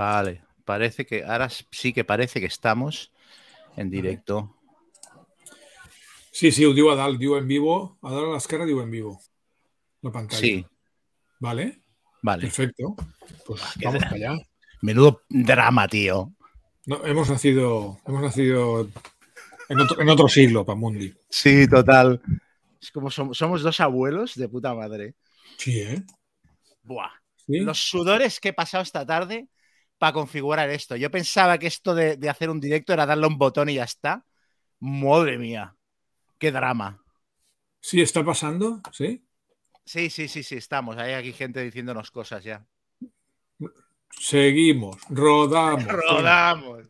Vale, parece que ahora sí que parece que estamos en directo. Sí, sí, ho diu a dalt, diu en vivo. A dalt a l'esquerra diu en vivo. La pantalla. Sí, ¿Vale? vale. Perfecto. Pues qué vamos para allá. Menudo drama, tío. No, hemos nacido, hemos nacido en otro, en otro siglo, Pamundi. Sí, total. Es como som- somos dos abuelos de puta madre. Sí, ¿eh? Buah. Sí. Los sudores que he pasado esta tarde para configurar esto. Yo pensaba que esto de, de hacer un directo era darle a un botón y ya está. Madre mía. Qué drama. Sí, está pasando, ¿sí? Sí, sí, sí, sí, estamos. Hay aquí gente diciéndonos cosas ya. Seguimos, rodamos. Rodamos.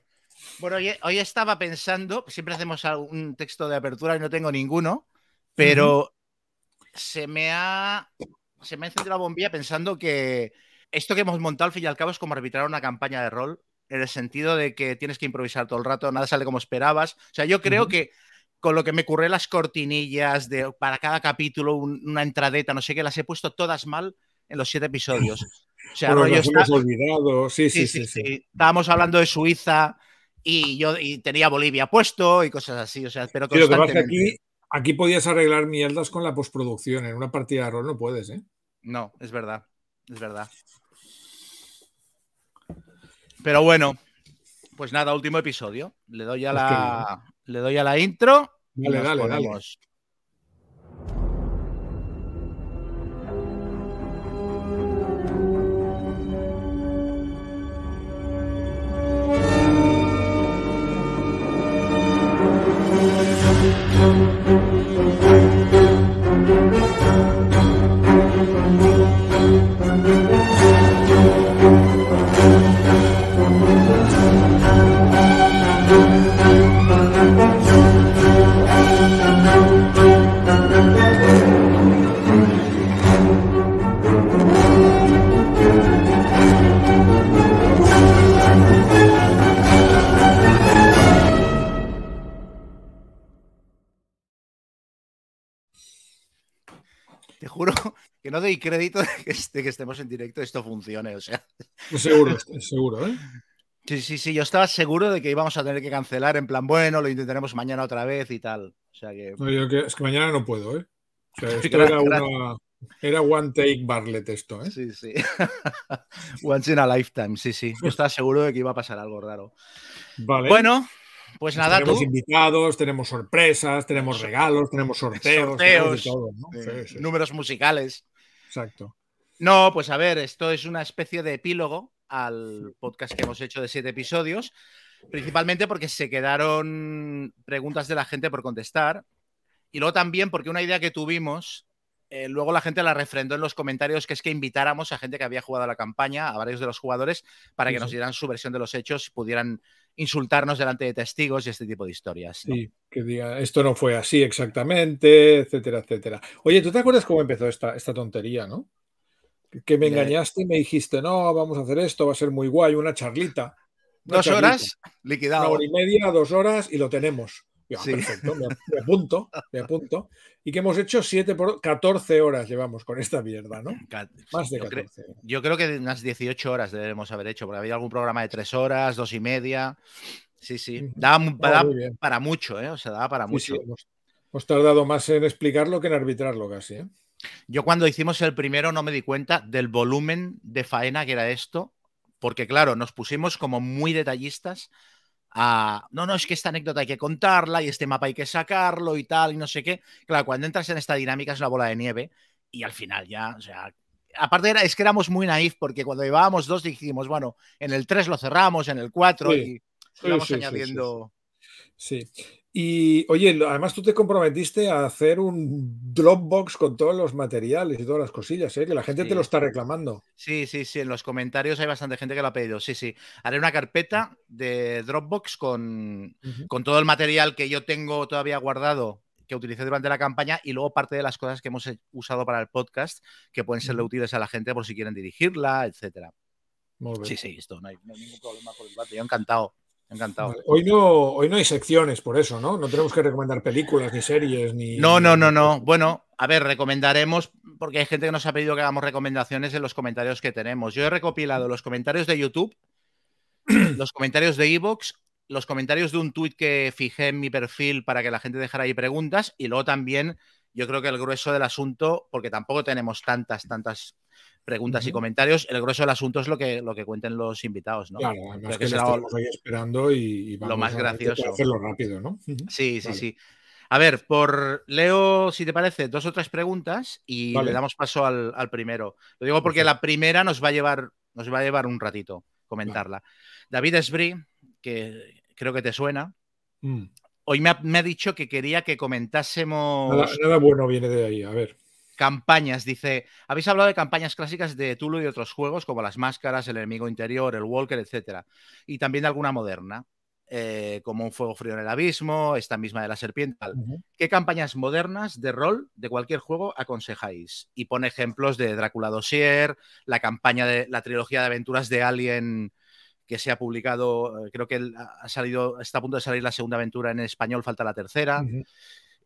Bueno, hoy, hoy estaba pensando, siempre hacemos un texto de apertura y no tengo ninguno, pero se me ha se me ha encendido la bombilla pensando que esto que hemos montado al fin y al cabo es como arbitrar una campaña de rol, en el sentido de que tienes que improvisar todo el rato, nada sale como esperabas. O sea, yo creo que con lo que me curré las cortinillas de para cada capítulo, un- una entradeta, no sé qué, las he puesto todas mal en los siete episodios. O sea, rollo está- olvidado. Sí, sí, Sí, sí. sí, sí. sí. Estábamos hablando de Suiza y yo y tenía Bolivia puesto y cosas así. O sea, pero que aquí, aquí podías arreglar mierdas con la postproducción. En una partida de rol no puedes, ¿eh? No, es verdad. Es verdad. Pero bueno, pues nada, último episodio. Le doy a la, le doy a la intro. y Dale, nos dale, ponemos. Que no doy crédito de que, estemos en directo y esto funcione. O sea, seguro, seguro, ¿eh? sí, sí, sí. Yo estaba seguro de que íbamos a tener que cancelar en plan, bueno, lo intentaremos mañana otra vez y tal. O sea que. No, yo que- es que mañana no puedo, ¿eh? O sea, esto era, una, era one take Barlet esto, ¿eh? Sí, sí. Once in a lifetime, sí, sí. Yo estaba seguro de que iba a pasar algo raro. Vale. Bueno, pues nada, tú. tenemos invitados, tenemos sorpresas, tenemos regalos, tenemos sorteos, Sorteos, tenemos de todo, ¿no? Sí, sí, números musicales. Exacto. No, pues a ver, esto es una especie de epílogo al podcast que hemos hecho de siete episodios, principalmente porque se quedaron preguntas de la gente por contestar y luego también porque una idea que tuvimos, eh, luego la gente la refrendó en los comentarios, que es que invitáramos a gente que había jugado a la campaña, a varios de los jugadores, para Sí, que nos dieran su versión de los hechos y pudieran insultarnos delante de testigos y este tipo de historias. ¿no? Sí, que diga, esto no fue así exactamente, etcétera, etcétera. Oye, ¿tú te acuerdas cómo empezó esta, esta tontería, no? Que- me engañaste y me dijiste, no, vamos a hacer esto, va a ser muy guay, una charlita. Una Dos charlita. horas, Una liquidado. hora y media, dos horas y lo tenemos. Ya, Sí. Perfecto, me, me apunto, me apunto. Y que hemos hecho 7 por 14 horas llevamos con esta mierda, ¿no? Más de Yo creo- 14 horas. Yo creo que unas 18 horas debemos haber hecho, porque había algún programa de tres horas, dos y media. Sí, sí. Daba, Ah, para mucho, ¿eh? O sea, daba para Sí, mucho. sí, hemos, hemos tardado más en explicarlo que en arbitrarlo casi. ¿eh? Yo cuando hicimos el primero no me di cuenta del volumen de faena que era esto, porque claro, nos pusimos como muy detallistas a, no, no, es que esta anécdota hay que contarla y este mapa hay que sacarlo y tal y no sé qué. Claro, cuando entras en esta dinámica es una bola de nieve y al final ya, o sea, aparte era, es que éramos muy naif porque cuando llevábamos dos dijimos, bueno, en el 3 lo cerramos, en el 4 Sí, y sí, íbamos sí, añadiendo... Sí. Y oye, además tú te comprometiste a hacer un Dropbox con todos los materiales y todas las cosillas, ¿eh? que la gente Sí. te lo está reclamando. Sí, sí, sí, en los comentarios hay bastante gente que lo ha pedido. Sí, sí. Haré una carpeta de Dropbox con, con todo el material que yo tengo todavía guardado que utilicé durante la campaña y luego parte de las cosas que hemos he- usado para el podcast que pueden serle útiles a la gente por si quieren dirigirla, etcétera. Muy bien. Sí, sí, esto no hay, no hay ningún problema por el debate. Yo encantado, encantado. Hoy, no, hoy no hay secciones, por eso, ¿no? No tenemos que recomendar películas, ni series, ni. No, no, no, no. Bueno, a ver, recomendaremos, porque hay gente que nos ha pedido que hagamos recomendaciones en los comentarios que tenemos. Yo he recopilado los comentarios de YouTube los comentarios de Evox, los comentarios de un tuit que fijé en mi perfil para que la gente dejara ahí preguntas y luego también yo creo que el grueso del asunto, porque tampoco tenemos tantas, tantas preguntas y comentarios, el grueso del asunto es lo que, lo que cuenten los invitados, ¿no? Claro, además que, estamos ahí esperando y, vamos lo más gracioso. A hacerlo rápido, ¿no? Sí, sí, sí. A ver, por Leo, si te parece, dos o tres preguntas y le damos paso al, primero. Lo digo porque la primera nos va a llevar, nos va a llevar un ratito comentarla. David Esbri, que creo que te suena. Mm. Hoy me ha, dicho que quería que comentásemos. Nada, bueno viene de ahí, a ver. Campañas, dice. Habéis hablado de campañas clásicas de Tulu y otros juegos, como las máscaras, el enemigo interior, el Walker, etcétera. Y también de alguna moderna. Eh, como un fuego frío en el abismo, esta misma de la serpiente. ¿Qué campañas modernas de rol de cualquier juego aconsejáis? Y pone ejemplos de Drácula Dossier, la campaña de la trilogía de aventuras de Alien que se ha publicado, eh, creo que ha salido, está a punto de salir la segunda aventura en español, falta la tercera.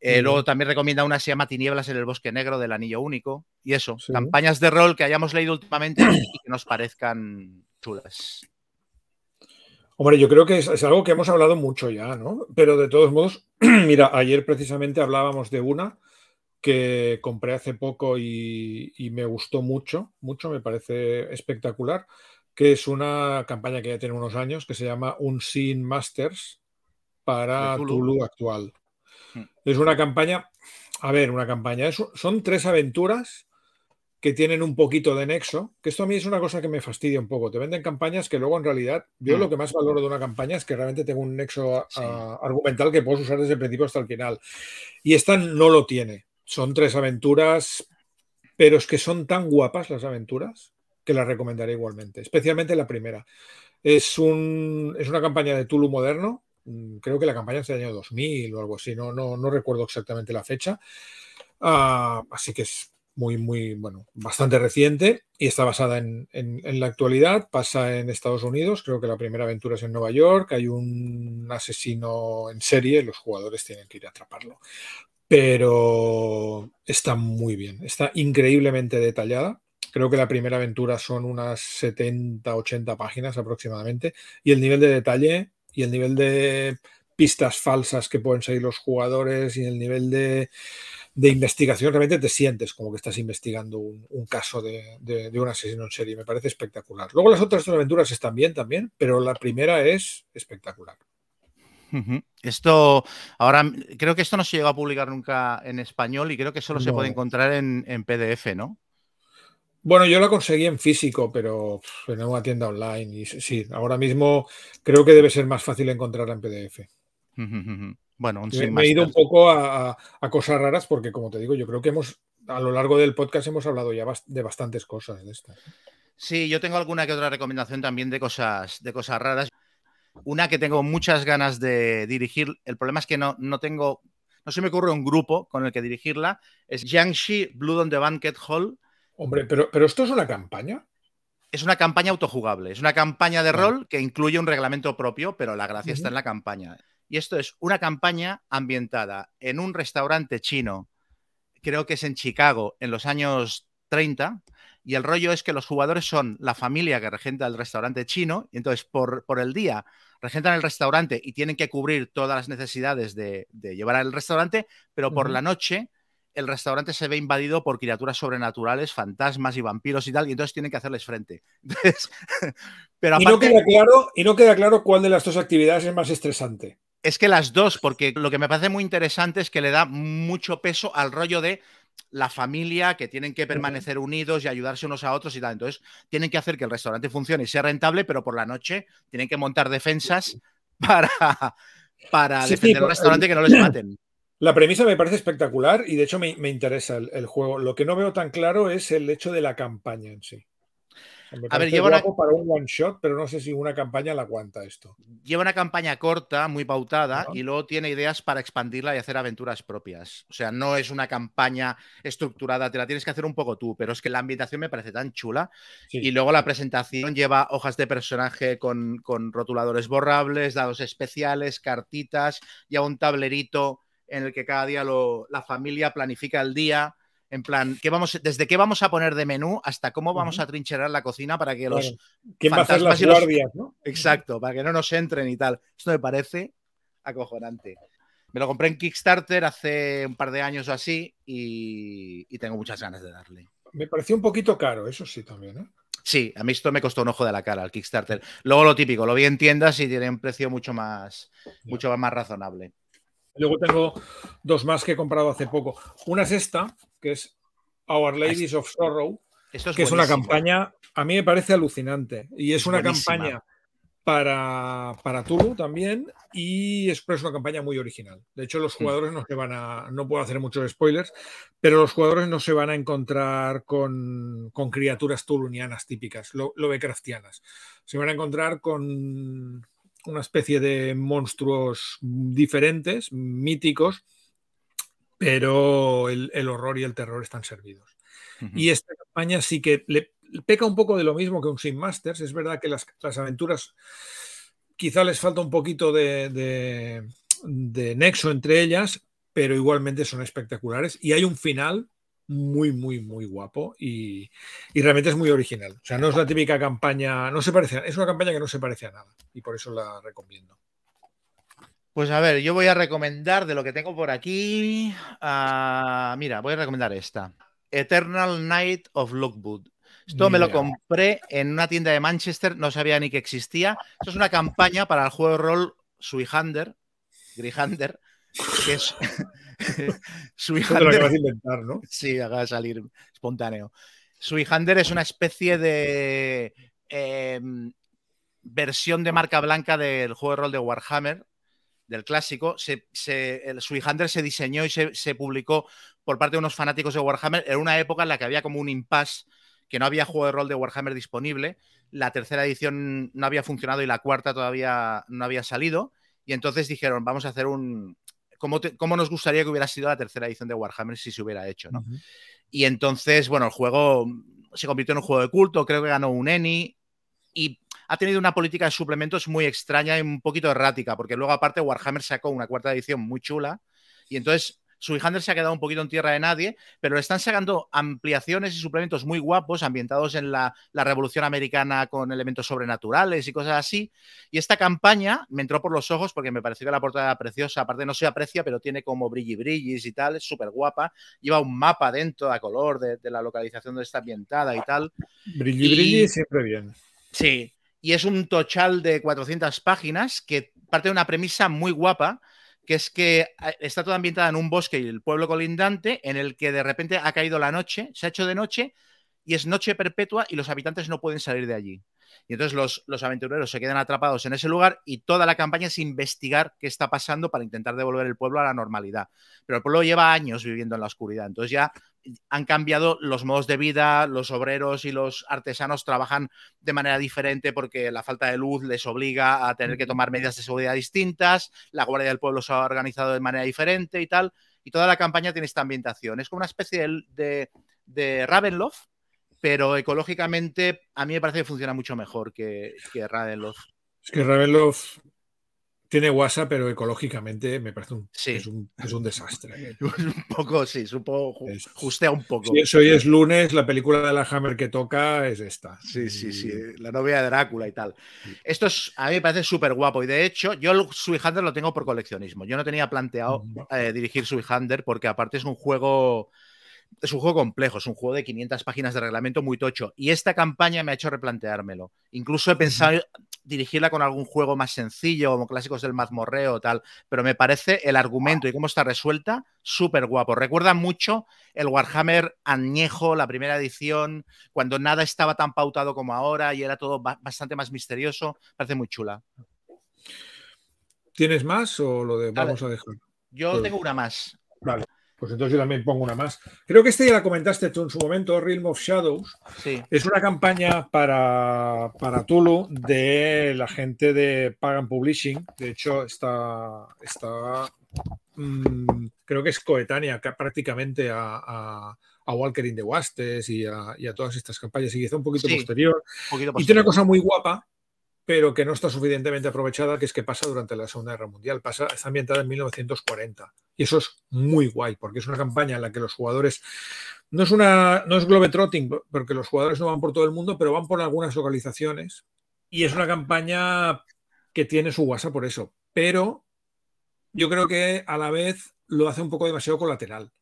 Eh, luego también recomienda una se llama Tinieblas en el Bosque Negro del Anillo Único. Y eso, campañas de rol que hayamos leído últimamente y que nos parezcan chulas. Hombre, yo creo que es, algo que hemos hablado mucho ya, ¿no? Pero de todos modos, mira, ayer precisamente hablábamos de una que compré hace poco y, me gustó mucho, mucho, me parece espectacular, que es una campaña que ya tiene unos años, que se llama Unseen Masters para Tulu. actual. Hmm. Es una campaña, a ver, una campaña, son tres aventuras que tienen un poquito de nexo, que esto a mí es una cosa que me fastidia un poco. Te venden campañas que luego en realidad, yo lo mm. que más valoro de una campaña es que realmente tengo un nexo argumental que puedo usar desde el principio hasta el final. Y esta no lo tiene. Son tres aventuras, pero es que son tan guapas las aventuras que las recomendaré igualmente, especialmente la primera. Es, un, es una campaña de Tulu moderno, mm, creo que la campaña es del año 2000 o algo así, no, no, no recuerdo exactamente la fecha. Ah, así que es muy, muy, bueno, bastante reciente y está basada en, la actualidad. Pasa en Estados Unidos, creo que la primera aventura es en Nueva York. Hay un asesino en serie, los jugadores tienen que ir a atraparlo. Pero está muy bien, está increíblemente detallada. Creo que la primera aventura son unas 70, 80 páginas aproximadamente. Y el nivel de detalle y el nivel de pistas falsas que pueden seguir los jugadores y el nivel de de investigación, realmente te sientes como que estás investigando un, caso de, un asesino en serie. Me parece espectacular. Luego las otras dos aventuras están bien también, pero la primera es espectacular. Esto, ahora, creo que esto no se llegó a publicar nunca en español y creo que solo se puede encontrar en, PDF, ¿no? Bueno, yo la conseguí en físico, pero en una tienda online. Y sí, ahora mismo creo que debe ser más fácil encontrarla en PDF. Bueno, me, he ido un poco a, cosas raras porque, como te digo, yo creo que hemos, a lo largo del podcast hemos hablado ya de bastantes cosas de estas. Sí, yo tengo alguna que otra recomendación también de cosas, de cosas raras. Una que tengo muchas ganas de dirigir. El problema es que no, no tengo, no se me ocurre un grupo con el que dirigirla. Es Jiangxi Blood on the Banquet Hall. Hombre, pero, pero esto es una campaña. Es una campaña autojugable. Es una campaña de rol que incluye un reglamento propio, pero la gracia está en la campaña. Y esto es una campaña ambientada en un restaurante chino, creo que es en Chicago, en los años 30. Y el rollo es que los jugadores son la familia que regenta el restaurante chino. Y entonces, por, por el día, regentan el restaurante y tienen que cubrir todas las necesidades de, llevar al restaurante. Pero por la noche, el restaurante se ve invadido por criaturas sobrenaturales, fantasmas y vampiros y tal, y entonces tienen que hacerles frente. pero y, no queda claro, y no queda claro cuál de las dos actividades es más estresante. Es que las dos, porque lo que me parece muy interesante es que le da mucho peso al rollo de la familia, que tienen que permanecer unidos y ayudarse unos a otros y tal. Entonces, tienen que hacer que el restaurante funcione y sea rentable, pero por la noche tienen que montar defensas para, para defender el restaurante que no les maten. La premisa me parece espectacular y de hecho me, interesa el, juego. Lo que no veo tan claro es el hecho de la campaña en sí a ver, lleva una... para un one shot, pero no sé si una campaña la aguanta esto. Lleva una campaña corta, muy pautada, y luego tiene ideas para expandirla y hacer aventuras propias. O sea, no es una campaña estructurada, te la tienes que hacer un poco tú, pero es que la ambientación me parece tan chula. Y luego la presentación lleva hojas de personaje con, con rotuladores borrables, dados especiales, cartitas, lleva un tablerito en el que cada día la familia planifica el día En plan, ¿qué vamos, desde qué vamos a poner de menú hasta cómo vamos a trincherar la cocina para que los. ¿Quién va a hacer las guardias, no? Exacto, para que no nos entren y tal. Esto me parece acojonante. Me lo compré en Kickstarter hace un par de años o así y, tengo muchas ganas de darle. Me pareció un poquito caro, eso sí también, ¿eh? Sí, a mí esto me costó un ojo de la cara al Kickstarter. Luego lo típico, lo vi en tiendas y tiene un precio mucho más, mucho más razonable. Luego tengo dos más que he comprado hace poco. Una es esta, que es Our Ladies of Sorrow, que es una campaña, a mí me parece alucinante. Y es, una campaña para, para Tulu también y es, una campaña muy original. De hecho, los mm. jugadores no se van a, no puedo hacer muchos spoilers, pero los jugadores no se van a encontrar con, criaturas tulunianas típicas, lo, Lovecraftianas. Se van a encontrar con una especie de monstruos diferentes, míticos, pero el, horror y el terror están servidos. Y esta campaña sí que le, peca un poco de lo mismo que un Sim Masters. Es verdad que las, aventuras quizá les falta un poquito de, nexo entre ellas, pero igualmente son espectaculares. Y hay un final muy, muy, muy guapo y, realmente es muy original. O sea, no es la típica campaña, no se parece, es una campaña que no se parece a nada y por eso la recomiendo. Pues a ver, yo voy a recomendar de lo que tengo por aquí. Ah, mira, voy a recomendar esta. Eternal Night of Lookwood. Esto me lo compré en una tienda de Manchester, no sabía ni que existía. Esto es una campaña para el juego de rol Suihander, Grihander, que es. Lo inventar, ¿no? Sí, acaba de salir espontáneo. Suihander es una especie de em, versión de marca blanca del juego de rol de Warhammer, del clásico. Se, el Suihander se diseñó y se, se, publicó por parte de unos fanáticos de Warhammer en una época en la que había como un impasse que no había juego de rol de Warhammer disponible, la tercera edición no había funcionado y la cuarta todavía no había salido, y entonces dijeron, vamos a hacer un... ¿Cómo, nos gustaría que hubiera sido la tercera edición de Warhammer si se hubiera hecho? ¿no? Y entonces, bueno, el juego se convirtió en un juego de culto, creo que ganó un Eni y ha tenido una política de suplementos muy extraña y un poquito errática, porque luego aparte Warhammer sacó una cuarta edición muy chula y entonces Suihander se ha quedado un poquito en tierra de nadie, pero le están sacando ampliaciones y suplementos muy guapos, ambientados en la, Revolución Americana con elementos sobrenaturales y cosas así. Y esta campaña me entró por los ojos porque me pareció que la portada era preciosa. Aparte, no se aprecia, pero tiene como brilli brillis y tal, es súper guapa. Lleva un mapa dentro a color de, la localización donde está ambientada y tal. Brilli brilli siempre bien. Sí, y es un tochal de 400 páginas que parte de una premisa muy guapa que es que eh, está toda ambientada en un bosque y el pueblo colindante, en el que de repente ha caído la noche, se ha hecho de noche y es noche perpetua y los habitantes no pueden salir de allí. Y entonces los, los, aventureros se quedan atrapados en ese lugar y toda la campaña es investigar qué está pasando para intentar devolver el pueblo a la normalidad. Pero el pueblo lleva años viviendo en la oscuridad. Entonces ya han cambiado los modos de vida, los obreros y los artesanos trabajan de manera diferente porque la falta de luz les obliga a tener que tomar medidas de seguridad distintas, la Guardia del Pueblo se ha organizado de manera diferente y tal, y toda la campaña tiene esta ambientación. Es como una especie de, de, Ravenloft, pero ecológicamente a mí me parece que funciona mucho mejor que, que Ravenloft. Es que Ravenloft tiene WhatsApp, pero ecológicamente me parece un, es, un, desastre. un poco, sí, supongo, justea un poco. Si hoy es lunes, la película de la Hammer que toca es esta. Sí, sí, sí, la novia de Drácula y tal. Esto es, a mí me parece súper guapo y de hecho yo Suihander lo tengo por coleccionismo. Yo no tenía planteado eh, dirigir Suihander porque aparte es un juego es un juego complejo, es un juego de 500 páginas de reglamento muy tocho. Y esta campaña me ha hecho replanteármelo. Incluso he pensado dirigirla con algún juego más sencillo, como clásicos del mazmorreo o tal, pero me parece el argumento y cómo está resuelta súper guapo. Recuerda mucho el Warhammer añejo, la primera edición, cuando nada estaba tan pautado como ahora y era todo bastante más misterioso. Parece muy chula. ¿Tienes más o lo de vamos a, dejar? Yo pues tengo una más. Vale. Pues entonces yo también pongo una más. Creo que este ya la comentaste tú en su momento, Realm of Shadows. Sí. Es una campaña para, para Tulu de la gente de Pagan Publishing. De hecho, está, está mm, creo que es coetánea prácticamente a, Walker in the Wastes y a, todas estas campañas. Y quizá un poquito, posterior. Y tiene una cosa muy guapa pero que no está suficientemente aprovechada, que es que pasa durante la Segunda Guerra Mundial. Pasa, está ambientada en 1940. Y eso es muy guay, porque es una campaña en la que los jugadores no es una no es globetrotting, porque los jugadores no van por todo el mundo, pero van por algunas localizaciones. Y es una campaña que tiene su guasa por eso. Pero yo creo que a la vez lo hace un poco demasiado colateral.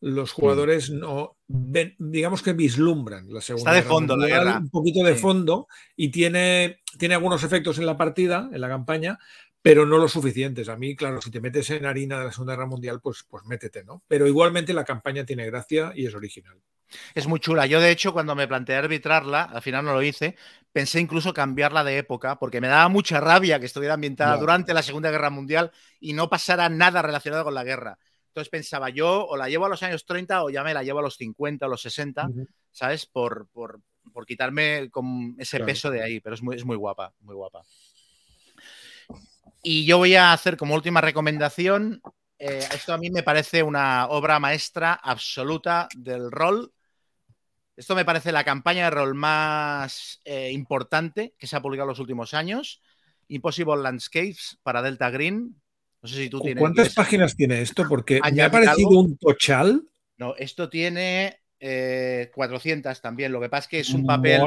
Los mm. jugadores no ven, digamos que vislumbran la segunda. Está de fondo la guerra. Un poquito de fondo y tiene, tiene algunos efectos en la partida, en la campaña, pero no lo suficientes. A mí, claro, si te metes en harina de la Segunda Guerra Mundial, pues, pues métete, ¿no? Pero igualmente la campaña tiene gracia y es original. Es muy chula. Yo, de hecho, cuando me planteé arbitrarla, al final no lo hice, pensé incluso cambiarla de época, porque me daba mucha rabia que estuviera ambientada durante la Segunda Guerra Mundial y no pasara nada relacionado con la guerra. Entonces pensaba, yo o la llevo a los años 30 o ya me la llevo a los 50 o los 60, ¿sabes? Por, por, quitarme con ese peso de ahí, pero es muy, es muy guapa, muy guapa. Y yo voy a hacer como última recomendación, eh, esto a mí me parece una obra maestra absoluta del rol. Esto me parece la campaña de rol más eh, importante que se ha publicado en los últimos años. Impossible Landscapes para Delta Green. No sé si tú tienes. ¿Cuántas páginas tiene esto? Porque me ha parecido un tochal. No, esto tiene 400 eh, también. Lo que pasa es que es un papel,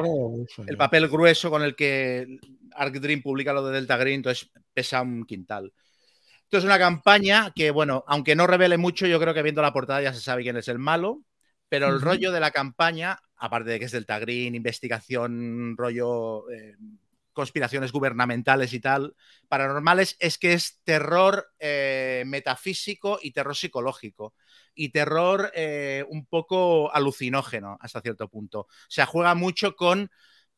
el papel grueso con el que Arc Dream publica lo de Delta Green, entonces pesa un quintal. Esto es una campaña que, bueno, aunque no revele mucho, yo creo que viendo la portada ya se sabe quién es el malo, pero el rollo de la campaña, aparte de que es Delta Green, investigación, rollo eh, conspiraciones gubernamentales y tal, paranormales, es que es terror eh, metafísico y terror psicológico. Y terror eh, un poco alucinógeno hasta cierto punto. O sea, juega mucho con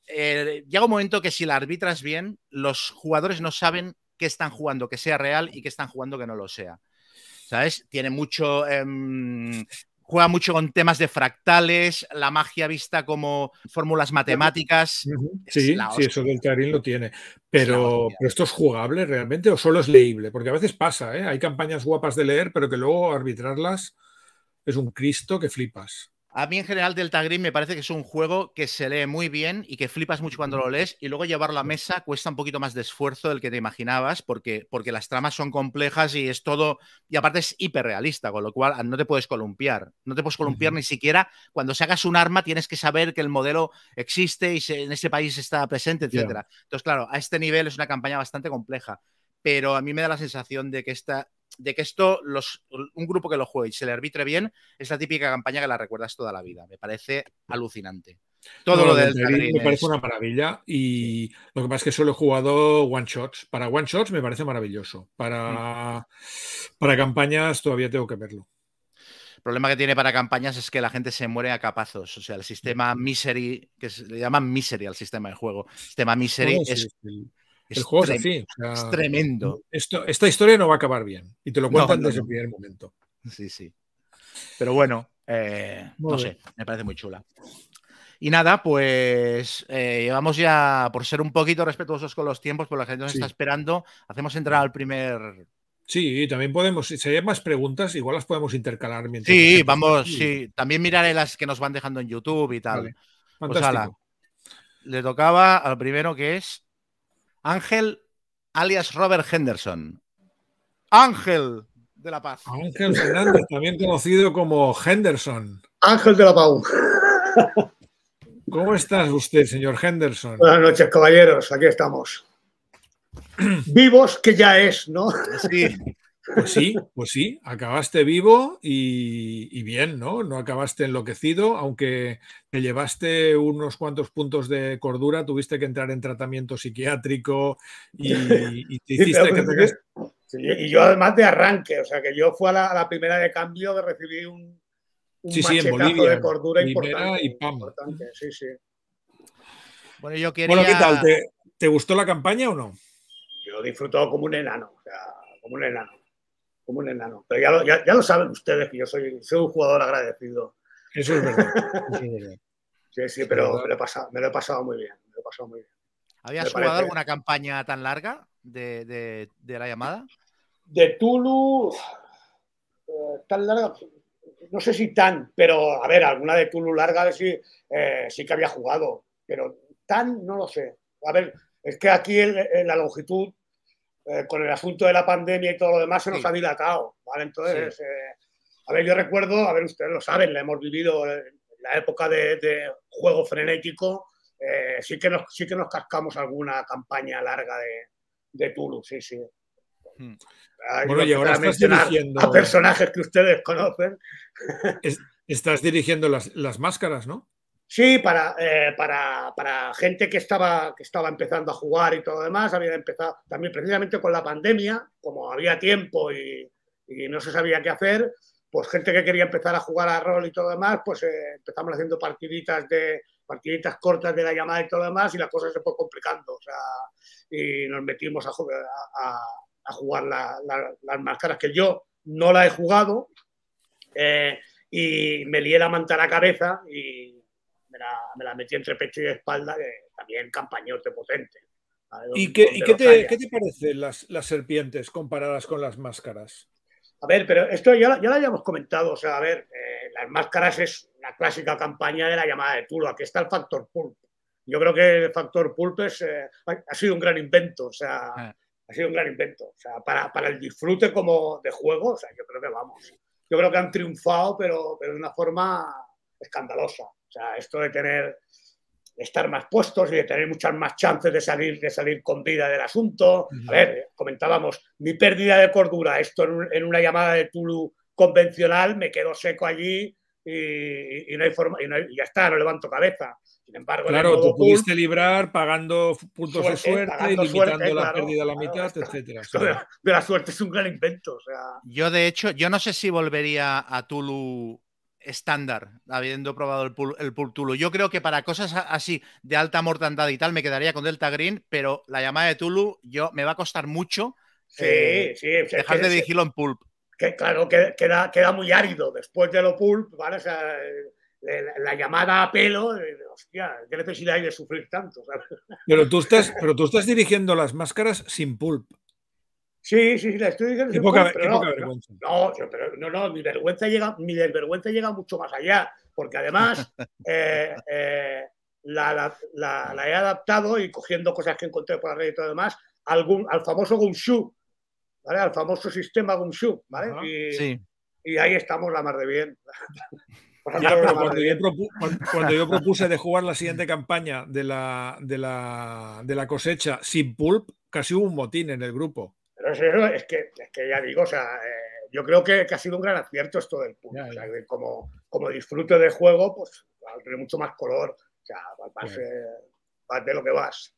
eh, llega un momento que si la arbitras bien, los jugadores no saben qué están jugando, que sea real y qué están jugando que no lo sea. ¿Sabes? Tiene mucho. Juega mucho con temas de fractales, la magia vista como fórmulas matemáticas. Sí, sí, eso del Tarín lo tiene. Pero, pero, esto es jugable realmente o solo es leíble? Porque a veces pasa, ¿eh? Hay campañas guapas de leer, pero que luego arbitrarlas es un Cristo que flipas. A mí en general Delta Green me parece que es un juego que se lee muy bien y que flipas mucho cuando lo lees y luego llevarlo a la mesa cuesta un poquito más de esfuerzo del que te imaginabas porque, porque las tramas son complejas y es todo, y aparte es hiperrealista, con lo cual no te puedes columpiar, no te puedes columpiar ni siquiera cuando sacas un arma tienes que saber que el modelo existe y en ese país está presente, etc. Entonces, claro, a este nivel es una campaña bastante compleja, pero a mí me da la sensación de que esta de que esto, los, un grupo que lo juegue y se le arbitre bien, es la típica campaña que la recuerdas toda la vida. Me parece alucinante. Todo lo del me parece una maravilla y lo que pasa es que solo he jugado one shots. Para one shots me parece maravilloso. Para, para campañas todavía tengo que verlo. El problema que tiene para campañas es que la gente se muere a capazos. O sea, el sistema Misery, que se, le llaman Misery al sistema de juego. El sistema Misery es, el juego es así. es tremendo. Esto, esta historia no va a acabar bien. Y te lo cuentan desde el primer momento. Sí, sí. Pero bueno, eh, no sé, me parece muy chula. Y nada, pues eh, vamos ya, por ser un poquito respetuosos con los tiempos, por la gente nos está esperando, hacemos entrar al primer. Sí, también podemos, si hay más preguntas, igual las podemos intercalar mientras. Sí, vamos, sí. También miraré las que nos van dejando en YouTube y tal. Pues le tocaba al primero que es Ángel, alias Robert Henderson. Ángel de la Paz. Ángel Fernández, también conocido como Henderson. Ángel de la Paz. ¿Cómo estás usted, señor Henderson? Buenas noches, caballeros. Aquí estamos. Vivos que ya es, ¿no? Sí. Pues sí, pues sí, acabaste vivo y, bien, ¿no? No acabaste enloquecido, aunque te llevaste unos cuantos puntos de cordura, tuviste que entrar en tratamiento psiquiátrico y, te hiciste que y yo además de arranque, o sea que yo fui a la, primera de cambio que recibí un, un sí, sí, en Bolivia, de cordura importante, y pam. Sí, sí. Bueno, yo quería... Bueno, ¿qué tal? ¿Te, ¿Te, gustó la campaña o no? Yo disfruto como un enano, o sea, como un enano como un enano. Pero ya lo, saben ustedes que yo soy, soy, un jugador agradecido. Eso es verdad. sí, sí, pero me lo, he pasado, me lo, he pasado, muy bien. Me lo he pasado muy bien. ¿Habías jugado alguna campaña tan larga de, la llamada? De Tulu, eh, tan larga, no sé si tan, pero a ver, alguna de Tulu larga sí, eh, sí que había jugado, pero tan no lo sé. A ver, es que aquí en la longitud eh, con el asunto de la pandemia y todo lo demás se nos ha dilatado, ¿vale? Entonces, eh, A ver, yo recuerdo, a ver, ustedes lo saben, la hemos vivido en la época de, juego frenético. Eh, sí, que nos, sí que nos cascamos alguna campaña larga de, de Tulu, sí, sí. Hmm. Bueno, y ahora estás dirigiendo... A personajes que ustedes conocen. estás dirigiendo las, las máscaras, ¿no? Sí, para, eh, para, para, gente que estaba, que estaba empezando a jugar y todo lo demás, había empezado también precisamente con la pandemia, como había tiempo y, y no se sabía qué hacer, pues gente que quería empezar a jugar a rol y todo lo demás, pues eh, empezamos haciendo partiditas de partiditas cortas de la llamada y todo lo demás y la cosa se fue complicando, o sea, y nos metimos a, a, a jugar las máscaras que yo no la he jugado eh, y me lié la manta a la cabeza y me la, metí entre pecho y espalda, que también campañote potente. ¿Y, qué, ¿y qué, te, qué, te, parecen las, las, serpientes comparadas con las máscaras? A ver, pero esto ya, ya lo habíamos comentado. O sea, a ver, eh, las máscaras es la clásica campaña de la llamada de Tulo. Aquí está el factor pulp. Yo creo que el factor pulp es, eh, ha sido un gran invento. O sea, ah. ha sido un gran invento. O sea, para, para, el disfrute como de juego, o sea, yo creo que vamos. Yo creo que han triunfado, pero, pero de una forma escandalosa. O sea, esto de tener estar más puestos y de tener muchas más chances de salir, de salir con vida del asunto. A ver, comentábamos, mi pérdida de cordura, esto en, una llamada de Tulu convencional, me quedo seco allí y, no hay forma, y, ya está, no levanto cabeza. Sin embargo, claro, tú pudiste librar pagando puntos de suerte, limitando la pérdida a la mitad, etcétera. De, la suerte es un gran invento. O sea. Yo, de hecho, yo no sé si volvería a Tulu estándar, habiendo probado el, el Tulu. Yo creo que para cosas así de alta mortandad y tal me quedaría con Delta Green, pero la llamada de Tulu yo me va a costar mucho sí, sí, dejar de dirigirlo en Pulp. Que, claro, que, queda, queda muy árido después de lo Pulp, ¿vale? O sea, la, llamada a pelo, hostia, qué necesidad hay de sufrir tanto. Pero tú estás, pero tú estás dirigiendo las máscaras sin Pulp. Sí, sí, sí, la estoy diciendo. Qué poca, vergüenza. No, pero no, no, mi vergüenza llega, mi desvergüenza llega mucho más allá, porque además eh, eh, la, he adaptado y cogiendo cosas que encontré por la red y todo demás al, al famoso Gunshu, ¿vale? Al famoso sistema Gunshu, ¿vale? Y, sí. y ahí estamos la mar de bien. cuando, yo propuse de jugar la siguiente campaña de la, de la, de la cosecha sin pulp, casi hubo un motín en el grupo. Pero es que, es que ya digo, o sea, eh, yo creo que, ha sido un gran acierto esto del punto. O sea, como, como disfrute de juego, pues va a tener mucho más color. O sea, vas, de lo que vas.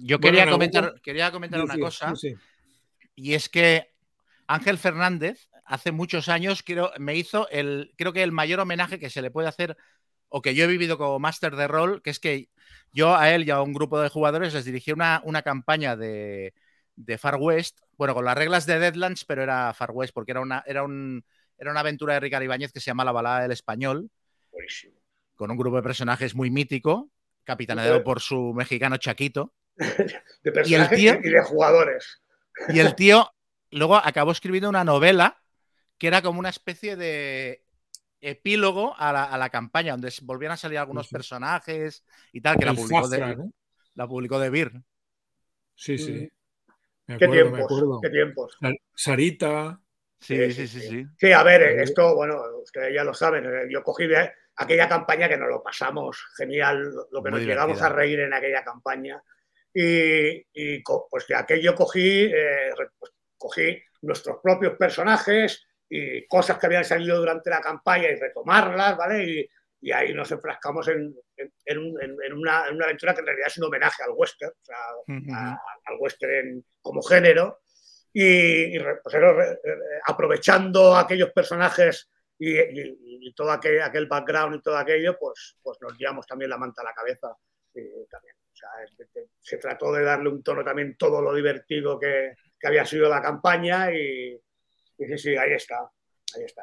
Yo quería, comentar, quería comentar una cosa. Y es que Ángel Fernández hace muchos años creo, me hizo el, creo que el mayor homenaje que se le puede hacer o que yo he vivido como máster de rol, que es que yo a él y a un grupo de jugadores les dirigí una, una campaña de, Far West, bueno, con las reglas de Deadlands, pero era Far West, porque era una, era un, era una aventura de Ricardo Ibáñez que se llama La Balada del Español, con un grupo de personajes muy mítico, capitaneado por su mexicano Chaquito. De personajes y, y de jugadores. Y el tío luego acabó escribiendo una novela que era como una especie de epílogo a la, campaña, donde volvían a salir algunos personajes y tal, que la publicó, de, la publicó de Beer. Sí, sí. Mm. ¿Qué, tiempos, ¿Qué tiempos? Sarita. Sí, sí, sí, sí. Sí, a ver, esto, bueno, ustedes ya lo saben, eh, yo cogí de aquella campaña que nos lo pasamos genial, lo que nos llegamos a reír en aquella campaña. Y, pues de aquello cogí, eh, pues, cogí nuestros propios personajes, y cosas que habían salido durante la campaña y retomarlas, ¿vale? Y, y ahí nos enfrascamos en, en, una, en, una, aventura que en realidad es un homenaje al western, o sea, al western como género. Y, pues, aprovechando aquellos personajes y, todo aquel, aquel, background y todo aquello, pues, pues nos llevamos también la manta a la cabeza. también. O sea, se trató de darle un tono también todo lo divertido que, que había sido la campaña y, y sí, sí, ahí está, ahí está.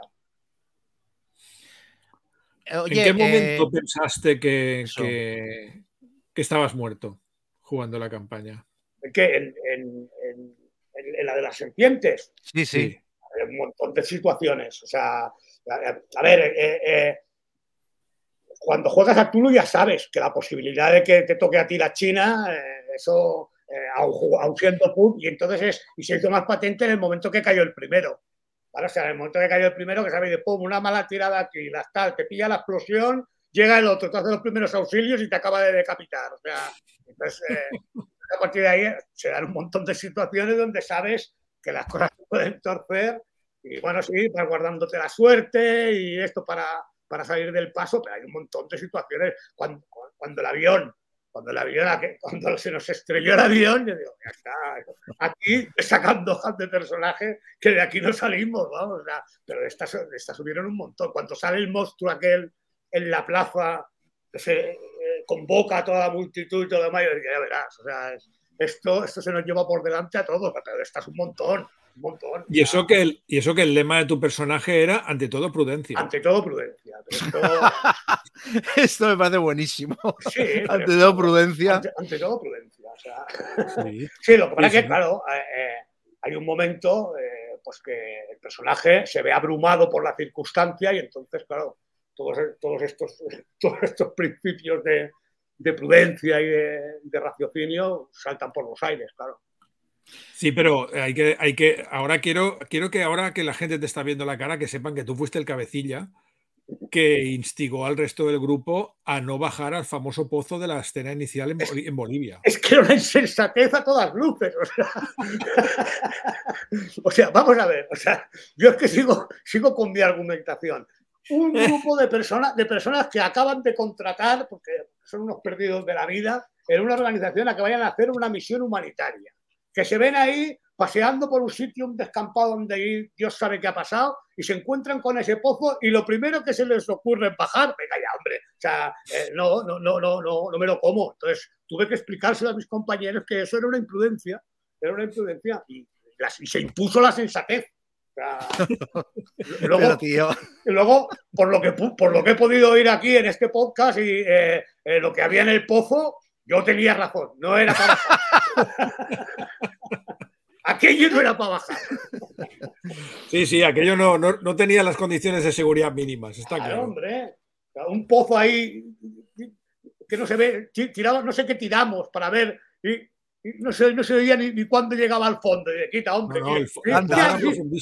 ¿En qué momento eh, pensaste que, que, estabas muerto jugando la campaña? ¿En qué? ¿En, la de las serpientes? Sí, sí. Hay un montón de situaciones. O sea, a, ver, eh, eh, cuando juegas a Tulu ya sabes que la posibilidad de que te toque a ti la China, eso eh, aun, siendo pub, y entonces es, y se hizo más patente en el momento que cayó el primero. ¿vale? O sea, en el momento que cayó el primero, que sabéis, de pum, una mala tirada aquí, las tal, te pilla la explosión, llega el otro, te hace los primeros auxilios y te acaba de decapitar. O sea, entonces, eh, a partir de ahí se dan un montón de situaciones donde sabes que las cosas pueden torcer y bueno, sí, vas guardándote la suerte y esto para, para salir del paso, pero hay un montón de situaciones cuando, cuando el avión cuando el avión, cuando se nos estrelló el avión, yo digo, ya está, aquí sacando de personajes que de aquí no salimos, vamos, pero estas, estas subieron un montón. Cuando sale el monstruo aquel en la plaza, se eh, convoca a toda la multitud y todo demás, ya verás, o sea, esto, esto se nos lleva por delante a todos, pero estas un montón. Montón. Y eso, que el, y eso que el lema de tu personaje era ante todo prudencia. Ante todo prudencia. Esto... me parece buenísimo. ante todo prudencia. Ante, todo prudencia. O sea... sí. lo que pasa es que, claro, eh, eh, hay un momento eh, pues que el personaje se ve abrumado por la circunstancia y entonces, claro, todos, todos, estos, todos estos principios de, de prudencia y de, de, raciocinio saltan por los aires, claro. Sí, pero hay que, hay que, ahora quiero, quiero que ahora que la gente te está viendo la cara, que sepan que tú fuiste el cabecilla que instigó al resto del grupo a no bajar al famoso pozo de la escena inicial en, Bolivia. Es que era una insensatez a todas luces. O sea, vamos a ver. O sea, yo es que sigo, sigo con mi argumentación. Un grupo de personas, de personas que acaban de contratar, porque son unos perdidos de la vida, en una organización a que vayan a hacer una misión humanitaria que se ven ahí paseando por un sitio, un descampado donde Dios sabe qué ha pasado, y se encuentran con ese pozo y lo primero que se les ocurre es bajar, venga ya, hombre, o sea, eh, no, no, no, no, no, no me lo como. Entonces tuve que explicárselo a mis compañeros que eso era una imprudencia, era una imprudencia, y, se impuso la sensatez. luego, luego, por lo, que, por lo que he podido oír aquí en este podcast y eh, eh, lo que había en el pozo, yo tenía razón, no era para bajar. aquello no era para bajar. Sí, sí, aquello no, no, tenía las condiciones de seguridad mínimas, está claro. hombre, un pozo ahí que no se ve, tiramos, no sé qué tiramos para ver y, no, se, no se veía ni, cuándo llegaba al fondo. Y quita, hombre.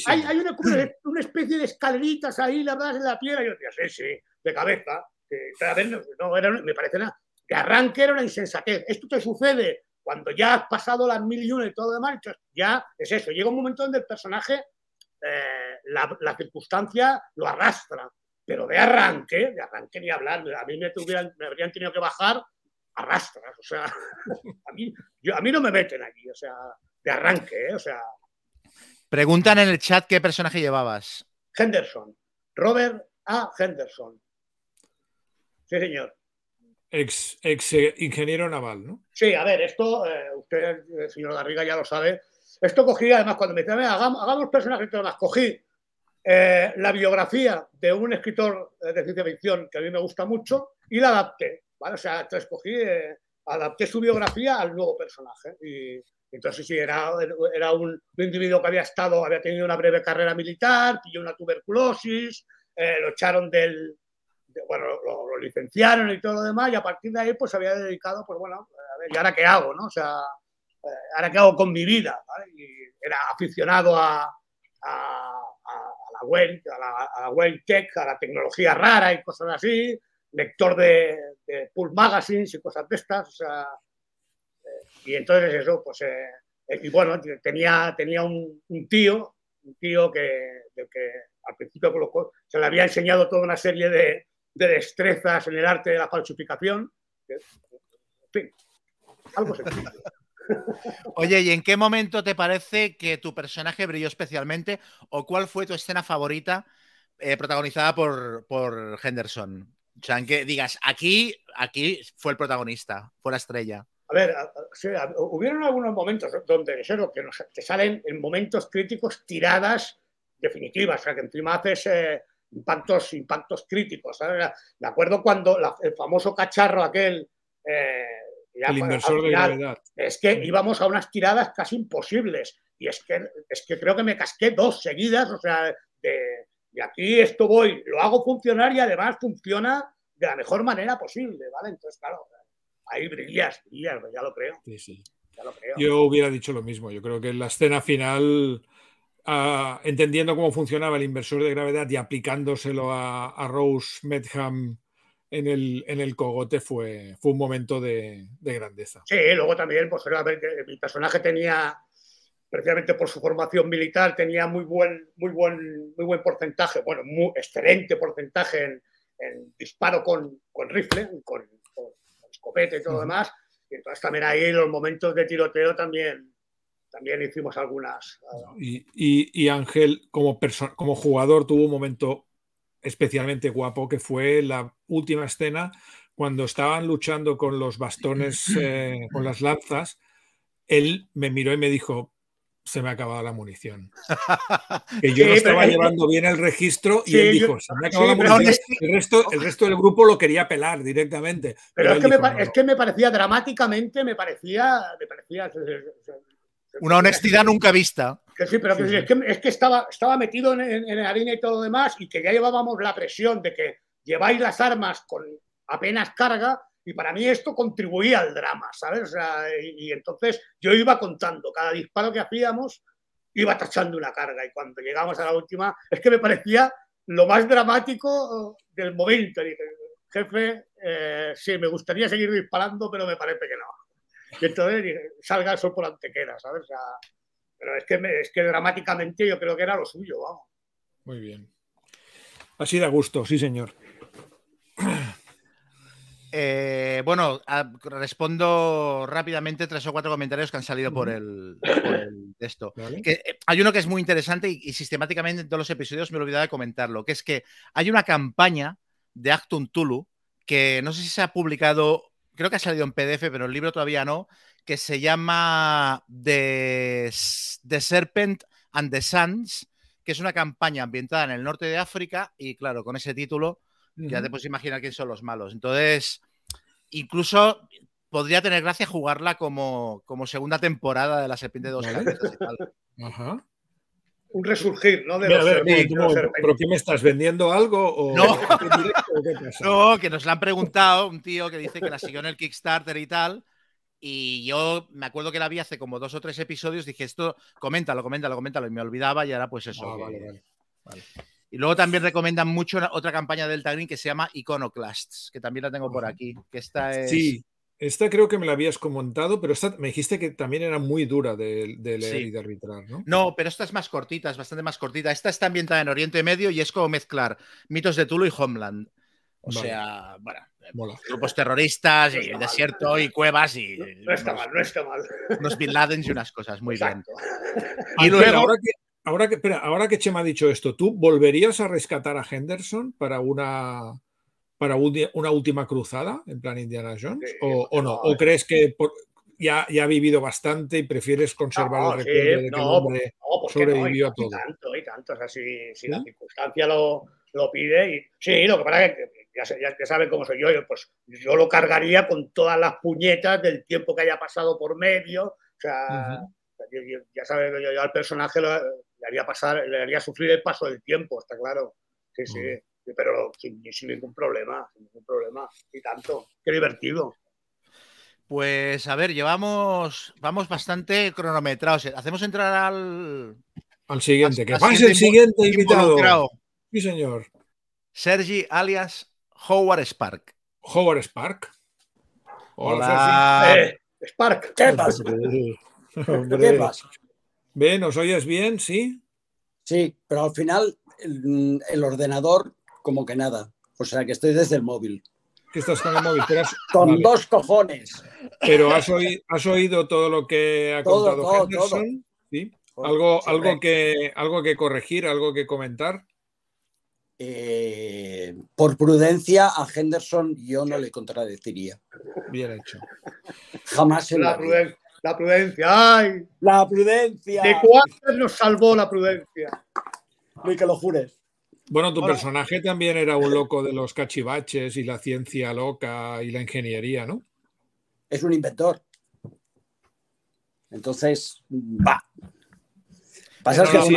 hay, hay una, una, especie de escaleritas ahí, la verdad, en la piedra. Y yo decía, sí, sí, de cabeza. no, era, me parece nada de arranque era una insensatez. Esto te sucede cuando ya has pasado las mil y una y todo demás, ya es eso. Llega un momento donde el personaje, eh, la, circunstancia lo arrastra, pero de arranque, de arranque ni hablar, a mí me, tuvieran, me habrían tenido que bajar, arrastras, o sea, a mí, a mí no me meten aquí, o sea, de arranque, ¿eh? o sea. Preguntan en el chat qué personaje llevabas. Henderson, Robert A. Henderson. Sí, señor. Ex, ex eh, ingeniero naval, ¿no? Sí, a ver, esto, eh, usted, eh, señor Garriga, ya lo sabe. Esto cogí, además, cuando me decían, hagamos, hagamos personajes más, cogí la biografía de un escritor de ciencia ficción que a mí me gusta mucho y la adapté, ¿vale? O sea, entonces cogí, adapté su biografía al nuevo personaje. Y, entonces, sí, era, era un, individuo que había estado, había tenido una breve carrera militar, pilló una tuberculosis, lo echaron del, bueno, lo, licenciaron y todo lo demás, y a partir de ahí pues había dedicado, pues bueno, a ver, ¿y ahora qué hago? ¿no? O sea, eh, ¿ahora qué hago con mi vida? Y era aficionado a, a, la web, a la, web tech, a la tecnología rara y cosas así, lector de, de Pulp Magazines y cosas de estas, o sea, eh, y entonces eso, pues, eh, y bueno, tenía, tenía un, un tío, un tío que, que al principio se le había enseñado toda una serie de, de destrezas en el arte de la falsificación. En fin, algo sencillo. Oye, ¿y en qué momento te parece que tu personaje brilló especialmente o cuál fue tu escena favorita eh, protagonizada por, por Henderson? O sea, en que digas, aquí, aquí fue el protagonista, fue la estrella. A ver, hubieron algunos momentos donde eso, que te salen en momentos críticos tiradas definitivas, o sea, que encima haces eh, impactos, impactos críticos. Me acuerdo cuando el famoso cacharro aquel... Eh, el inversor de gravedad. Es que íbamos a unas tiradas casi imposibles. Y es que, es que creo que me casqué dos seguidas, o sea, de, aquí esto voy, lo hago funcionar y además funciona de la mejor manera posible, ¿vale? Entonces, claro, ahí brillas, ya lo creo. Sí, sí. Ya lo creo. Yo hubiera dicho lo mismo. Yo creo que en la escena final ah, entendiendo cómo funcionaba el inversor de gravedad y aplicándoselo a, Rose Medham en el, en el cogote fue, fue un momento de, grandeza. Sí, luego también, pues mi personaje tenía, precisamente por su formación militar, tenía muy buen, muy buen, muy buen porcentaje, bueno, muy excelente porcentaje en, disparo con, rifle, con, escopeta y todo lo demás. Y entonces también ahí los momentos de tiroteo también, también hicimos algunas. Y, Ángel, como, como jugador, tuvo un momento especialmente guapo que fue la última escena cuando estaban luchando con los bastones, eh, con las lanzas. Él me miró y me dijo, se me ha acabado la munición. Que yo no estaba llevando bien el registro y él dijo, se me ha acabado la munición. El resto, el resto del grupo lo quería pelar directamente. Pero, es, que me, es, que me, parecía dramáticamente, me parecía, me parecía una honestidad nunca vista. Que sí, pero Es, que, estaba, estaba metido en, en, harina y todo lo demás y que ya llevábamos la presión de que lleváis las armas con apenas carga y para mí esto contribuía al drama, ¿sabes? y, entonces yo iba contando, cada disparo que hacíamos iba tachando una carga y cuando llegamos a la última es que me parecía lo más dramático del momento. dije, jefe, eh, sí, me gustaría seguir disparando, pero me parece que no. Y entonces salga el sol por antequera, ¿sabes? pero es que, es que dramáticamente yo creo que era lo suyo, vamos. Muy bien. Así da gusto, sí, señor. Eh, bueno, respondo rápidamente tres o cuatro comentarios que han salido por el, texto. Eh, hay uno que es muy interesante y, sistemáticamente en todos los episodios me he olvidado de comentarlo, que es que hay una campaña de Actum Tulu que no sé si se ha publicado creo que ha salido en PDF, pero el libro todavía no, que se llama The, Serpent and the Suns, que es una campaña ambientada en el norte de África y claro, con ese título ya te puedes imaginar quién son los malos. Entonces, incluso podría tener gracia jugarla como, como segunda temporada de la Serpiente de dos Ajá un resurgir, ¿no? De ¿Pero qué me estás vendiendo algo? No. que nos la han preguntado un tío que dice que la siguió en el Kickstarter y tal. Y yo me acuerdo que la vi hace como dos o tres episodios. Dije, esto, coméntalo, coméntalo, coméntalo. Y me olvidaba y ahora pues eso. Ah, y luego también recomiendan mucho otra campaña del Green que se llama Iconoclasts, que también la tengo por aquí. Que esta es... Sí, esta creo que me la habías comentado, pero esta me dijiste que también era muy dura de, leer y de arbitrar, ¿no? No, pero esta es más cortita, es bastante más cortita. Esta está ambientada en Oriente Medio y es como mezclar mitos de Tulu y Homeland. O sea, bueno, grupos terroristas y el desierto y cuevas y. No, está mal, no está mal. Unos Bin Laden y unas cosas, muy bien. Y luego. Ahora que, ahora que, espera, ahora que Chema ha dicho esto, ¿tú volverías a rescatar a Henderson para una para una última cruzada, en plan Indiana Jones? ¿O, no? ¿O crees que ya, ya, ha vivido bastante y prefieres conservar el recuerdo de que el hombre sobrevivió a todo? Y tanto, y tanto. O sea, si, la circunstancia lo, lo, pide. Y, sí, lo que pasa es que ya, ya, saben cómo soy yo, pues yo lo cargaría con todas las puñetas del tiempo que haya pasado por medio. O sea, ya sabes, yo, yo, al personaje le haría pasar, le haría sufrir el paso del tiempo, está claro. Sí, sí pero sin, ningún problema, sin ningún problema. Y tanto, qué divertido. Pues a ver, llevamos, vamos bastante cronometrados. Hacemos entrar al. Al siguiente, que pase el siguiente invitado. Sí, señor. Sergi alias Howard Spark. Howard Spark. Hola. Eh, Spark, ¿qué pasa? ¿Qué pasa? ¿Ven? ¿Nos oyes bien? ¿Sí? Sí, pero al final el ordenador como que nada. O sea que estoy desde el móvil. ¿Qué estás con el móvil? Con dos cojones. Pero has oído, has oído todo lo que ha contado Henderson. ¿Sí? ¿Algo, algo, que, ¿Algo que corregir, algo que comentar? Eh, por prudencia, a Henderson yo no le contradeciría. Bien hecho. Jamás en la, prudencia, la prudencia. ¡Ay! La prudencia. ¿De cuántos nos salvó la prudencia? Ni que lo jures. Bueno, tu personaje también era un loco de los cachivaches y la ciencia loca y la ingeniería, ¿no? Es un inventor. Entonces, va. Pasa que sí,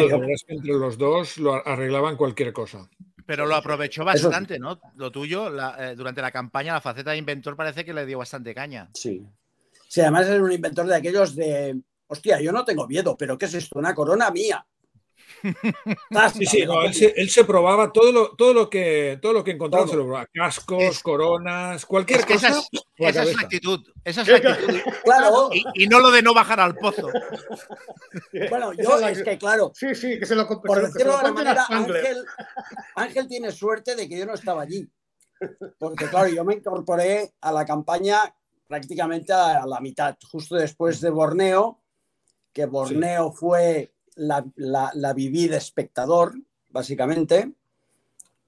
entre los dos lo arreglaban cualquier cosa. Pero lo aprovechó bastante, ¿no? Lo tuyo, eh, durante la campaña, la faceta de inventor parece que le dio bastante caña. Sí. Sí, además es un inventor de aquellos de, hostia, yo no tengo miedo, pero ¿qué es esto? Una corona mía. Sí, sí, no, él, se, él, se, probaba todo lo, todo lo que todo lo que encontraba, se lo probaba. Cascos, es, coronas, cualquier es que cosa. Esa es, esa es la actitud. Esa es la actitud. Claro. Y, y, no lo de no bajar al pozo. Bueno, yo es, es que claro. Sí, sí, que se lo Por decirlo de alguna manera, Ángel, Ángel tiene suerte de que yo no estaba allí. Porque claro, yo me incorporé a la campaña prácticamente a la mitad, justo después de Borneo, que Borneo sí. fue la, la, la, viví de espectador, básicamente.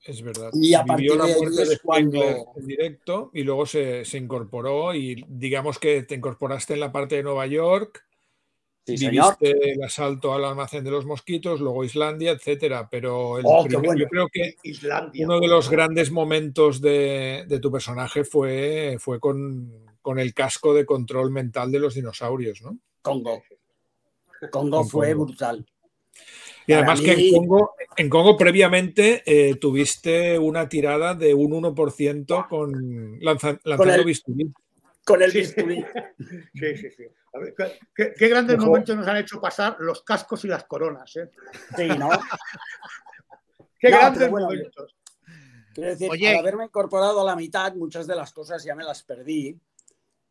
Es verdad. Y a partir Vivió de la muerte ahí de es cuando... en directo y luego se, se, incorporó y digamos que te incorporaste en la parte de Nueva York. Sí, viviste señor. el asalto al almacén de los mosquitos, luego Islandia, etcétera. Pero el Oh, primer, bueno. yo creo que Islandia. uno de los grandes momentos de, de tu personaje fue, fue con, con, el casco de control mental de los dinosaurios, ¿no? Congo. Congo fue Congo. brutal. Y además mí... que en Congo, en Congo previamente eh, tuviste una tirada de un 1% con lanza, lanzando con el, bisturí. Con el bisturí. Sí, sí, sí. A ver, ¿qué, qué, grandes Mejor. momentos nos han hecho pasar los cascos y las coronas, ¿eh? Sí, ¿no? qué no, grandes bueno, momentos. Quiero decir, Oye. al haberme incorporado a la mitad, muchas de las cosas ya me las perdí,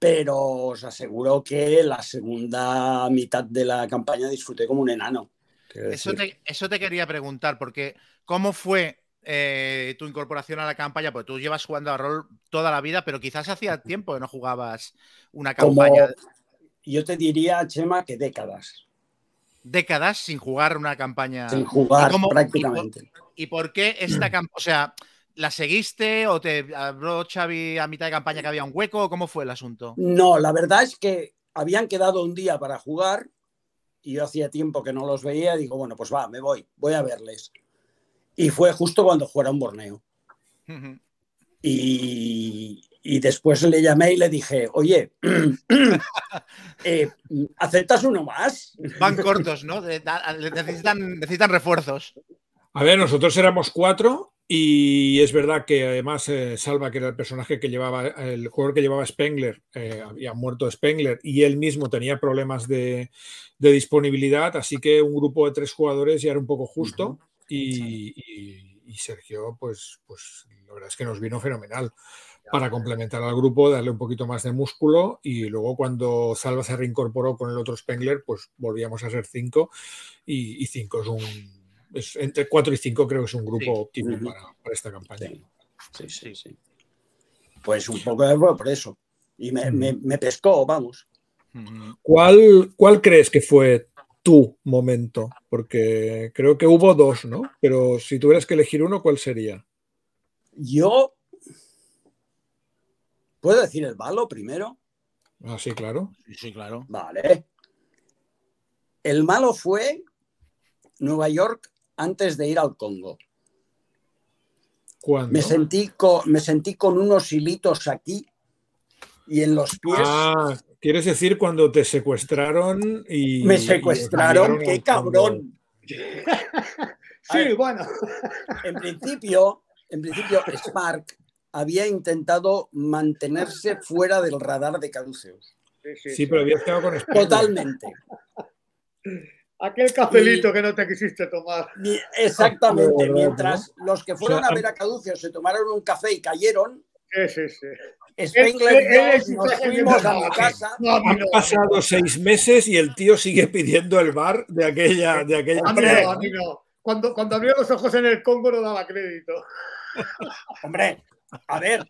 pero os aseguro que la segunda mitad de la campaña disfruté como un enano. Eso te, eso te, quería preguntar, porque ¿cómo fue eh, tu incorporación a la campaña? Porque tú llevas jugando a rol toda la vida, pero quizás hacía tiempo que no jugabas una campaña. Como, yo te diría, Chema, que décadas. Décadas sin jugar una campaña. Sin jugar, cómo, prácticamente. Y por, ¿Y por qué esta campaña? O sea, ¿la seguiste o te habló Xavi a mitad de campaña que había un hueco? ¿Cómo fue el asunto? No, la verdad es que habían quedado un día para jugar y yo hacía tiempo que no los veía, digo, bueno, pues va, me voy, voy a verles. Y fue justo cuando jugaron Borneo. Uh -huh. y, y, después le llamé y le dije, oye, eh, ¿aceptas uno más? Van cortos, ¿no? Necesitan, necesitan refuerzos. A ver, nosotros éramos cuatro y es verdad que además eh, Salva, que era el personaje que llevaba, el jugador que llevaba Spengler, eh, había muerto Spengler y él mismo tenía problemas de, de, disponibilidad, así que un grupo de tres jugadores ya era un poco justo uh -huh. y, y, y, Sergio, pues, pues la verdad es que nos vino fenomenal. Para complementar al grupo, darle un poquito más de músculo y luego cuando Salva se reincorporó con el otro Spengler, pues volvíamos a ser cinco y, y cinco es un es, entre 4 y 5 creo que es un grupo sí. óptimo para, para, esta campaña. Sí. sí, sí, Pues un poco de por eso. Y me, mm. me, me, pescó, vamos. ¿Cuál, ¿Cuál crees que fue tu momento? Porque creo que hubo dos, ¿no? Pero si tuvieras que elegir uno, ¿cuál sería? Yo. ¿Puedo decir el malo primero? Ah, sí, claro. Sí, sí, claro. Vale. El malo fue Nueva York antes de ir al Congo. ¿Cuándo? Me sentí, con, me sentí con unos hilitos aquí y en los pies. Ah, ¿quieres decir cuando te secuestraron y. Me secuestraron, y qué cabrón. sí, ver, bueno. En principio, en principio, Spark había intentado mantenerse fuera del radar de Caduceus. Sí, sí, sí, pero había estado con Spark. Totalmente. Aquel cafelito y, que no te quisiste tomar. Exactamente. Mientras los que fueron o sea, a ver a Caduceus se tomaron un café y cayeron. Sí, sí, sí. Spengler y yo nos fuimos a la casa. No, Han no, pasado seis meses y el tío sigue pidiendo el bar de aquella. De aquella a mí no, a mí no. Cuando, cuando abrió los ojos en el Congo no daba crédito. Hombre, a ver,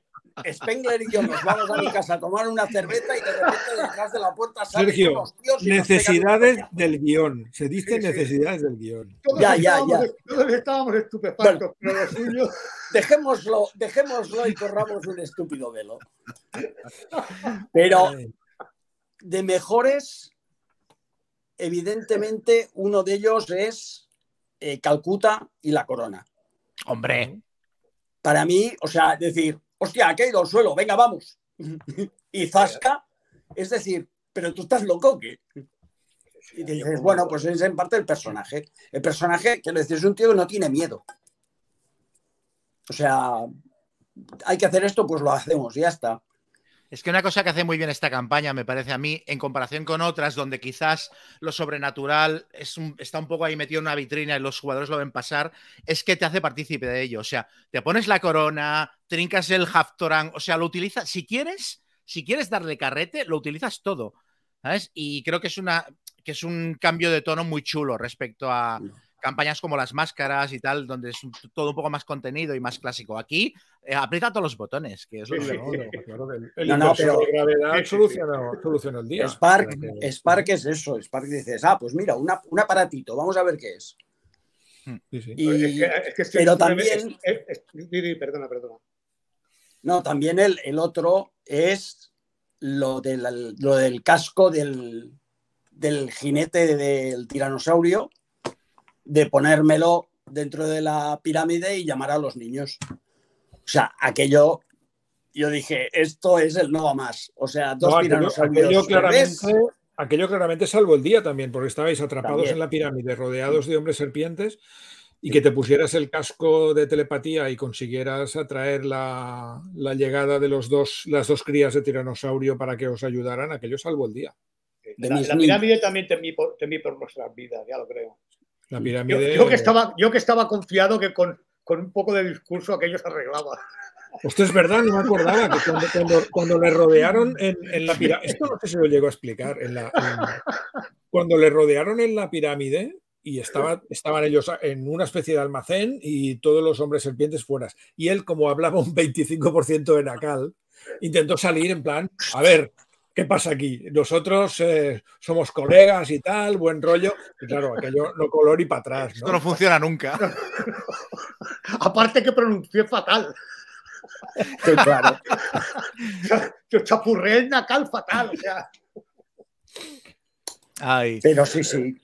Spengler y yo nos vamos a mi casa a tomar una cerveza y de repente detrás de la puerta salen Sergio, unos tíos y necesidades del guion. Se dice sí, sí. necesidades del guion. Todos ya, ya, ya. Todos estábamos estupefactos, bueno, pero lo suyo... Dejémoslo, dejémoslo y corramos un estúpido velo. Pero de mejores, evidentemente, uno de ellos es eh, Calcuta y la Corona. Hombre. Para mí, o sea, decir, hostia, ha caído al suelo, venga, vamos. y Zasca, es decir, pero tú estás loco, ¿qué? Y dices, bueno, pues es en parte el personaje. El personaje, quiero decir, es un tío que no tiene miedo. O sea, hay que hacer esto, pues lo hacemos, ya está. Es que una cosa que hace muy bien esta campaña, me parece a mí, en comparación con otras donde quizás lo sobrenatural es está un poco ahí metido en una vitrina y los jugadores lo ven pasar, es que te hace partícipe de ello. O sea, te pones la corona, trincas el Haftorang, o sea, lo utilizas, si quieres, si quieres darle carrete, lo utilizas todo. ¿Sabes? Y creo que es una que es un cambio de tono muy chulo respecto a, campañas como las máscaras y tal, donde es todo un poco más contenido y más clásico. Aquí eh, aprieta todos los botones, que es lo que... el, no, no, pero, de gravedad soluciona, el día. Spark, Spark es eso. Spark dices, ah, pues mira, una, un aparatito, vamos a ver qué es. Hmm. Y, es que, es que pero también... perdona, perdona. No, también el, el otro es lo del, lo del casco del, del jinete del tiranosaurio de ponérmelo dentro de la pirámide y llamar a los niños. O sea, aquello, yo dije, esto es el no más. O sea, dos tiranosaurios. Aquello, claramente, aquello claramente salvo el día también, porque estabais atrapados en la pirámide, rodeados de hombres serpientes, y que te pusieras el casco de telepatía y consiguieras atraer la, llegada de los dos, las dos crías de tiranosaurio para que os ayudaran, aquello salvo el día. la, pirámide también temí por, temí por nuestras vidas, ya lo creo. La pirámide. Yo, que, estaba, yo que estaba confiado que con, un poco de discurso aquello se arreglaba. Esto es verdad, no me acordaba que cuando, le rodearon en, la pirámide. Esto no sé si lo llego a explicar. En la, cuando le rodearon en la pirámide y estaba, estaban ellos en una especie de almacén y todos los hombres serpientes fuera. Y él, como hablaba un 25% de Nacal, intentó salir en plan, a ver, ¿qué pasa aquí? Nosotros eh, somos colegas y tal, buen rollo. Y claro, aquello no color y para atrás. ¿no? Esto no funciona nunca. Aparte que pronuncié fatal. claro. Yo chapurré el nacal fatal. O sea. Ay. Pero sí, sí.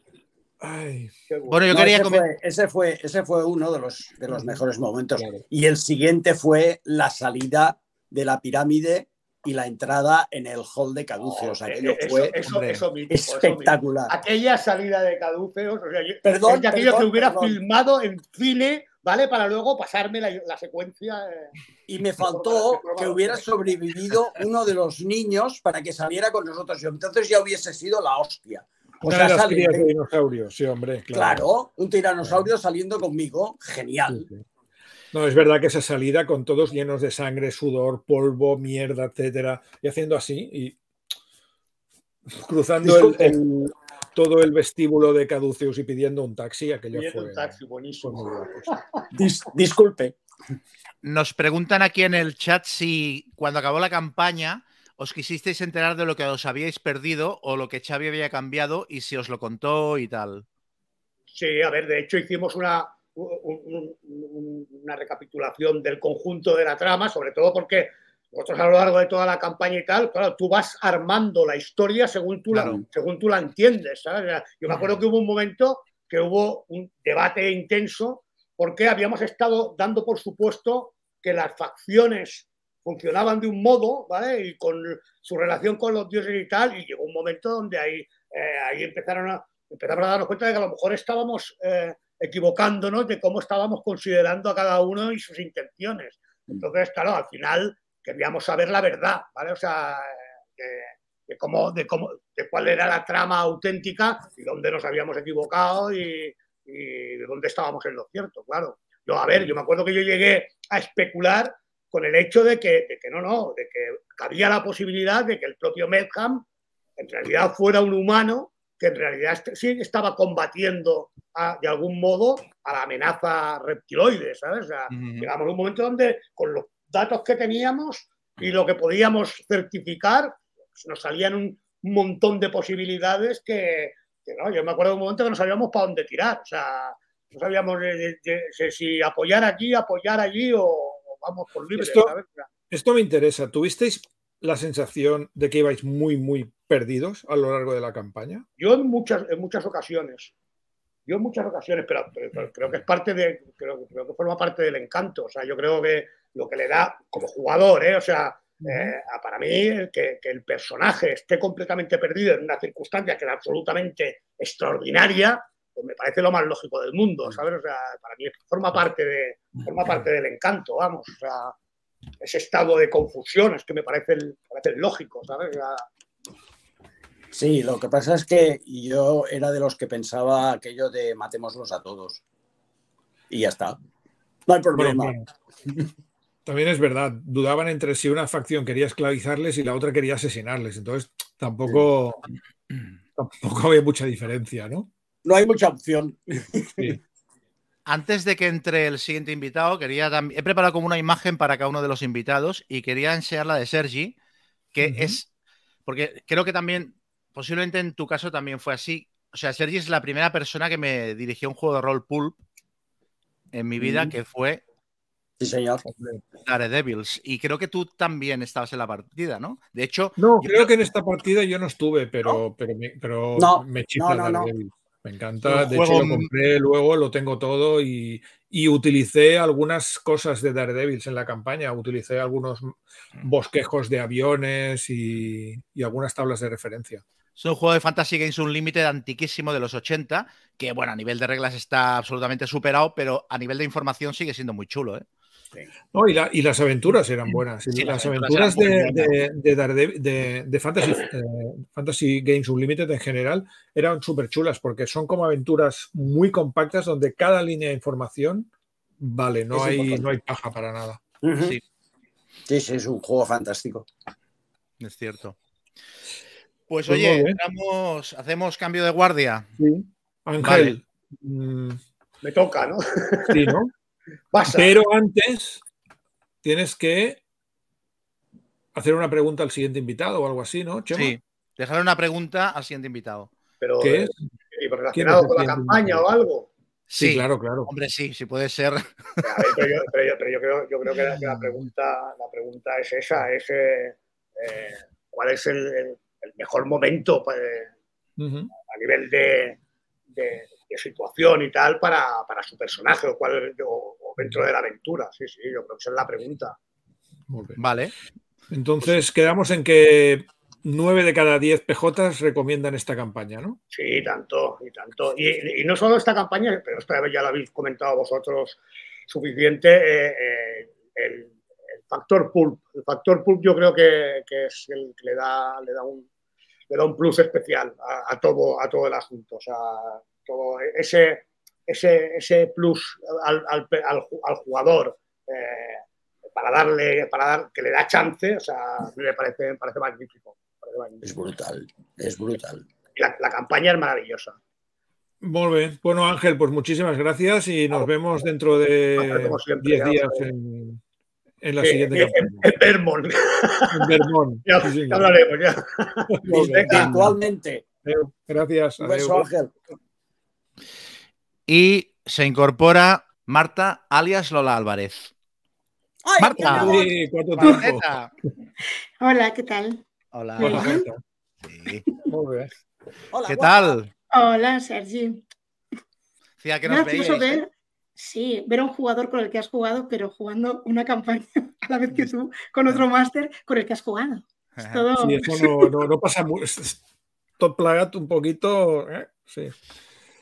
Ay. Bueno, yo quería ese, fue, ese, fue, uno de los, de los mejores momentos. Y el siguiente fue la salida de la pirámide y la entrada en el hall de Caduceos. aquello fue espectacular. Aquella salida de Caduceos, o sea, perdón, aquello que hubiera filmado en cine, ¿vale? Para luego pasarme la, secuencia. y me faltó que hubiera sobrevivido uno de los niños para que saliera con nosotros. Entonces ya hubiese sido la hostia. O sea, las de dinosaurio, sí, hombre. Claro, un tiranosaurio saliendo conmigo, genial. No, es verdad que esa salida con todos llenos de sangre, sudor, polvo, mierda, etcétera, y haciendo así y cruzando todo el vestíbulo de Caduceus y pidiendo un taxi, aquello fue, un taxi, buenísimo. disculpe. Nos preguntan aquí en el chat si cuando acabó la campaña os quisisteis enterar de lo que os habíais perdido o lo que Xavi había cambiado y si os lo contó y tal. Sí, a ver, de hecho hicimos una, una recapitulación del conjunto de la trama, sobre todo porque nosotros a lo largo de toda la campaña y tal, claro, tú vas armando la historia según tú, la, según tú la entiendes. Yo me acuerdo que hubo un momento que hubo un debate intenso porque habíamos estado dando por supuesto que las facciones funcionaban de un modo, ¿vale? Y con su relación con los dioses y tal, y llegó un momento donde ahí, eh, ahí empezaron a, empezamos a darnos cuenta de que a lo mejor estábamos eh, equivocándonos de cómo estábamos considerando a cada uno y sus intenciones. Mm. Entonces, claro, al final queríamos saber la verdad, ¿vale? O sea, de, cómo, de, cómo, de cuál era la trama auténtica y dónde nos habíamos equivocado y, de dónde estábamos en lo cierto, claro. Yo, a ver, yo me acuerdo que yo llegué a especular con el hecho de que, de que no, no, de que cabía la posibilidad de que el propio Medham en realidad fuera un humano que en realidad sí estaba combatiendo de algún modo a la amenaza reptiloide, ¿sabes? O sea, llegamos a un momento donde con los datos que teníamos y lo que podíamos certificar, pues, nos salían un montón de posibilidades que, no, yo me acuerdo de un momento que no sabíamos para dónde tirar, o sea, no sabíamos si apoyar aquí, apoyar allí o, vamos por libre. Esto, esto me interesa. ¿Tuvisteis la sensación de que ibais muy, muy perdidos a lo largo de la campaña? Yo en muchas, en muchas ocasiones. Yo en muchas ocasiones, pero, creo que es parte de, creo, creo, que forma parte del encanto. O sea, yo creo que lo que le da como jugador, ¿eh? o sea, eh, para mí que, que, el personaje esté completamente perdido en una circunstancia que era absolutamente extraordinaria, pues me parece lo más lógico del mundo, ¿sabes? O sea, para mí forma parte, de, forma parte del encanto, vamos. O sea, ese estado de confusión, es que me parece, me parece lógico, ¿sabes? Ya- Sí, lo que pasa es que yo era de los que pensaba aquello de matémoslos a todos. Y ya está. No hay problema. bueno. También es verdad, dudaban entre si una facción quería esclavizarles y la otra quería asesinarles. Entonces tampoco, tampoco había mucha diferencia, ¿no? No hay mucha opción. Sí. Antes de que entre el siguiente invitado, quería he preparado como una imagen para cada uno de los invitados y quería enseñar la de Sergi, que es, porque creo que también, posiblemente en tu caso también fue así. O sea, Sergi es la primera persona que me dirigió un juego de rol pulp en mi vida, Mm. que fue Sí, señor. Daredevils. Y creo que tú también estabas en la partida, ¿no? De hecho, No, Yo creo que en esta partida yo no estuve, pero, pero, me, pero No, me chifla no, no, no. Daredevil. Me encanta. De hecho, lo compré luego, lo tengo todo y, y utilicé algunas cosas de Daredevils en la campaña. Utilicé algunos bosquejos de aviones y, y algunas tablas de referencia. Es un juego de Fantasy Games Unlimited antiquísimo de los 80, que bueno, a nivel de reglas está absolutamente superado, pero a nivel de información sigue siendo muy chulo, ¿eh? No, y, la- y las aventuras eran buenas. Sí, las las aventuras de, muy de, de Daredevil- de- de Fantasy, eh, Fantasy Games Unlimited en general eran súper chulas porque son como aventuras muy compactas donde cada línea de información vale, no, Es hay, importante. no hay paja para nada. Sí, sí, es un juego fantástico. Es cierto. Pues, Pues oye, entramos- hacemos cambio de guardia. Ángel, mm, me toca, ¿no? sí, ¿no? Pasa. Pero antes tienes que hacer una pregunta al siguiente invitado o algo así, ¿no, Chema? Sí. Dejar una pregunta al siguiente invitado. pero, ¿Qué eh, es? y relacionado ¿Quién es el con la campaña invitado? o algo. Sí, claro, claro. Hombre, sí, sí puede ser. Ver, pero, yo, pero yo- pero yo creo, yo creo que, la, que la pregunta, la pregunta es esa, es eh, eh, cuál es el, el- el mejor momento pues, a nivel de, de- de situación y tal para, para su personaje o, cuál, o, o dentro de la aventura. Sí, sí, yo creo que esa es la pregunta. Vale. Entonces quedamos en que 9 de cada 10 PJs recomiendan esta campaña, ¿no? Sí, tanto, y tanto. Y, y no solo esta campaña, pero esta vez ya lo habéis comentado vosotros suficiente, eh, eh, el, el factor pulp. El factor pulp yo creo que, que es el que le da, le da un le da un plus especial a, a todo, a todo el asunto. O sea, todo ese, ese, ese plus al, al, al, al jugador eh, para darle, para dar, que le da chance, o sea, a mí me parece, me parece magnífico. me parece magnífico. Es brutal, es brutal. Y la, la campaña es maravillosa. Muy bien. Bueno, Ángel, pues muchísimas gracias y nos vemos dentro de siempre, 10 ya días en, en la Eh, siguiente eh, campaña. en Vermont. En Vermont. ya, Sí, ya hablaremos, ya. Virtualmente. Adeu. Gracias. Un beso. Ángel. Y se incorpora Marta, alias Lola Álvarez. ¡Ay, Marta. qué amor! Sí, ¿Cuánto tiempo? Marta. Hola, ¿qué tal? Hola. Hola. Marta. Sí. ¿Qué guapa. tal? Hola, Sergi. Decía que nos Gracioso veíais. ¿eh? ver, sí, ver a un jugador con el que has jugado, pero jugando una campaña a la vez que tú, con otro máster con el que has jugado. Es todo Sí, eso no, no, no pasa mucho. Top plagat un poquito. ¿eh? Sí.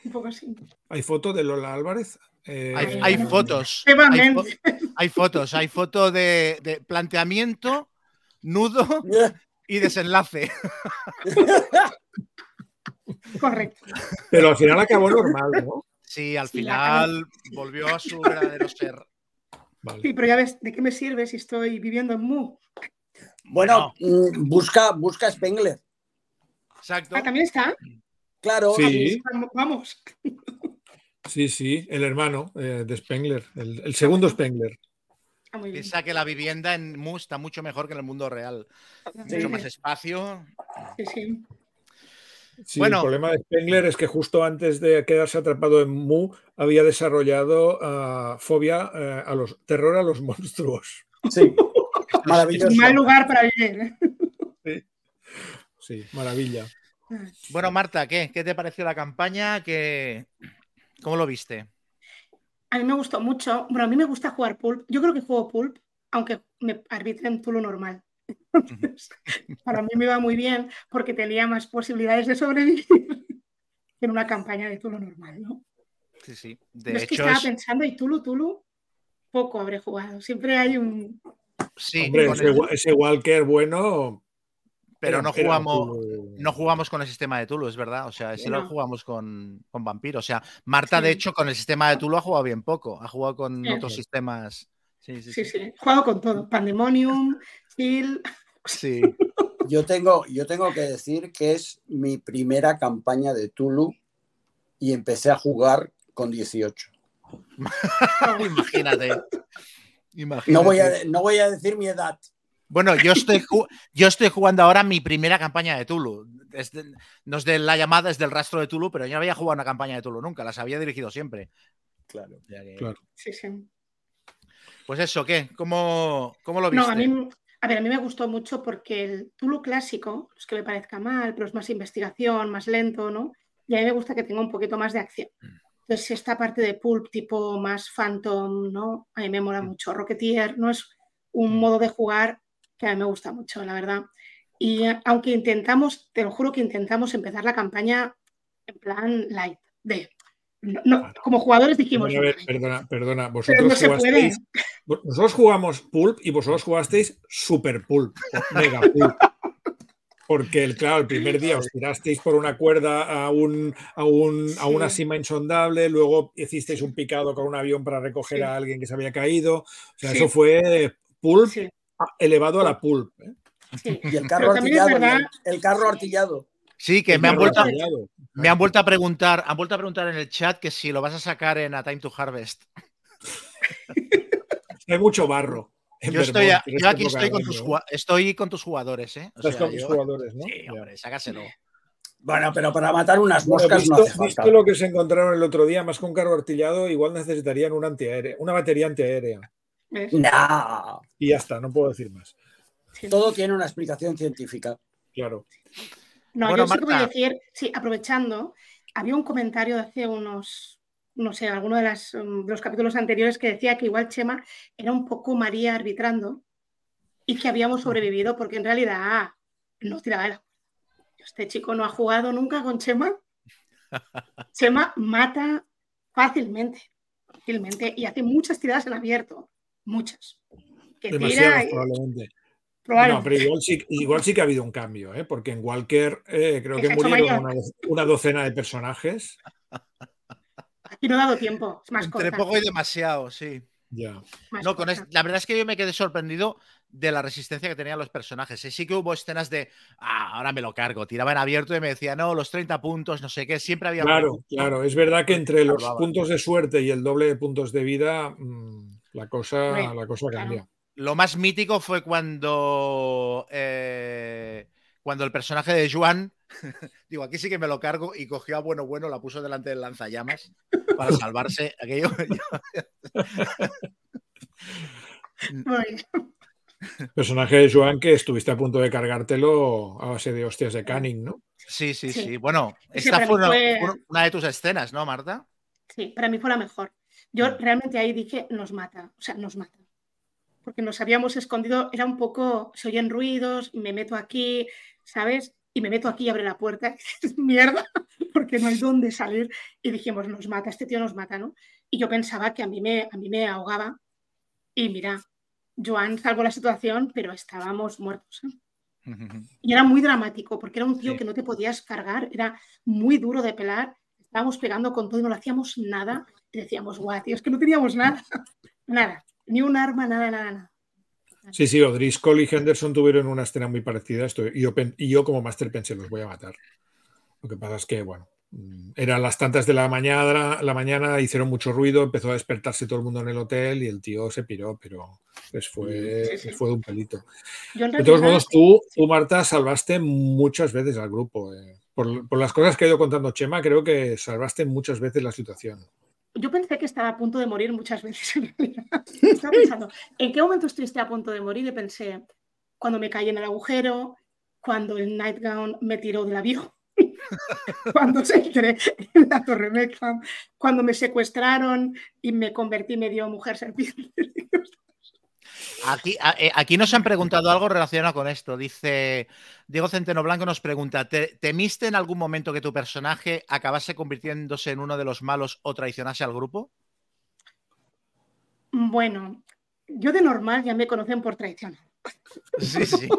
un poco así. ¿Hay foto de Lola Álvarez? Eh, Hay, hay fotos. Hay, fo- hay fotos. Hay foto de, de planteamiento, nudo y desenlace. Correcto. Pero al final acabó normal, ¿no? Sí, al Sí, final volvió a su verdadero ser. Vale. Sí, pero ya ves, ¿de qué me sirve si estoy viviendo en Mu? Bueno, mm, busca, busca Spengler. Exacto. Ah, ¿también está? Claro, Sí. Vamos-. Sí, sí, el hermano eh, de Spengler, el, el segundo Spengler. Ah, muy bien. Piensa que la vivienda en Mu está mucho mejor que en el mundo real. Mucho más espacio. Sí, sí. Sí, Bueno. el problema de Spengler es que justo antes de quedarse atrapado en Mu había desarrollado ah, fobia eh, a los terror a los monstruos. sí. Maravilloso. Mal lugar para vivir. Sí, maravilla. Bueno, Marta, ¿qué? ¿Qué te pareció la campaña? ¿Qué... ¿Cómo lo viste? A mí me gustó mucho. Bueno, a mí me gusta jugar Pulp. Yo creo que juego Pulp, aunque me arbitre en Tulu normal. Entonces, para mí me iba muy bien porque tenía más posibilidades de sobrevivir que en una campaña de Tulu normal, ¿no? Sí, sí. De Yo es que hecho, estaba es- pensando, y Tulu, Tulu, poco habré jugado. Siempre hay un, Sí, Hombre, ese, el- ese Walker bueno. pero no jugamos, no jugamos con el sistema de Tulu, es verdad. O sea, lo No. jugamos con, con Vampiro. O sea, Marta, de hecho, con el sistema de Tulu ha jugado bien poco. Ha jugado con Sí. otros sistemas. Sí, sí, Sí, sí. jugado con todo. Pandemonium, Sí. Yo tengo, yo tengo que decir que es mi primera campaña de Tulu y empecé a jugar con 18. Imagínate. Imagínate. No voy a, no voy a decir mi edad. Bueno, yo estoy, yo estoy jugando ahora mi primera campaña de Tulu. Es de- no es de la llamada, es del rastro de Tulu, pero yo no había jugado una campaña de Tulu nunca, las había dirigido siempre. Claro. Claro. Sí, sí. Pues eso, ¿qué? ¿Cómo, cómo lo viste? No, a mí, a ver, a mí me gustó mucho porque el Tulu clásico, es que me parezca mal, pero es más investigación, más lento, ¿no? Y a mí me gusta que tenga un poquito más de acción. Entonces, esta parte de pulp tipo más Phantom, ¿no? A mí me mola mucho. Rocketeer, ¿no? Es un modo de jugar que a mí me gusta mucho, la verdad. Y aunque intentamos, te lo juro que intentamos empezar la campaña en plan light, de... no- no, como jugadores dijimos, Bueno, a ver, "Ay, perdona, perdona. Vosotros no jugasteis. Nosotros jugamos Pulp y vosotros jugasteis Super Pulp, Mega Pulp. Porque, el, claro, el primer día os tirasteis por una cuerda a, un, a, un, a una cima insondable, luego hicisteis un picado con un avión para recoger Sí. a alguien que se había caído. O sea, Sí. eso fue Pulp Sí, elevado a la Pulp. ¿eh? sí. Y el carro artillado. El, el carro artillado. Sí, que me han vuelto, artillado. Me han vuelto a preguntar, han vuelto a preguntar en el chat que si lo vas a sacar en A Time to Harvest. Hay mucho barro. Yo, estoy, a- yo aquí estoy con, tus, ¿eh? estoy con tus jugadores, ¿eh? O Estás sea, con tus jugadores, ¿no? Sí, hombre, sácaselo. Bueno, pero para matar unas Bueno, moscas no visto, hace falta. visto lo que se encontraron el otro día, más con carro artillado, igual necesitarían un antiaéreo, una batería antiaérea. Nah, Y ya está, no puedo decir más. Todo tiene una explicación científica. Claro. No, Bueno, yo sí que voy a Marta. decir, sí, aprovechando, había un comentario de hace unos, no sé, alguno de, las, um, de los capítulos anteriores que decía que igual Chema era un poco María arbitrando y que habíamos sobrevivido porque en realidad ah, no tiraba de la. Este chico no ha jugado nunca con Chema. Chema mata fácilmente, fácilmente y hace muchas tiradas en abierto, muchas. Que tira Demasiadas y- probablemente. No, pero igual sí, igual sí que ha habido un cambio, ¿eh? porque en Walker eh, creo Que ha murieron una, una docena de personajes. Aquí no he dado tiempo, es más Entre corta. poco y demasiado, sí. Ya. No, con corta. es- la verdad es que yo me quedé sorprendido de la resistencia que tenían los personajes. ¿eh? Sí que hubo escenas de, ah, ahora me lo cargo. Tiraba en abierto y me decía, no, los 30 puntos, no sé qué. Siempre había. Claro, claro. Es verdad que entre los puntos de suerte y el doble de puntos de vida, mm, la cosa, la cosa claro. cambia. Lo más mítico fue cuando. eh, cuando el personaje de Juan. digo, aquí sí que me lo cargo y cogió a bueno, bueno, la puso delante del lanzallamas para salvarse. Aquello. Personaje de Joan que estuviste a punto de cargártelo a base de hostias de Canning, ¿no? Sí, sí, Sí. sí. Bueno, esta para fue mí una, fue- fue una de tus escenas, ¿no, Marta? Sí, para mí fue la mejor. Yo Mm. realmente ahí dije, nos mata, o sea, nos mata. Porque nos habíamos escondido, era un poco, se oyen ruidos, y me meto aquí, ¿sabes? Y me meto aquí y abre la puerta, y dices, mierda, porque no hay dónde salir. Y dijimos, nos mata, este tío nos mata, ¿no? Y yo pensaba que a mí me, a mí me ahogaba. Y mira, Joan salvó la situación, pero estábamos muertos. ¿eh? Y era muy dramático, porque era un tío Sí. que no te podías cargar, era muy duro de pelar, estábamos pegando con todo y no le hacíamos nada. Y decíamos, guau, tío, es que no teníamos nada, nada, ni un arma, nada, nada, nada. Sí, sí, O'Driscoll y Henderson tuvieron una escena muy parecida a esto. Y yo, pen- y yo como máster pensé, los voy a matar. Lo que pasa es que, bueno, mm, eran las tantas de la mañana, la mañana hicieron mucho ruido, empezó a despertarse todo el mundo en el hotel y el tío se piró, pero les fue, Sí, sí. les fue de un pelito. De todos modos, tú, tú, Marta, salvaste muchas veces al grupo. eh. Por, por las cosas que ha ido contando Chema, creo que salvaste muchas veces la situación. Yo pensé que estaba a punto de morir muchas veces en realidad. Estaba pensando, ¿en qué momento estuviste a punto de morir? Y pensé, cuando me caí en el agujero, cuando el nightgown me tiró del avión, cuando se entré en la Torre Meckham, cuando me secuestraron y me convertí medio mujer serpiente. Aquí, eh, aquí nos han preguntado algo relacionado con esto. Dice Diego Centeno Blanco nos pregunta: ¿te- ¿temiste en algún momento que tu personaje acabase convirtiéndose en uno de los malos o traicionase al grupo? Bueno, yo de normal ya me conocen por traición. Sí, sí.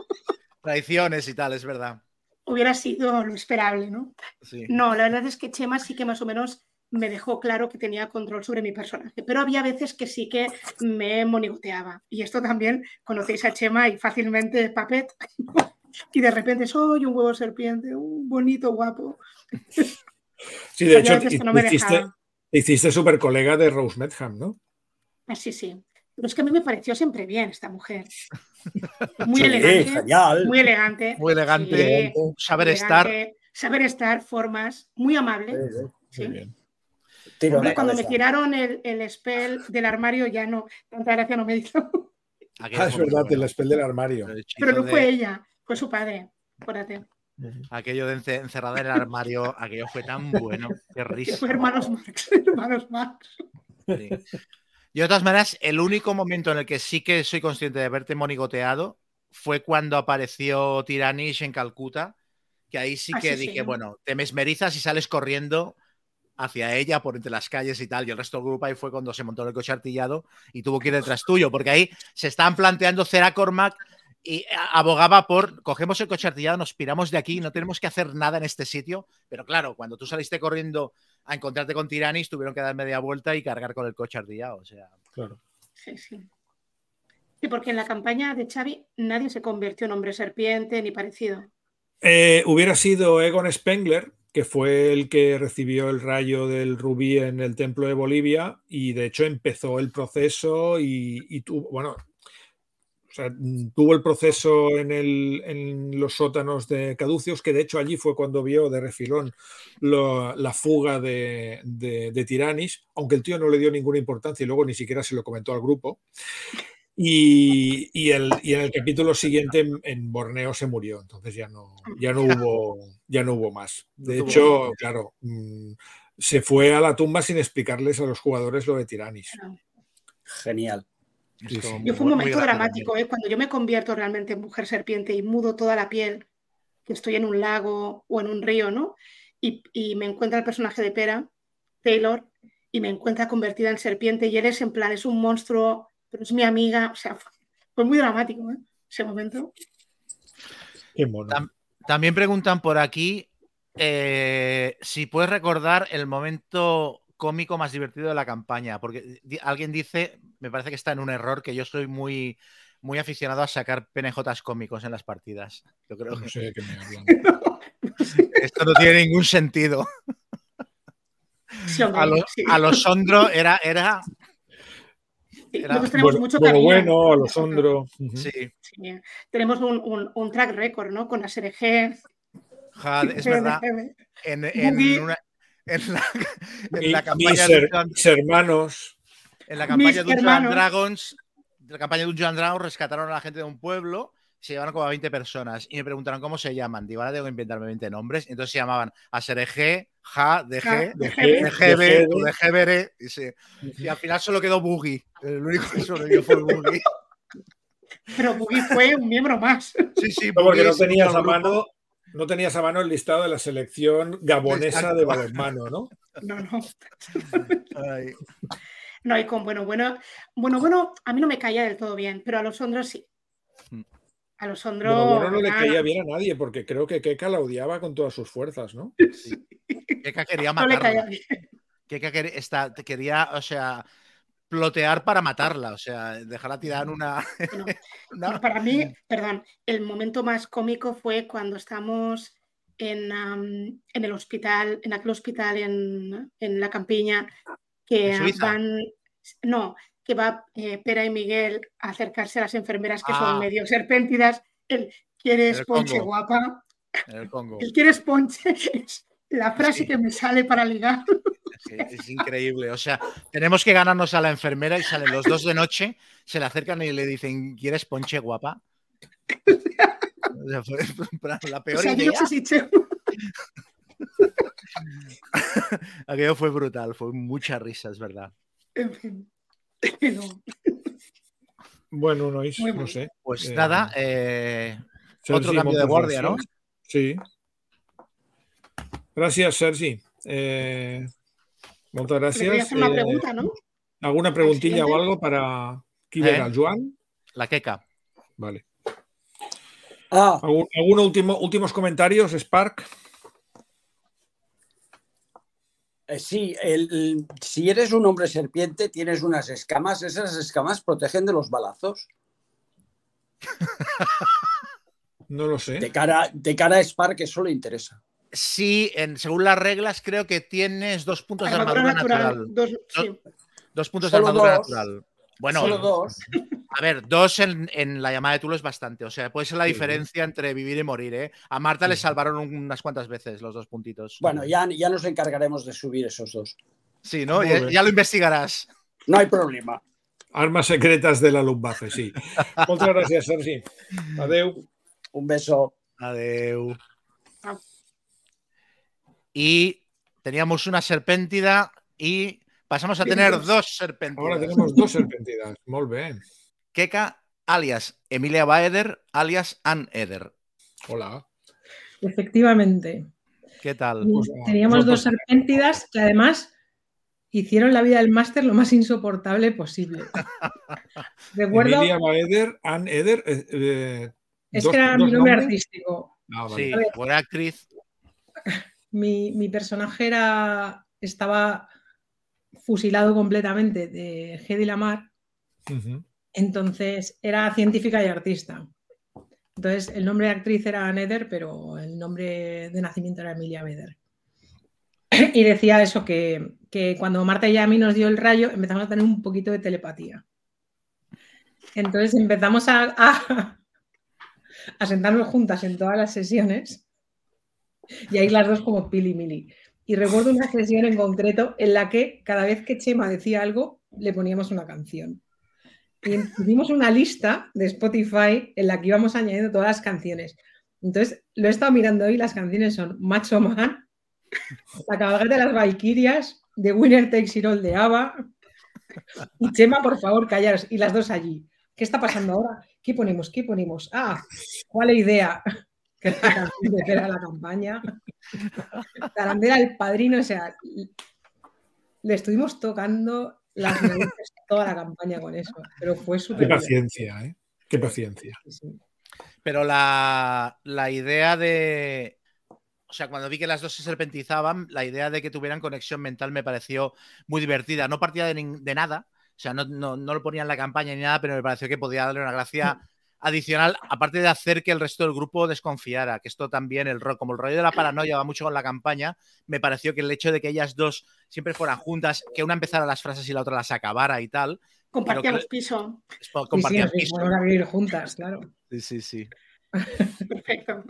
Traiciones y tal, es verdad. Hubiera sido lo esperable, ¿no? Sí. No, la verdad es que Chema sí que más o menos me dejó claro que tenía control sobre mi personaje, pero había veces que sí que me monigoteaba. Y esto también conocéis a Chema y fácilmente Papet. y de repente soy un huevo serpiente, un bonito, guapo. Sí, de hecho, no me hiciste, super colega de Rose Medham, ¿no? Ah, Sí, sí. Pero es que a mí me pareció siempre bien esta mujer. Muy Sí, elegante. genial. Muy elegante. Muy elegante, Sí, saber elegante, estar. Saber estar, formas, muy amable. Sí, sí. sí. Muy bien. Tiro Hombre, cuando me tiraron el, el spell del armario ya no, tanta gracia no me hizo. Aquello Ah, es verdad, el spell del armario. Pero no de- fue ella, fue su padre. Acuérdate. Aquello de ence- encerrada en el armario, aquello fue tan bueno. Qué risa. Fue hermanos Marx. Hermanos Marx. Sí. Yo, de todas maneras, el único momento en el que sí que soy consciente de haberte monigoteado fue cuando apareció Tiranish en Calcuta, que ahí sí Ah, que dije, sí. bueno, te mesmerizas y sales corriendo hacia ella por entre las calles y tal, y el resto del grupo ahí fue cuando se montó el coche artillado y tuvo que ir detrás tuyo, porque ahí se estaban planteando Cera Cormac y abogaba por, cogemos el coche artillado, nos piramos de aquí, no tenemos que hacer nada en este sitio, pero claro, cuando tú saliste corriendo a encontrarte con Tiranis, tuvieron que dar media vuelta y cargar con el coche artillado, o sea... Claro. Sí, sí. Sí, porque en la campaña de Xavi nadie se convirtió en hombre serpiente ni parecido. Eh, hubiera sido Egon Spengler, que fue el que recibió el rayo del rubí en el templo de Bolivia y de hecho empezó el proceso y, tuvo, bueno, tuvo el proceso en, los sótanos de Caducios, que de hecho allí fue cuando vio de refilón la fuga de, de, de Tiranis, aunque el tío no le dio ninguna importancia y luego ni siquiera se lo comentó al grupo. Y, y el- y en el capítulo siguiente en, en Borneo se murió, entonces ya no, ya no hubo, ya no hubo más. De hecho, claro, mm, se fue a la tumba sin explicarles a los jugadores lo de Tiranis. Genial. Es Sí, sí. Yo fue un momento dramático, ¿eh? cuando yo me convierto realmente en mujer serpiente y mudo toda la piel, que estoy en un lago o en un río, ¿no? Y, y me encuentra el personaje de Pera, Taylor, y me encuentra convertida en serpiente y eres en plan, es un monstruo, pero es mi amiga, o sea, fue, fue muy dramático, ¿eh? Ese momento. Qué mono. Tam- También preguntan por aquí eh, si puedes recordar el momento cómico más divertido de la campaña, porque di- alguien dice, me parece que está en un error, que yo soy muy, muy aficionado a sacar PNJs cómicos en las partidas. Yo creo No que sé de qué me hablan. esto no tiene ningún sentido. Sí, hombre, A lo, sí. a lo Sondro era, era era- Nosotros tenemos Bueno, mucho cariño. bueno, Alessandro. Sí, Sí, Tenemos un, un- un track record, ¿no? Con la SRG. ja, es verdad. En, en una- en la, en Mi- la campaña mis, de Dungeons- mis hermanos. En la campaña Mis de Dungeons Dragons, la campaña de Dungeons Dragons, rescataron a la gente de un pueblo, se llevaron como a 20 personas y me preguntaron cómo se llaman. Digo, ahora tengo que inventarme 20 nombres. Entonces se llamaban Ja, DG, Ja, de DGB. DGBR. Y, sí. y al final solo quedó Boogie. El único que sobrevivió fue Boogie. Pero Boogie fue un miembro más. Sí, sí, porque no tenías a mano, no tenías a mano el listado de la selección gabonesa de balonmano, ¿no? No, no. Ay, No, y con bueno, bueno, bueno, bueno, a mí no me caía del todo bien, pero a los Ondros sí. A los Ondros. Bueno, no le caía bien a nadie, porque creo que Keka la odiaba con todas sus fuerzas, ¿no? Keka quería no le caía matarla. bien. Keka quería, está- quería, o sea, plotear para matarla. O sea, dejarla tirada en una. Para mí, perdón, el momento más cómico fue cuando estamos en, en el hospital, en aquel hospital en, en la campiña, que van, no, que va eh, Pera y Miguel a acercarse a las enfermeras que Ah. son medio serpéntidas. El ¿quieres El ponche guapa? el Congo. El ¿quieres ponche? Es la frase Sí. que me sale para ligar. Es, es increíble. O sea, tenemos que ganarnos a la enfermera y salen los dos de noche, se le acercan y le dicen, ¿quieres ponche guapa? O sea, fue la O peor sea, yo idea. Aquello fue brutal, fue mucha risa, es verdad. En fin. No. Bueno, no, es- no sé. Pues Eh, nada, eh, Otro cambio de guardia, ¿no? Sí. Gràcies, Sergi. Eh, moltes Le voy a gràcies. hacer una Eh, pregunta, ¿no? ¿Alguna preguntilla o algo para, ¿Quién ¿Eh? era? ¿El Joan? La queca. Vale. Ah, ¿Algún, algún último, últimos comentarios, Spark? eh, sí, el- el- si eres un hombre serpiente, tienes unas escamas. Esas escamas protegen de los balazos. No lo sé. De cara, de cara a Spark, eso le interesa. Sí, en, según las reglas, creo que tienes dos puntos de Armadura armadura natural. natural. Dos, sí. Dos puntos de armadura dos. natural. Bueno, Solo dos. a ver, dos en, en la llamada de Tulo es bastante. O sea, puede ser la Sí. diferencia entre vivir y morir, ¿eh? A Marta le salvaron unas cuantas veces los dos puntitos. Bueno, ya, ya nos encargaremos de subir esos dos. Sí, ¿no? Muy Ya, bien. ya lo investigarás. No hay problema. Armas secretas de la Luftwaffe, sí. Muchas gracias, Sergi. Adeu. Un beso. Adeu. Y teníamos una serpéntida y pasamos a tener dos serpéntidas. Ahora tenemos dos serpentidas. Molt bé. Keka, alias Emilia Baeder, alias Ann Eder. Hola. Efectivamente. ¿Qué tal? Pues, Teníamos dos serpéntidas que además hicieron la vida del máster lo más insoportable posible. Recuerdo, Emilia Baeder, Ann Eder. eh, eh, es dos- que era mi nombre artístico. Ah, vale. Sí, ver. buena actriz. Mi, mi personaje era, estaba fusilado completamente de Hedy Lamar, Ujú. Entonces era científica y artista. Entonces el nombre de actriz era Ann Eder, pero el nombre de nacimiento era Emilia Baeder. Y decía eso, que, que cuando Marta y a mí nos dio el rayo empezamos a tener un poquito de telepatía. Entonces empezamos a, a, a sentarnos juntas en todas las sesiones y ahí las dos como pili mili. Y recuerdo una sesión en concreto en la que cada vez que Chema decía algo le poníamos una canción. Y hicimos una lista de Spotify en la que íbamos añadiendo todas las canciones. Entonces lo he estado mirando hoy, las canciones son Macho Man, La cabalgata de las Valquirias, The Winner Takes It All de ABBA y Chema, por favor, callaros. Y las dos allí. ¿Qué está pasando ahora? ¿Qué ponemos? ¿Qué ponemos? Ah, ¿cuál idea? Que era la campaña. Tarandera el padrino, o sea, le estuvimos tocando las narices toda la campaña con eso, pero fue Qué súper paciencia, ¿eh? Qué paciencia. sí. Pero la, la idea de. O sea, cuando vi que las dos se serpentizaban, la idea de que tuvieran conexión mental me pareció muy divertida. No partía de, de nada. O sea, no, no, no lo ponía en la campaña ni nada, pero me pareció que podía darle una gracia adicional, aparte de hacer que el resto del grupo desconfiara. Que esto también, el ro- como el rollo de la paranoia va mucho con la campaña, me pareció que el hecho de que ellas dos siempre fueran juntas, que una empezara las frases y la otra las acabara y tal, Compartíamos que- piso. es po- Sí, sí, compartían nos piso. fuimos a vivir juntas, claro. Sí, sí, sí. Perfecto.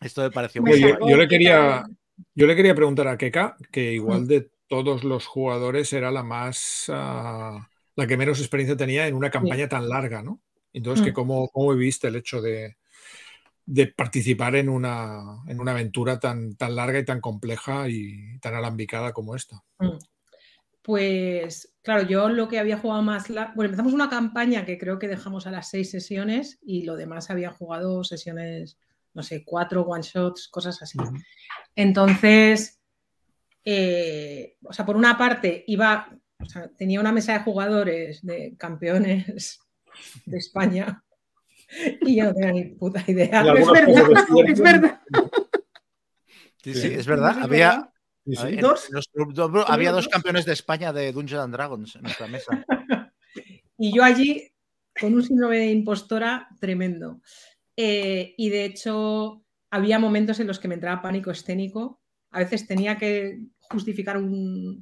Esto me pareció muy sacó yo le que quería, yo le quería preguntar a Keka que igual de todos los jugadores era la más ah, la que menos experiencia tenía en una campaña tan larga, ¿no? Entonces, que Mm. cómo, cómo viviste el hecho de, de participar en una, en una aventura tan, tan larga y tan compleja y tan alambicada como esta. Mm. Pues claro, yo lo que había jugado más, la- bueno, empezamos una campaña que creo que dejamos a las seis sesiones y lo demás había jugado sesiones, no sé, cuatro one shots, cosas así. Entonces, eh, o sea, por una parte iba, o sea, tenía una mesa de jugadores de campeones de España y yo no tenía ni puta idea. Es verdad, es verdad. Sí, Sí. es verdad. Había, verdad. Sí, sí. en ¿Dos? había dos dos? campeones de España de Dungeons and Dragons en nuestra mesa. Y yo allí con un síndrome de impostora tremendo. Eh, y de hecho, había momentos en los que me entraba pánico escénico. A veces tenía que justificar un,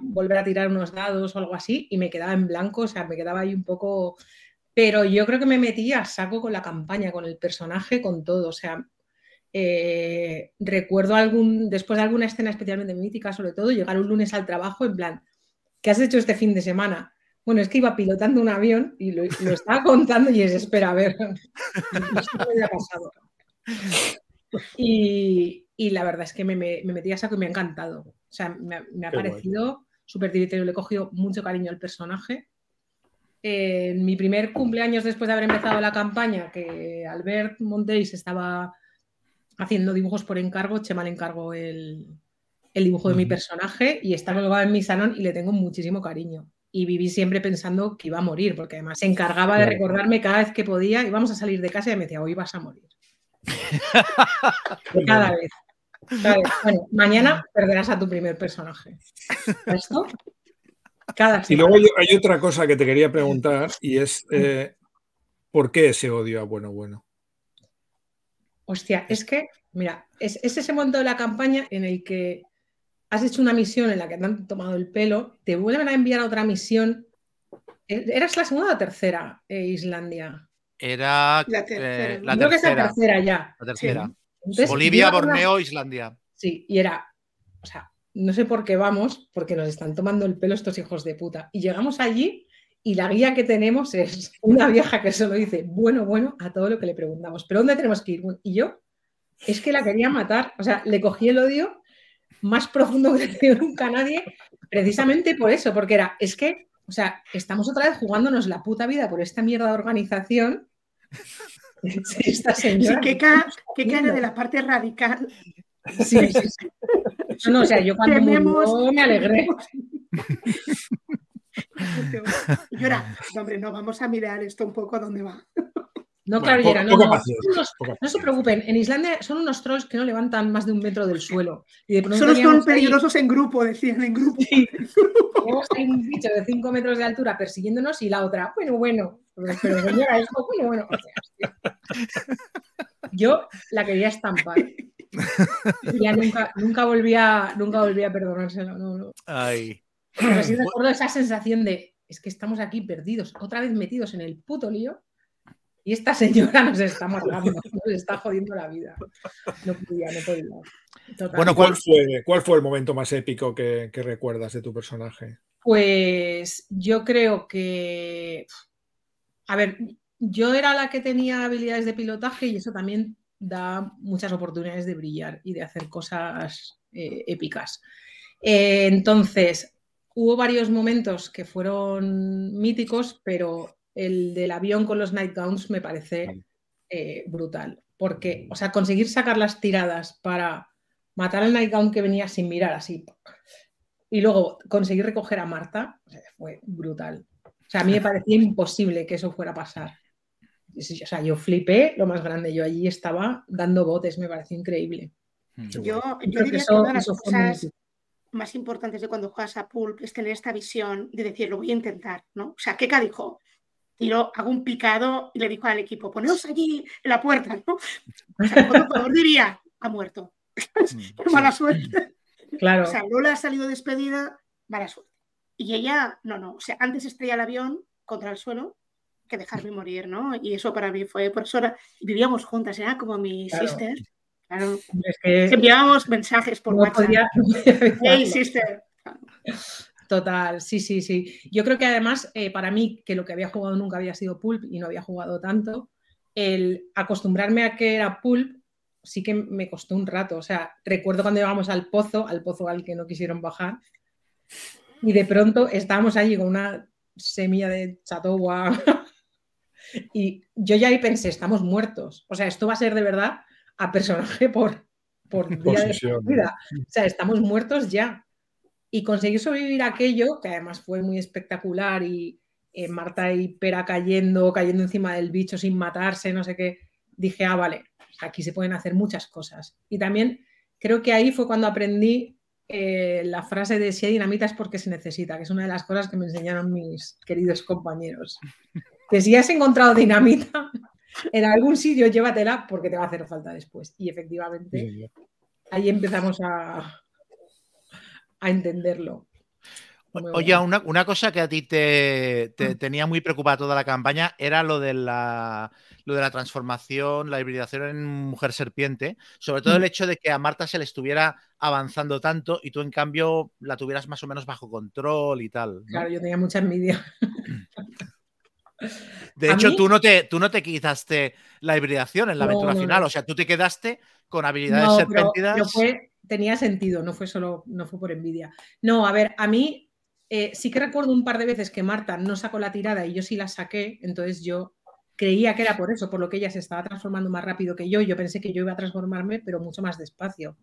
volver a tirar unos dados o algo así y me quedaba en blanco, o sea, me quedaba ahí un poco... Pero yo creo que me metí a saco con la campaña, con el personaje, con todo. O sea, eh, recuerdo algún, después de alguna escena especialmente mítica, sobre todo, llegar un lunes al trabajo en plan, ¿qué has hecho este fin de semana? Bueno, es que iba pilotando un avión y lo, estaba contando y es, espera, a ver, esto me había pasado. Y, y la verdad es que me, me, me metí a saco y me ha encantado. O sea, me, ha- me ha Qué guay. parecido súper divertido, le he cogido mucho cariño al personaje. Eh, En mi primer cumpleaños después de haber empezado la campaña, que Albert Monteis estaba haciendo dibujos por encargo, Chema le encargó el, el dibujo de mi personaje y está colgado en mi salón y le tengo muchísimo cariño. y viví siempre pensando que iba a morir, porque además se encargaba de recordarme cada vez que podía, íbamos a salir de casa y me decía, hoy vas a morir. cada vez. Bueno, mañana perderás a tu primer personaje. ¿Esto? Cada y luego hay, otra cosa que te quería preguntar y es eh, ¿por qué ese odio a bueno bueno? Hostia, es que, mira, es, ese momento de la campaña en el que has hecho una misión en la que te han tomado el pelo, te vuelven a enviar a otra misión. ¿E-, ¿Eras la segunda o la tercera, eh, Islandia? Era la tercera. Eh, Creo que es la tercera ya. La tercera. Bolivia, Borneo, Islandia. Sí, y era, o sea, no sé por qué vamos, porque nos están tomando el pelo estos hijos de puta. Y llegamos allí y la guía que tenemos es una vieja que solo dice, bueno, bueno, a todo lo que le preguntamos. ¿Pero dónde tenemos que ir? Y yo es que la quería matar. O sea, le cogí el odio más profundo que nunca a nadie, precisamente por eso, porque era, es que, o sea, estamos otra vez jugándonos la puta vida por esta mierda de organización. Esta señora. Sí, que, cae de la parte radical. Sí, sí, sí. No, o sea, yo cuando murió, me alegré. Y era, hombre, no, vamos a mirar esto un poco a dónde va. No, claro, no, no, no, se preocupen, en Islandia son unos trolls que no levantan más de un metro del suelo. Y son los peligrosos en grupo, decían, en grupo. Hay un bicho de 5 metros de altura persiguiéndonos y la otra, bueno, bueno, pero señora, esto, bueno, bueno. Yo la quería estampar. Y ya nunca, nunca, volvía, nunca volvía a perdonárselo. No, no. Ay. Pero sí recuerdo esa sensación de, es que estamos aquí perdidos, otra vez metidos en el puto lío y esta señora nos está matando, nos está jodiendo la vida. No podía, no podía. Bueno, ¿cuál fue, ¿cuál fue el momento más épico que, recuerdas de tu personaje? Pues yo creo que, a ver, yo era la que tenía habilidades de pilotaje y eso también da muchas oportunidades de brillar y de hacer cosas eh, épicas. Eh, entonces, hubo varios momentos que fueron míticos, pero el del avión con los nightgowns me parece eh, brutal. Porque, o sea, conseguir sacar las tiradas para matar al nightgown que venía sin mirar así y luego conseguir recoger a Marta fue brutal. O sea, a mí me parecía imposible que eso fuera a pasar. O sea, yo flipé lo más grande. Yo allí estaba dando botes, me pareció increíble. Yo, yo diría que, una de las cosas más importantes de cuando juegas a Pulp es tener esta visión de decir, lo voy a intentar, ¿no? O sea, Keka dijo, tiró, hago un picado y le dijo al equipo, poneos allí en la puerta, ¿no? O sea, el jugador diría, ha muerto. Qué mala suerte. Claro. O sea, Lola ha salido despedida, mala suerte. Y ella, no, no, o sea, antes estrella el avión contra el suelo que dejarme morir, ¿no? Y eso para mí fue, por eso vivíamos juntas, era como mi sister. Claro. Es que enviábamos mensajes por WhatsApp. hey, sister. Total, sí, sí, sí. Yo creo que además, eh, para mí, que lo que había jugado nunca había sido Pulp y no había jugado tanto, el acostumbrarme a que era Pulp sí que me costó un rato. O sea, recuerdo cuando íbamos al pozo, al pozo al que no quisieron bajar, y de pronto estábamos allí con una semilla de chatowa y yo ya ahí pensé, estamos muertos. O sea, esto va a ser de verdad a personaje por, por vida. O sea, estamos muertos ya. Y conseguir sobrevivir aquello, que además fue muy espectacular, y eh, Marta y Pera cayendo, cayendo encima del bicho sin matarse, no sé qué, dije, ah, vale, aquí se pueden hacer muchas cosas. Y también creo que ahí fue cuando aprendí eh, la frase de si hay dinamita es porque se necesita, que es una de las cosas que me enseñaron mis queridos compañeros. Que si has encontrado dinamita, en algún sitio llévatela porque te va a hacer falta después. Y efectivamente, ahí empezamos a, a entenderlo. Oye, una, cosa que a ti te, mm. tenía muy preocupada toda la campaña era lo de la, lo de la transformación, la hibridación en mujer serpiente, sobre todo el mm. hecho de que a Marta se le estuviera avanzando tanto y tú en cambio la tuvieras más o menos bajo control y tal. Claro, yo tenía mucha envidia. De hecho, tú, no te, tú no te quitaste la hibridación en la aventura final, o sea, tú te quedaste con habilidades serpentidas. Tenía sentido, no fue solo, no fue por envidia. No, a ver, a mí eh, sí que recuerdo un par de veces que Marta no sacó la tirada y yo sí la saqué, entonces yo creía que era por eso, por lo que ella se estaba transformando más rápido que yo. Yo pensé que yo iba a transformarme, pero mucho más despacio.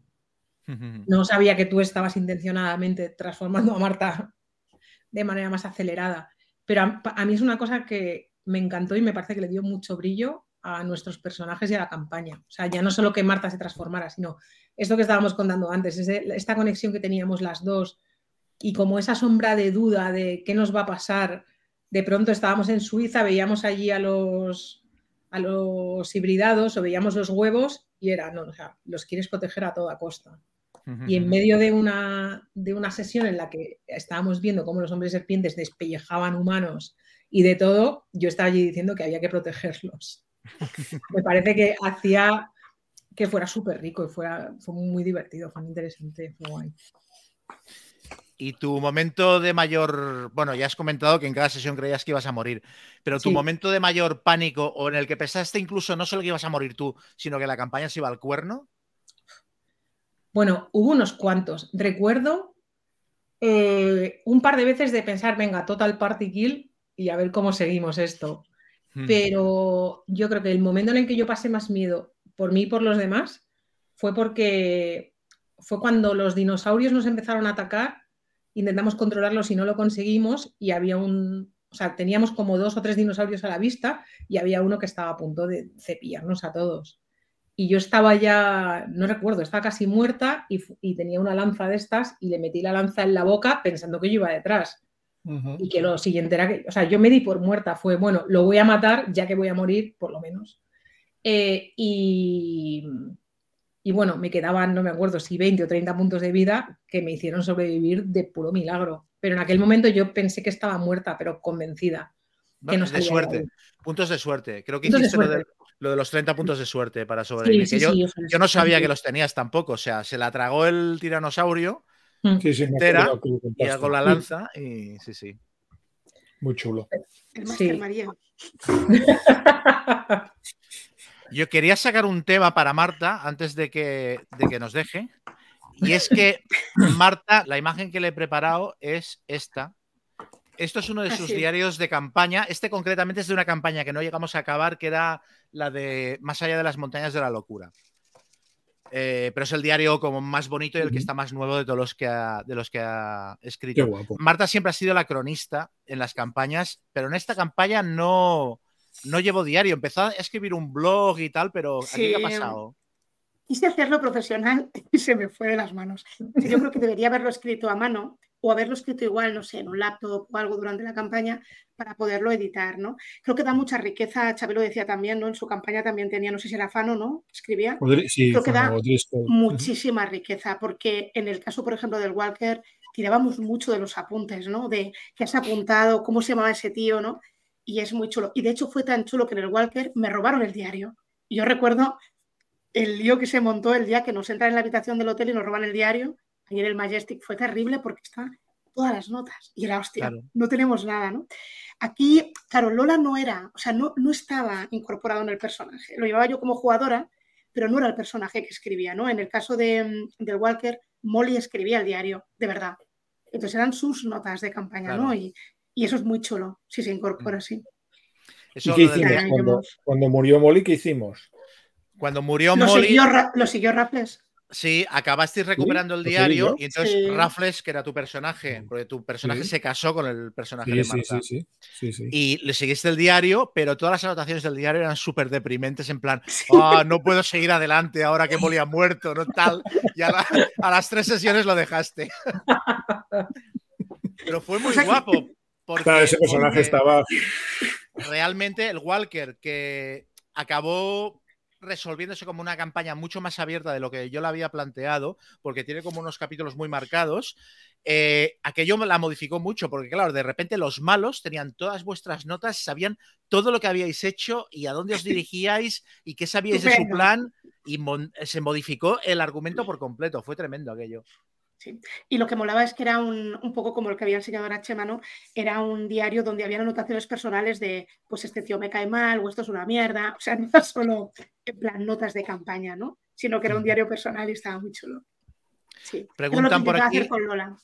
No sabía que tú estabas intencionadamente transformando a Marta de manera más acelerada. Pero a, a mí es una cosa que me encantó y me parece que le dio mucho brillo a nuestros personajes y a la campaña. O sea, ya no solo que Marta se transformara, sino esto que estábamos contando antes, esta conexión que teníamos las dos y como esa sombra de duda de qué nos va a pasar. De pronto estábamos en Suiza, veíamos allí a los, a los hibridados o veíamos los huevos y era, no, o sea, los quieres proteger a toda costa. Y en medio de una, de una sesión en la que estábamos viendo cómo los hombres serpientes despellejaban humanos y de todo, yo estaba allí diciendo que había que protegerlos. Me parece que hacía que fuera súper rico y fuera, fue muy divertido, fue muy interesante, fue guay. Y tu momento de mayor, bueno, ya has comentado que en cada sesión creías que ibas a morir, pero tu Sí. momento de mayor pánico o en el que pensaste incluso no solo que ibas a morir tú, sino que la campaña se iba al cuerno. Bueno, hubo unos cuantos. Recuerdo eh, un par de veces de pensar, venga, total party kill y a ver cómo seguimos esto. Pero yo creo que el momento en el que yo pasé más miedo por mí y por los demás fue porque fue cuando los dinosaurios nos empezaron a atacar, intentamos controlarlos y no lo conseguimos y había un, o sea, teníamos como dos o tres dinosaurios a la vista y había uno que estaba a punto de cepillarnos a todos. Y yo estaba ya, no recuerdo, estaba casi muerta y, y tenía una lanza de estas y le metí la lanza en la boca pensando que yo iba detrás Y que lo siguiente era que, o sea, yo me di por muerta, fue, bueno, lo voy a matar ya que voy a morir, por lo menos. Eh, y, y bueno, me quedaban, no me acuerdo si 20 o 30 puntos de vida que me hicieron sobrevivir de puro milagro. Pero en aquel momento yo pensé que estaba muerta, pero convencida. Bueno, no de suerte, puntos de suerte. Creo que Puntos de hiciste lo de, suerte. lo de los 30 puntos de suerte para sobrevivir. Sí, que sí, yo, sí, yo no sabía que los tenías tampoco. O sea, se la tragó el tiranosaurio. Sí, sí, me Entera, y con la lanza. Y sí, sí. Muy chulo. El Sí. María. Yo quería sacar un tema para Marta antes de que, de que nos deje. Y es que Marta, la imagen que le he preparado es esta. Esto es uno de sus Así es. diarios de campaña. Este concretamente es de una campaña que no llegamos a acabar, que era la de Más allá de las montañas de la locura. Eh, pero es el diario como más bonito y el que está más nuevo de todos los que ha, de los que ha Qué escrito. guapo. Marta siempre ha sido la cronista en las campañas, pero en esta campaña no, no llevo diario. Empezó a escribir un blog y tal, pero ¿aquí qué ha pasado? Quise hacerlo profesional y se me fue de las manos. Yo creo que debería haberlo escrito a mano o haberlo escrito igual, no sé, en un laptop o algo durante la campaña para poderlo editar, ¿no? Creo que da mucha riqueza, Xavi lo decía también, ¿no? En su campaña también tenía, no sé si era Fano, ¿no? Escribía sí, Creo que da Fano muchísima riqueza, porque en el caso, por ejemplo, del Walker, tirábamos mucho de los apuntes, ¿no? De qué has apuntado, cómo se llamaba ese tío, ¿no? Y es muy chulo. Y de hecho fue tan chulo que en el Walker me robaron el diario. Yo recuerdo el lío que se montó el día que nos entran en la habitación del hotel y nos roban el diario. Ayer el Majestic fue terrible porque estaban todas las notas. Y era, hostia, Claro. no tenemos nada, ¿no? Aquí, claro, Lola no era, o sea, no, no estaba incorporado en el personaje. Lo llevaba yo como jugadora, pero no era el personaje que escribía, ¿no? En el caso de, mm, del Walker, Molly escribía el diario, de verdad. Entonces eran sus notas de campaña, Claro. ¿no? Y, y eso es muy chulo, si se incorpora así. ¿Y Eso, qué lo del hicimos? Cuando, murió Molly, ¿qué hicimos? Cuando murió Lo Molly, siguió, lo siguió Raffles. Sí, acabasteis recuperando el ¿Lo seguí diario y entonces Sí. Raffles, que era tu personaje, porque tu personaje se casó con el personaje de Marta. sí, sí, sí, sí. Y le seguiste el diario, pero todas las anotaciones del diario eran súper deprimentes, en plan, "Ah, no puedo seguir adelante ahora que Molly ha muerto, no tal. Y a, la- a las tres sesiones lo dejaste. Pero fue muy guapo. Porque, Claro, ese personaje estaba. realmente el Walker, que acabó resolviéndose como una campaña mucho más abierta de lo que yo la había planteado, porque tiene como unos capítulos muy marcados, eh, aquello la modificó mucho, porque claro, de repente los malos tenían todas vuestras notas, sabían todo lo que habíais hecho y a dónde os dirigíais y qué sabíais de su plan, y mon- se modificó el argumento por completo, fue tremendo aquello. Sí. Y lo que molaba es que era un, un poco como el que había enseñado ahora Chema, ¿no? Era un diario donde había anotaciones personales de, pues este tío me cae mal o esto es una mierda. O sea, no era solo en plan notas de campaña, ¿no? Sino que era un diario personal y estaba muy chulo. Sí. Preguntan por aquí- hacer con Lola.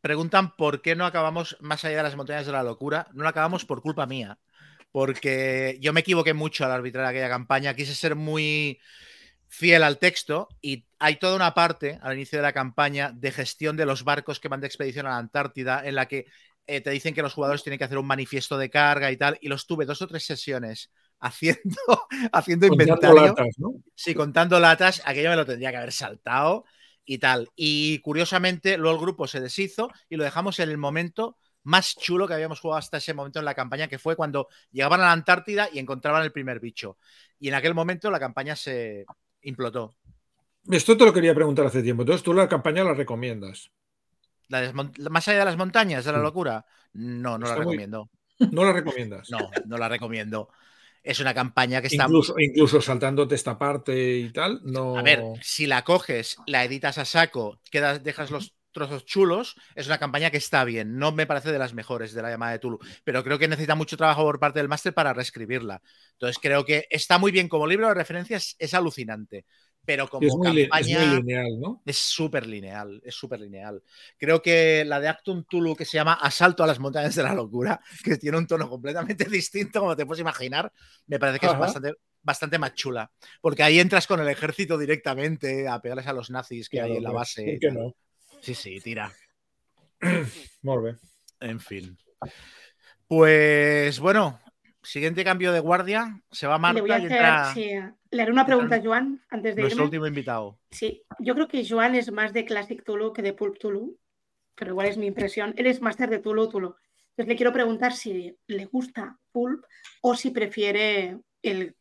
Preguntan por qué no acabamos más allá de las montañas de la locura. No lo acabamos por culpa mía. Porque yo me equivoqué mucho al arbitrar aquella campaña. Quise ser muy fiel al texto y hay toda una parte al inicio de la campaña de gestión de los barcos que van de expedición a la Antártida en la que eh, te dicen que los jugadores tienen que hacer un manifiesto de carga y tal, y los tuve dos o tres sesiones haciendo, haciendo inventario. Latas, ¿no? Sí, contando latas, aquello me lo tendría que haber saltado y tal. Y curiosamente, luego el grupo se deshizo y lo dejamos en el momento más chulo que habíamos jugado hasta ese momento en la campaña, que fue cuando llegaban a la Antártida y encontraban el primer bicho. Y en aquel momento la campaña se implotó. Esto te lo quería preguntar hace tiempo. Entonces, tú la campaña la recomiendas. más allá de las montañas, de la locura. No, no la recomiendo. ¿No la recomiendas? No, no la recomiendo. Es una campaña que está. Incluso, incluso saltándote esta parte y tal. No... A ver, si la coges, la editas a saco, quedas, dejas los trozos chulos, es una campaña que está bien. No me parece de las mejores de la llamada de Tulu, pero creo que necesita mucho trabajo por parte del máster para reescribirla. Entonces creo que está muy bien como libro de referencias, es alucinante pero como es muy, campaña es lineal, ¿no? Es súper lineal, es súper lineal. Creo que la de Actum Tulu que se llama Asalto a las montañas de la locura, que tiene un tono completamente distinto, como te puedes imaginar, me parece que es bastante, bastante más chula, porque ahí entras con el ejército directamente a pegarles a los nazis que hay en la base. no? Sí, sí, tira. Muy bien. En fin. Pues bueno, Siguiente cambio de guardia, se va Marta le y entra... Le haré una pregunta a Joan antes de Nuestro irme. último invitado. Sí, yo creo que Joan es más de Classic Tulu que de Pulp Tulu, pero igual es mi impresión. Él es máster de Tulu Tulu. Entonces le quiero preguntar si le gusta Pulp o si prefiere el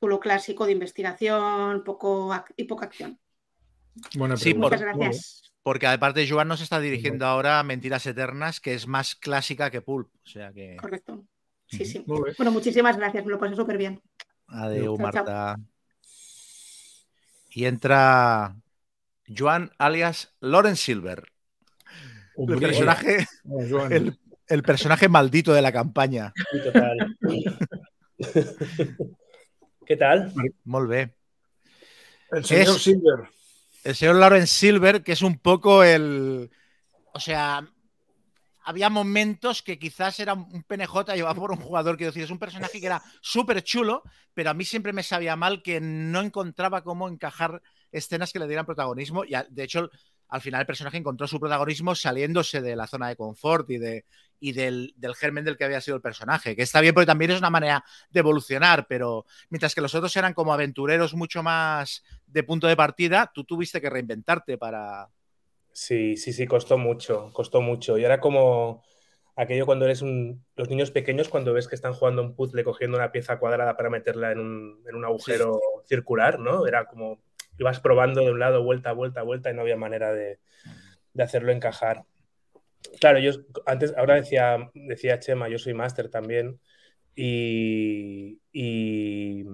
Tulu clásico de investigación poco y poca acción. Bueno, sí, Muchas gracias. Porque aparte Joan nos está dirigiendo ahora a Mentiras Eternas, que es más clásica que Pulp. O sea que... Correcto. Sí, sí. Bueno, muchísimas gracias, me lo pasé súper bien. Adiós, Marta. Y entra Joan alias Loren Silver. El personaje, el, personaje maldito de la campaña. ¿Qué tal? Muy El señor Silver. El señor Loren Silver, que es un poco el. O sea, había momentos que quizás era un PNJ llevado por un jugador, quiero decir, es un personaje que era súper chulo, pero a mí siempre me sabía mal que no encontraba cómo encajar escenas que le dieran protagonismo. Y de hecho, al final el personaje encontró su protagonismo saliéndose de la zona de confort y, de, y del, del, germen del que había sido el personaje, que está bien porque también es una manera de evolucionar, pero mientras que los otros eran como aventureros mucho más de punto de partida, tú tuviste que reinventarte para, Sí, sí, sí, costó mucho, costó mucho. Y era como aquello cuando eres un, los niños pequeños, cuando ves que están jugando un puzzle cogiendo una pieza cuadrada para meterla en un, en un agujero circular, ¿no? Era como, ibas probando de un lado, vuelta, vuelta, vuelta, y no había manera de, de hacerlo encajar. Claro, yo antes, ahora decía, decía Chema, yo soy máster también, y, y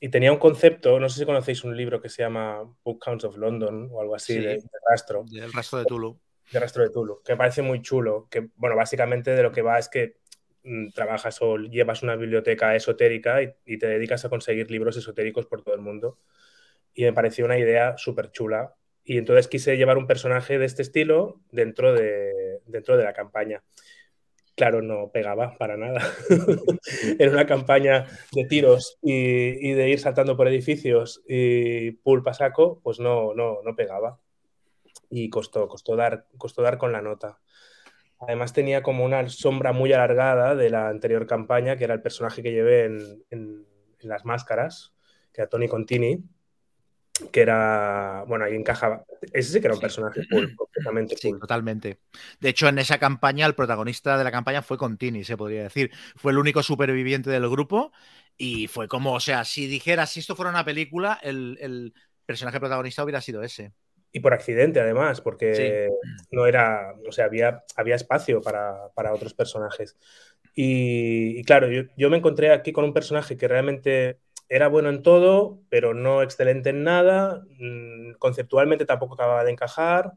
y tenía un concepto, no sé si conocéis un libro que se llama Book Counts of London o algo así, de, rastro. El rastro de Tulu. De rastro de Tulu, que me parece muy chulo. Que, bueno, básicamente de lo que va es que mm, trabajas o llevas una biblioteca esotérica y, te dedicas a conseguir libros esotéricos por todo el mundo. Y me pareció una idea súper chula. Y entonces quise llevar un personaje de este estilo dentro de, dentro de la campaña claro, no pegaba para nada. en una campaña de tiros y, de ir saltando por edificios y pulpa saco, pues no, no, no pegaba. Y costó, costó dar, costó dar con la nota. Además tenía como una sombra muy alargada de la anterior campaña, que era el personaje que llevé en, en las máscaras, que era Tony Contini, que era, bueno, ahí encajaba. Ese sí que era un personaje completamente Sí, totalmente. De hecho, en esa campaña, el protagonista de la campaña fue Contini, se podría decir. Fue el único superviviente del grupo y fue como, o sea, si dijeras, si esto fuera una película, el, personaje protagonista hubiera sido ese. Y por accidente, además, porque no era, o sea, había, había espacio para, otros personajes. Y, claro, yo, yo me encontré aquí con un personaje que realmente era bueno en todo, pero no excelente en nada, mm, conceptualmente tampoco acababa de encajar,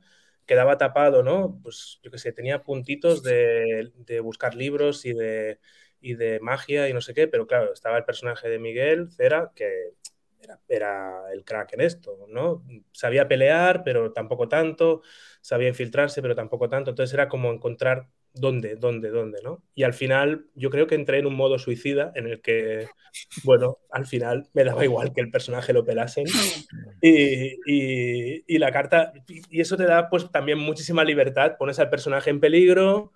quedaba tapado, ¿no? Pues yo qué sé, tenía puntitos de, buscar libros y de, y de magia y no sé qué, pero claro, estaba el personaje de Miguel Cera, que era, era, el crack en esto, ¿no? Sabía pelear, pero tampoco tanto, sabía infiltrarse, pero tampoco tanto, entonces era como encontrar dónde, dónde, dónde, ¿no? Y al final yo creo que entré en un modo suicida en el que, bueno, al final me daba igual que el personaje lo pelasen y, y, la carta, y eso te da pues también muchísima libertad, pones al personaje en peligro,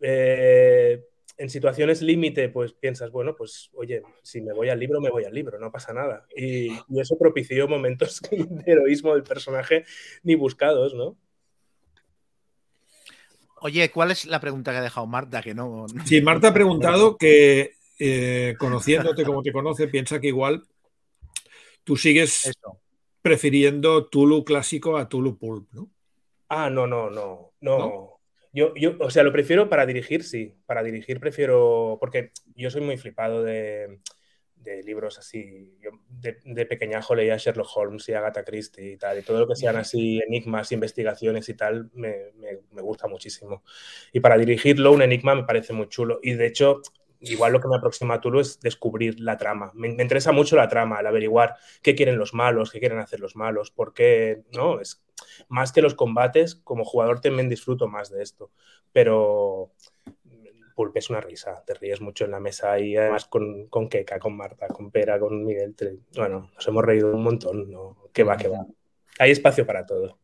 eh, en situaciones límite, pues piensas, bueno, pues oye, si me voy al libro, me voy al libro, no pasa nada. Y, y eso propició momentos de heroísmo del personaje ni buscados, ¿no? Oye, ¿cuál es la pregunta que ha dejado Marta? Que no. Sí, Marta ha preguntado que, eh, conociéndote como te conoce, piensa que igual tú sigues Eso. prefiriendo Tulu clásico a Tulu Pulp, ¿no? Ah, no, no, no, no. ¿No? Yo, yo, o sea, lo prefiero para dirigir, sí. Para dirigir prefiero, porque yo soy muy flipado de, de libros así. Yo de, de pequeñajo leía Sherlock Holmes y Agatha Christie y tal, y todo lo que sean así enigmas, investigaciones y tal, me, me- me gusta muchísimo. Y para dirigirlo, un enigma me parece muy chulo. Y de hecho, igual lo que me aproxima a Tulu es descubrir la trama. Me, me interesa mucho la trama, el averiguar qué quieren los malos, qué quieren hacer los malos, por qué, ¿no? Es más que los combates, como jugador también disfruto más de esto. Pero Pulp es una risa, te ríes mucho en la mesa y además con, con Keka, con Marta, con Pera, con Miguel. te- bueno, nos hemos reído un montón, ¿no? Que va, que va. Hay espacio para todo.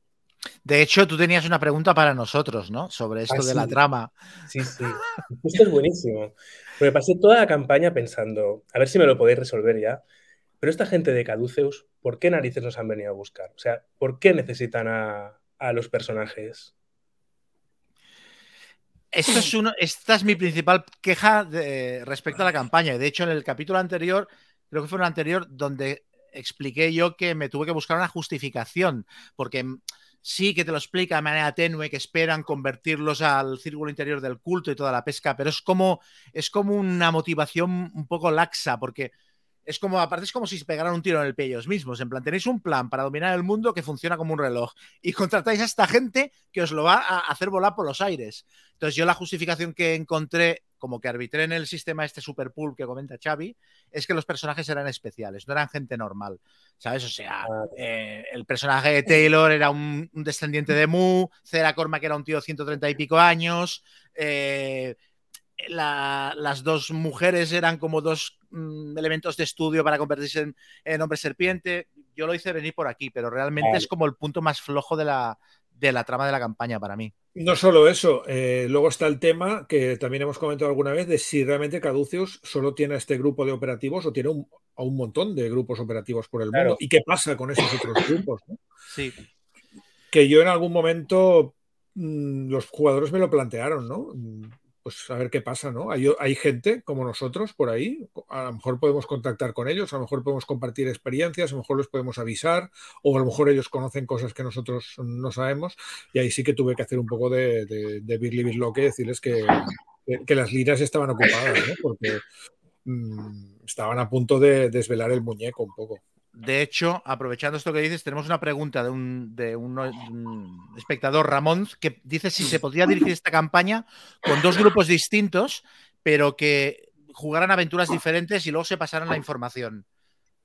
De hecho, tú tenías una pregunta para nosotros, ¿no? Sobre esto Ah, de la trama. Sí, sí. Esto es buenísimo. Me pasé toda la campaña pensando, a ver si me lo podéis resolver ya. Pero esta gente de Caduceus, ¿por qué narices nos han venido a buscar? O sea, ¿por qué necesitan a, a los personajes? Esto es uno, esta es mi principal queja de- respecto a la campaña. De hecho, en el capítulo anterior, creo que fue el anterior, donde expliqué yo que me tuve que buscar una justificación, porque sí que te lo explica de manera tenue, que esperan convertirlos al círculo interior del culto y toda la pesca, pero es como, es como una motivación un poco laxa, porque es como, aparte es como si se pegaran un tiro en el pie ellos mismos. En plan, tenéis un plan para dominar el mundo que funciona como un reloj y contratáis a esta gente que os lo va a hacer volar por los aires. Entonces, yo la justificación que encontré, como que arbitré en el sistema este super pool que comenta Xavi, es que los personajes eran especiales, no eran gente normal. ¿Sabes? O sea, Ah. eh, el personaje de Taylor era un, un descendiente de Mu, Cera Cormac era un tío de 130 y pico años, eh, la- las dos mujeres eran como dos mm, elementos de estudio para convertirse en, en hombre serpiente. Yo lo hice venir por aquí, pero realmente Vale. es como el punto más flojo de la, de la trama de la campaña para mí. No solo eso, eh, luego está el tema que también hemos comentado alguna vez de si realmente Caduceus solo tiene a este grupo de operativos o tiene un- a un montón de grupos operativos por el Claro. mundo. ¿Y qué pasa con esos otros grupos? no? Sí. Que yo en algún momento mm, los jugadores me lo plantearon, ¿no? Pues a ver qué pasa, ¿no? Hay, hay gente como nosotros por ahí, a lo mejor podemos contactar con ellos, a lo mejor podemos compartir experiencias, a lo mejor les podemos avisar, o a lo mejor ellos conocen cosas que nosotros no sabemos, y ahí sí que tuve que hacer un poco de, de, de Birloque, decirles que, que, que las liras estaban ocupadas, ¿no? Porque mm, estaban a punto de desvelar el muñeco un poco. De hecho, aprovechando esto que dices, tenemos una pregunta de un, de un, un espectador, Ramón, que dice si se podría dirigir esta campaña con dos grupos distintos, pero que jugaran aventuras diferentes y luego se pasaran la información.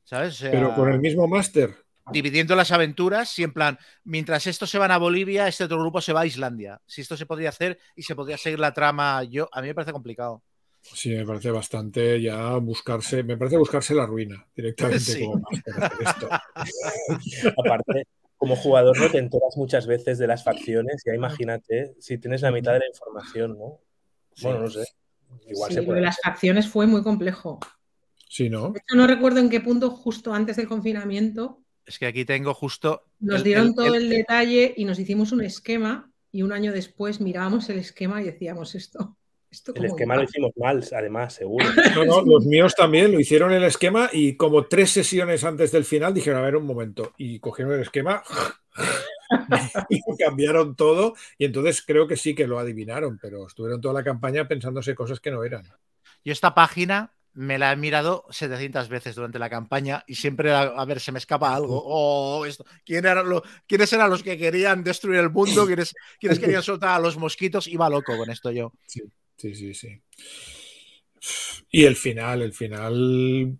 ¿Sabes? O sea, Pero con el mismo máster. dividiendo las aventuras y en plan, mientras estos se van a Bolivia, este otro grupo se va a Islandia. Si esto se podría hacer y se podría seguir la trama, yo a mí me parece complicado. Sí, me parece bastante ya buscarse, me parece buscarse la ruina directamente Sí. como esto. Aparte, como jugador no te enteras muchas veces de las facciones, ya imagínate si tienes la mitad de la información, ¿no? Bueno, no sé. Igual Sí, se lo puede. de las facciones fue muy complejo. Sí, ¿no? De hecho, no recuerdo en qué punto, justo antes del confinamiento, Es que aquí tengo justo. nos el- dieron el- todo el- el detalle y nos hicimos un esquema y un año después mirábamos el esquema y decíamos esto. Esto El esquema va? lo hicimos mal, además, seguro. No, no, los míos también lo hicieron el esquema y como tres sesiones antes del final dijeron, a ver un momento, y cogieron el esquema y cambiaron todo y entonces creo que sí que lo adivinaron, pero estuvieron toda la campaña pensándose cosas que no eran. Yo esta página me la he mirado 700 veces durante la campaña y siempre, a, a ver, se me escapa algo. Oh, esto. ¿Quién era lo- ¿Quiénes eran los que querían destruir el mundo? ¿Quiénes, quiénes querían soltar a los mosquitos? Iba loco con esto yo. Sí, sí, sí. Y el final, el final.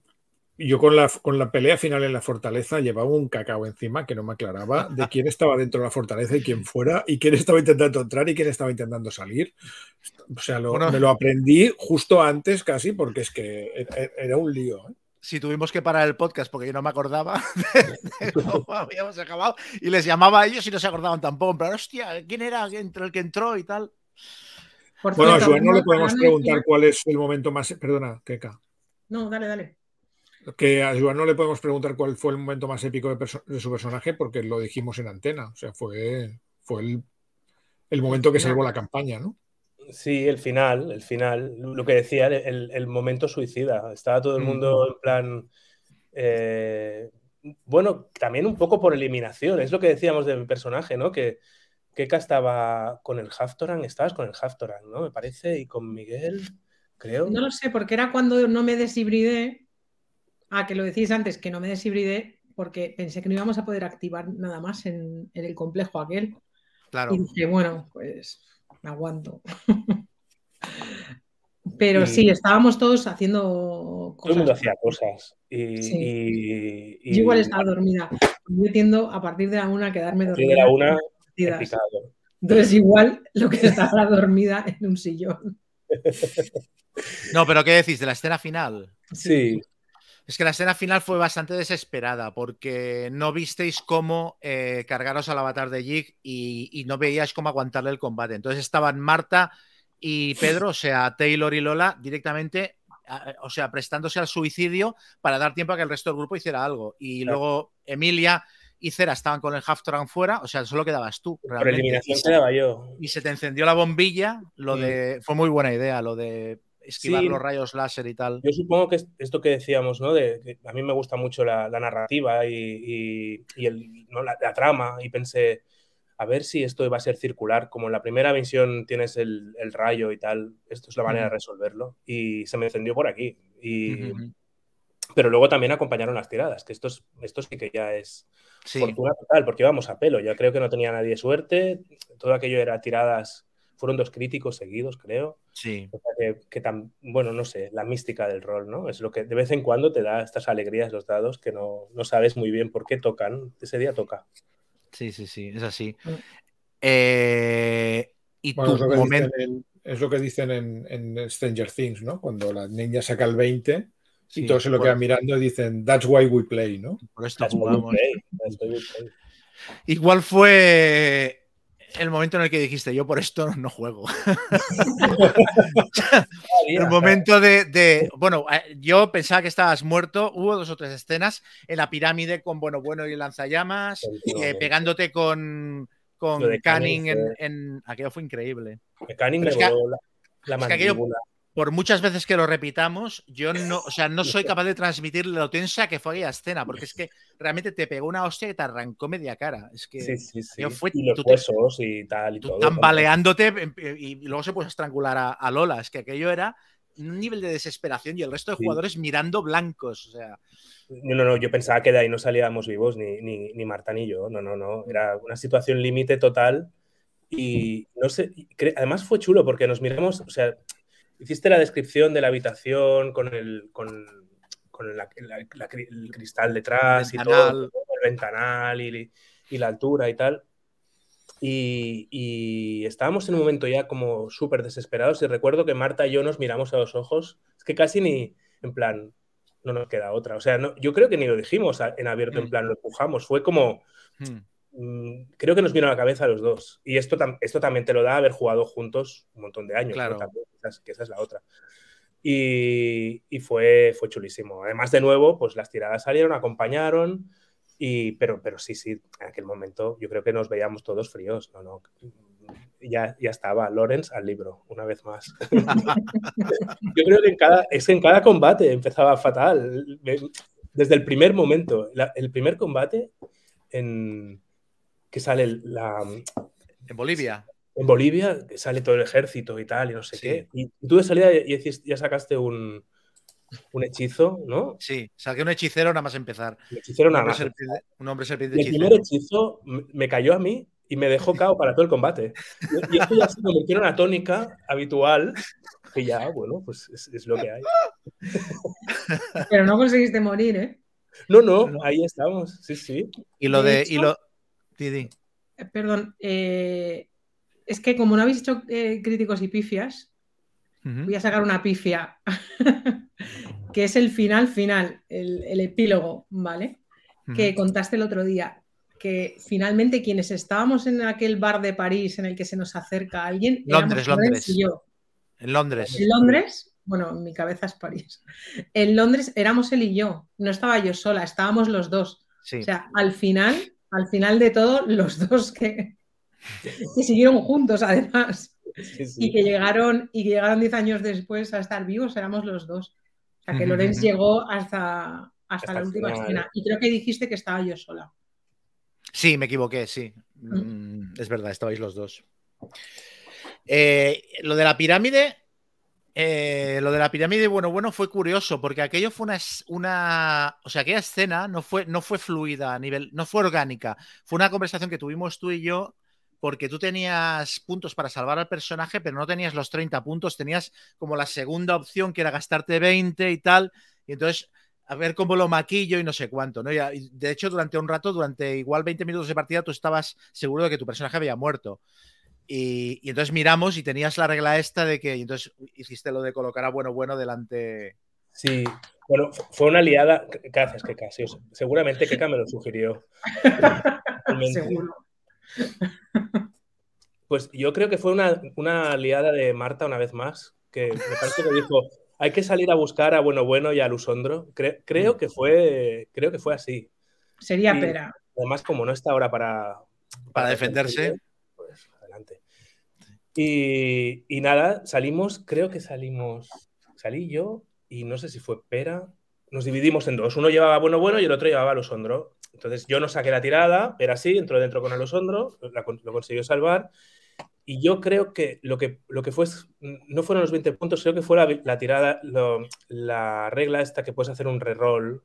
Yo con la, con la pelea final en la fortaleza llevaba un cacao encima que no me aclaraba de quién estaba dentro de la fortaleza y quién fuera, y quién estaba intentando entrar y quién estaba intentando salir. O sea, lo- Bueno. me lo aprendí justo antes casi porque es que era, era un lío. ¿eh? Si tuvimos que parar el podcast porque yo no me acordaba de cómo habíamos acabado y les llamaba a ellos y no se acordaban tampoco. Pero hostia, ¿quién era entre el que entró y tal? Por Bueno, a Joan no le podemos preguntar cuál es el momento más. Perdona, Keka. No, dale, dale. Que a Joan no le podemos preguntar cuál fue el momento más épico de, perso- de su personaje porque lo dijimos en antena. O sea, fue, fue el, el momento que salvó la campaña, ¿no? Sí, el final, el final, lo que decía, el, el momento suicida. Estaba todo el mundo en plan. eh, bueno, también un poco por eliminación, es lo que decíamos de mi personaje, ¿no? Que Keka estaba con el Haftoran, estabas con el Haftoran, ¿no? Me parece, y con Miguel, creo. No lo sé, porque era cuando no me deshibridé. Ah, que lo decís antes, que no me deshibridé, porque pensé que no íbamos a poder activar nada más en, en el complejo aquel. Claro. Y dije, bueno, pues me aguanto. Pero Y- sí, estábamos todos haciendo Todo el mundo cosas. hacía cosas. Y, Sí. y- y- Yo igual estaba dormida. Yo tiendo a partir de la una a quedarme a partir dormida. de la una, Entonces igual lo que estaba dormida en un sillón. No, pero ¿qué decís de la escena final? Sí, Es que la escena final fue bastante desesperada porque no visteis cómo eh, cargaros al avatar de Jig y, y no veíais cómo aguantarle el combate. Entonces estaban Marta y Pedro, o sea, Taylor y Lola, directamente, a- o sea, prestándose al suicidio para dar tiempo a que el resto del grupo hiciera algo. Y Claro. luego Emilia y Cera estaban con el Haftoran fuera, o sea, solo quedabas tú. por realmente. eliminación Y se- quedaba yo. y se te encendió la bombilla, lo Mm. de. Fue muy buena idea, lo de esquivar Sí. los rayos láser y tal. Yo supongo que es esto que decíamos, ¿no? De, que a mí me gusta mucho la, la narrativa y, y- y el, ¿no? la, la trama y pensé, a ver si esto iba a ser circular. Como en la primera misión tienes el, el rayo y tal, esto es la manera de Ujú. resolverlo. Y se me encendió por aquí. Y, Ujú. Pero luego también acompañaron las tiradas, que esto, es, esto sí que ya es Sí. fortuna total, porque íbamos a pelo. Ya creo que no tenía nadie suerte. Todo aquello era tiradas. Fueron dos críticos seguidos, creo. Sí. O sea, que, que tan, bueno, no sé, la mística del rol, ¿no? Es lo que de vez en cuando te da estas alegrías los dados que no, no sabes muy bien por qué tocan. Ese día toca. Sí, sí, sí, es así. Mm. Eh, y Bueno, es tu lo que momento. dicen, en, es lo que dicen en, en Stranger Things, ¿no? Cuando la niña saca el 20 y todos se lo por- quedan mirando y dicen, That's why we play, ¿no? Por esto jugamos. Igual fue el momento en el que dijiste, yo por esto no juego. El momento de, de- Bueno, eh, yo pensaba que estabas muerto. Hubo dos o tres escenas en la pirámide con Bueno Bueno y lanzallamas, Continuamente. eh, pegándote con, con Canning Canning en, fue- en- Aquello fue increíble. Canning Pero me es que- voló la, la es que aquello- mandíbula. Por muchas veces que lo repitamos, yo no, o sea, no soy capaz de transmitir lo tensa que fue aquella escena, porque es que realmente te pegó una hostia y te arrancó media cara. Es que Sí, sí, sí. fue y los tú te- huesos y tal y tú todo. tambaleándote em, y luego se puso a estrangular a, a Lola. Es que aquello era un nivel de desesperación y el resto de jugadores mirando blancos. O sea, No, no, no, yo pensaba que de ahí no salíamos vivos ni, ni, ni Marta ni yo. No, no, no. Era una situación límite total. Y no sé, además fue chulo porque nos miramos, o sea, hiciste la descripción de la habitación con el, con, con la- la- la el cristal detrás y Ventanal. todo, el ventanal y, y la altura y tal. Y, y estábamos en un momento ya como súper desesperados y recuerdo que Marta y yo nos miramos a los ojos, es que casi ni, en plan, no nos queda otra. O sea, no- yo creo que ni lo dijimos en abierto, en Mm. plan, lo empujamos. Fue como, mm, creo que nos vino a la cabeza a los dos. Y esto, esto también te lo da haber jugado juntos un montón de años. ¿no? Claro. También, que esa es la otra. Y, y fue, fue chulísimo. Además, de nuevo, pues las tiradas salieron, acompañaron. Y, pero, pero sí, sí, en aquel momento yo creo que nos veíamos todos fríos. No, no. Ya, ya estaba Lorenz al libro, una vez más. yo creo que en cada, es que en cada combate empezaba fatal. Desde el primer momento, la- el primer combate en que sale la, en Bolivia. en Bolivia, que sale todo el ejército y tal, y no sé Sí. qué. Y tú de salida ya, sacaste un, un hechizo, ¿no? Sí, saqué un hechicero nada más empezar. Un hechicero nada hombre, más. serpiente, un hombre serpiente Y el hechicero. primer hechizo me cayó a mí y me dejó cao para todo el combate. Y, y esto ya se convirtió en una tónica habitual, que ya, bueno, pues es, es lo que hay. Pero no conseguiste morir, ¿eh? No, no, ahí estamos, sí, sí. Y lo De y lo... Eh, Perdón, eh, es que como no habéis hecho eh, críticos y pifias, voy a sacar una pifia, que es el final final, el, el epílogo, ¿vale? Que contaste el otro día, que finalmente quienes estábamos en aquel bar de París en el que se nos acerca alguien, Londres, Londres. y yo. En Londres. En Londres, bueno, en mi cabeza es París. En Londres éramos él y yo, no estaba yo sola, estábamos los dos. Sí. O sea, al final, al final de todo, los dos que, que siguieron juntos, además, Sí, sí. y que llegaron y que llegaron 10 años después a estar vivos, éramos los dos. O sea, que Lorenz llegó hasta, hasta, Hasta la última final. escena. Y creo que dijiste que estaba yo sola. Sí, me equivoqué, sí. Mm, Es verdad, estabais los dos. Eh, lo de la pirámide. Eh, lo de la pirámide, bueno, bueno, fue curioso, porque aquello fue una. O sea, aquella escena no fue, no fue fluida a nivel. No fue orgánica. Fue una conversación que tuvimos tú y yo, porque tú tenías puntos para salvar al personaje, pero no tenías los 30 puntos, tenías como la segunda opción, que era gastarte 20 y tal. Y entonces a ver cómo lo maquillo y no sé cuánto, ¿no? De hecho, durante un rato, durante igual 20 minutos de partida, tú estabas seguro de que tu personaje había muerto. Y, y entonces miramos y tenías la regla esta de que y entonces hiciste lo de colocar a bueno bueno delante. Sí, bueno, fu- fue una liada. Gracias, Keka. sí, o- seguramente Keka me lo sugirió. Seguro. Pues yo creo que fue una, una liada de Marta una vez más, que me parece que dijo, hay que salir a buscar a Bueno Bueno y a Lusondro. Cre- creo, que fue, creo que fue así. Sería pera. Además, como no está ahora para... Para defenderse. Y, y nada, salimos, creo que salimos, salí yo y no sé si fue Pera. Nos dividimos en dos. Uno llevaba Bueno Bueno y el otro llevaba a Lusondro. Entonces yo no saqué la tirada, era así, entró dentro con Alosondro, la lo consiguió salvar. Y yo creo que lo que, lo que fue, no fueron los 20 puntos, creo que fue la, la tirada, lo- la regla esta que puedes hacer un reroll,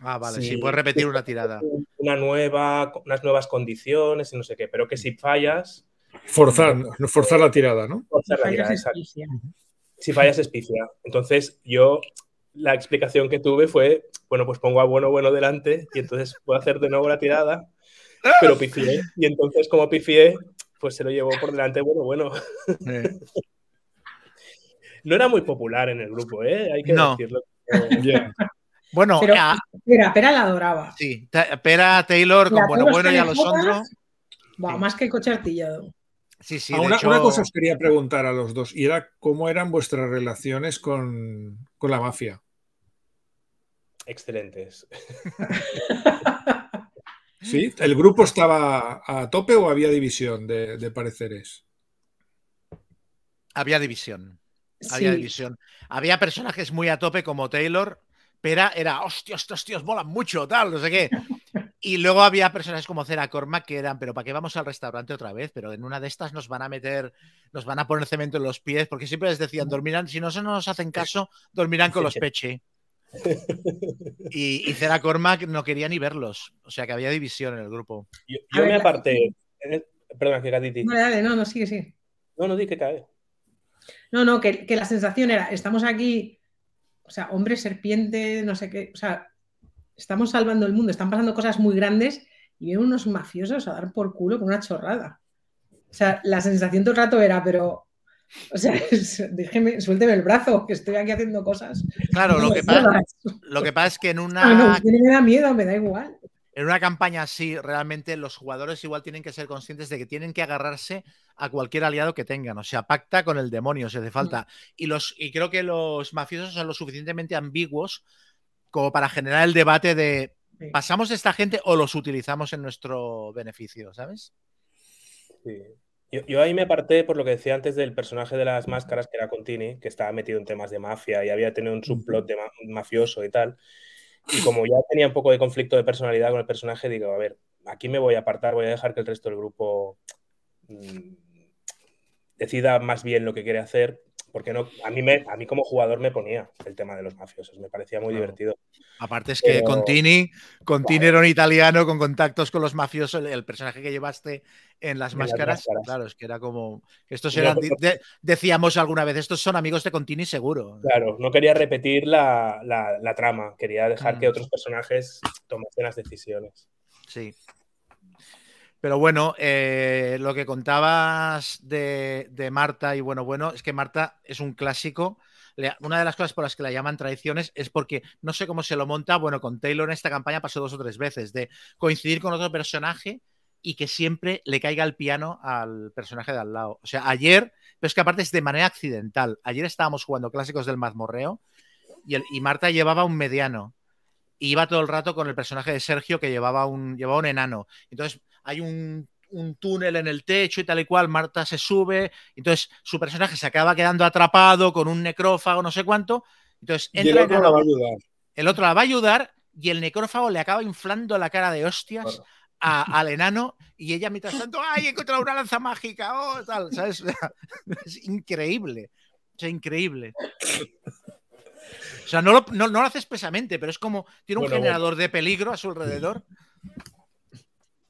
Ah, vale, sí, Sí. puedes repetir una tirada. una nueva, unas nuevas condiciones y no sé qué, pero que si fallas, Forzar, no forzar la tirada, ¿no? forzar la tirada, exacto. Si fallas es pifia. Entonces yo, la explicación que tuve fue, bueno, pues pongo a bueno, bueno delante y entonces puedo hacer de nuevo la tirada, pero pifié. Y entonces como pifié, pues se lo llevó por delante, bueno, bueno. Eh, No era muy popular en el grupo, ¿eh? Hay que No. decirlo. Bueno, Pero ah, Pera, Pera la adoraba. sí, Pera Taylor con bueno bueno y a. Va, Sí. más que el coche artillado. Sí, sí, Ah, una, hecho, una cosa os quería preguntar a los dos, y era cómo eran vuestras relaciones con, con la mafia. Excelentes. ¿Sí? ¿El grupo estaba a tope o había división de, de pareceres? había división. Había Sí. división. Había personajes muy a tope como Taylor. Pera era, hostias, estos tíos molan mucho, tal, no sé qué. Y luego había personajes como Cera Cormac que eran, pero ¿para qué vamos al restaurante otra vez? Pero en una de estas nos van a meter, nos van a poner cemento en los pies, porque siempre les decían, dormirán, si no se nos hacen caso, dormirán con los peche. Y, y Cera Cormac no quería ni verlos. O sea que había división en el grupo. Yo, A yo ver, me aparté. eh, Perdona, que Gatiti. Dale, dale, no, no, sigue, sigue. No, no, di que cae. No, no, que, que la sensación era, estamos aquí, o sea, hombre, serpiente, no sé qué, o sea, estamos salvando el mundo, están pasando cosas muy grandes y vienen unos mafiosos a dar por culo con una chorrada. O sea, la sensación todo el rato era, pero, o sea, es- déjeme, suélteme el brazo, que estoy aquí haciendo cosas. Claro, No lo que, pasa, lo que pasa es que en Ah, no, una me da miedo, me da igual. En una campaña así, realmente los jugadores igual tienen que ser conscientes de que tienen que agarrarse a cualquier aliado que tengan. O sea, pacta con el demonio si hace falta. Y, los, y creo que los mafiosos son lo suficientemente ambiguos como para generar el debate de. ¿pasamos de esta gente o los utilizamos en nuestro beneficio? ¿Sabes? Sí. Yo, yo ahí me aparté por lo que decía antes del personaje de las máscaras, que era Contini, que estaba metido en temas de mafia y había tenido un subplot de ma- mafioso y tal. Y como ya tenía un poco de conflicto de personalidad con el personaje, digo, a ver, aquí me voy a apartar, voy a dejar que el resto del grupo mm, decida más bien lo que quiere hacer, porque no, a mí, me, a mí como jugador me ponía el tema de los mafiosos, me parecía muy Claro. divertido. Aparte es que Pero- Contini, Contini era un italiano con contactos con los mafiosos, el, el personaje que llevaste en las En las máscaras, claro, es que era como... Estos eran, de- decíamos alguna vez, estos son amigos de Contini seguro. Claro, no quería repetir la, la- la trama, quería dejar que Mm. otros personajes tomasen las decisiones. Sí. Pero bueno, eh, lo que contabas de, de Marta y bueno, bueno, es que Marta es un clásico. Una de las cosas por las que la llaman traiciones es porque no sé cómo se lo monta. Bueno, con Taylor en esta campaña pasó dos o tres veces de coincidir con otro personaje y que siempre le caiga el piano al personaje de al lado. O sea, ayer, pero es que aparte es de manera accidental. Ayer estábamos jugando clásicos del mazmorreo y, Marta llevaba un mediano. Iba todo el rato con el personaje de Sergio que llevaba un, llevaba un enano. Entonces hay un, un túnel en el techo y tal y cual. Marta se sube. Entonces su personaje se acaba quedando atrapado con un necrófago, no sé cuánto. Entonces Y el entra otro la va a ayudar. el otro la va a ayudar y el necrófago le acaba inflando la cara de hostias a- al enano y ella mientras tanto, ¡ay, he encontrado una lanza mágica! ¡Oh, tal! ¿Sabes? Es increíble. O sea, increíble. O sea, no lo, no, no lo hace expresamente, pero es como tiene un Bueno, generador de peligro a su alrededor.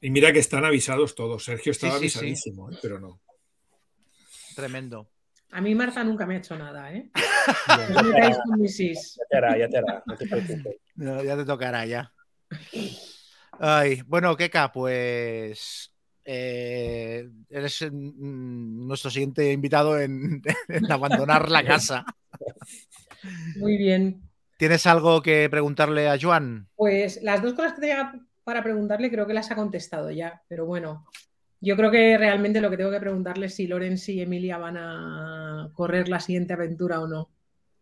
Y mira que están avisados todos. Sergio estaba sí, sí. avisadísimo, ¿eh? pero no. Tremendo. A mí Marta nunca me ha hecho nada, ¿eh? Ya. No me con. Ya te hará, ya te hará, no te preocupes. No, ya te tocará ya. Ay, bueno, Keka, pues eh, eres mm, nuestro siguiente invitado en, en abandonar la casa. Muy bien. ¿Tienes algo que preguntarle a Joan? Pues las dos cosas que tenía para preguntarle creo que las ha contestado ya, pero bueno, yo creo que realmente lo que tengo que preguntarle es si Lorenz y Emilia van a correr la siguiente aventura o no.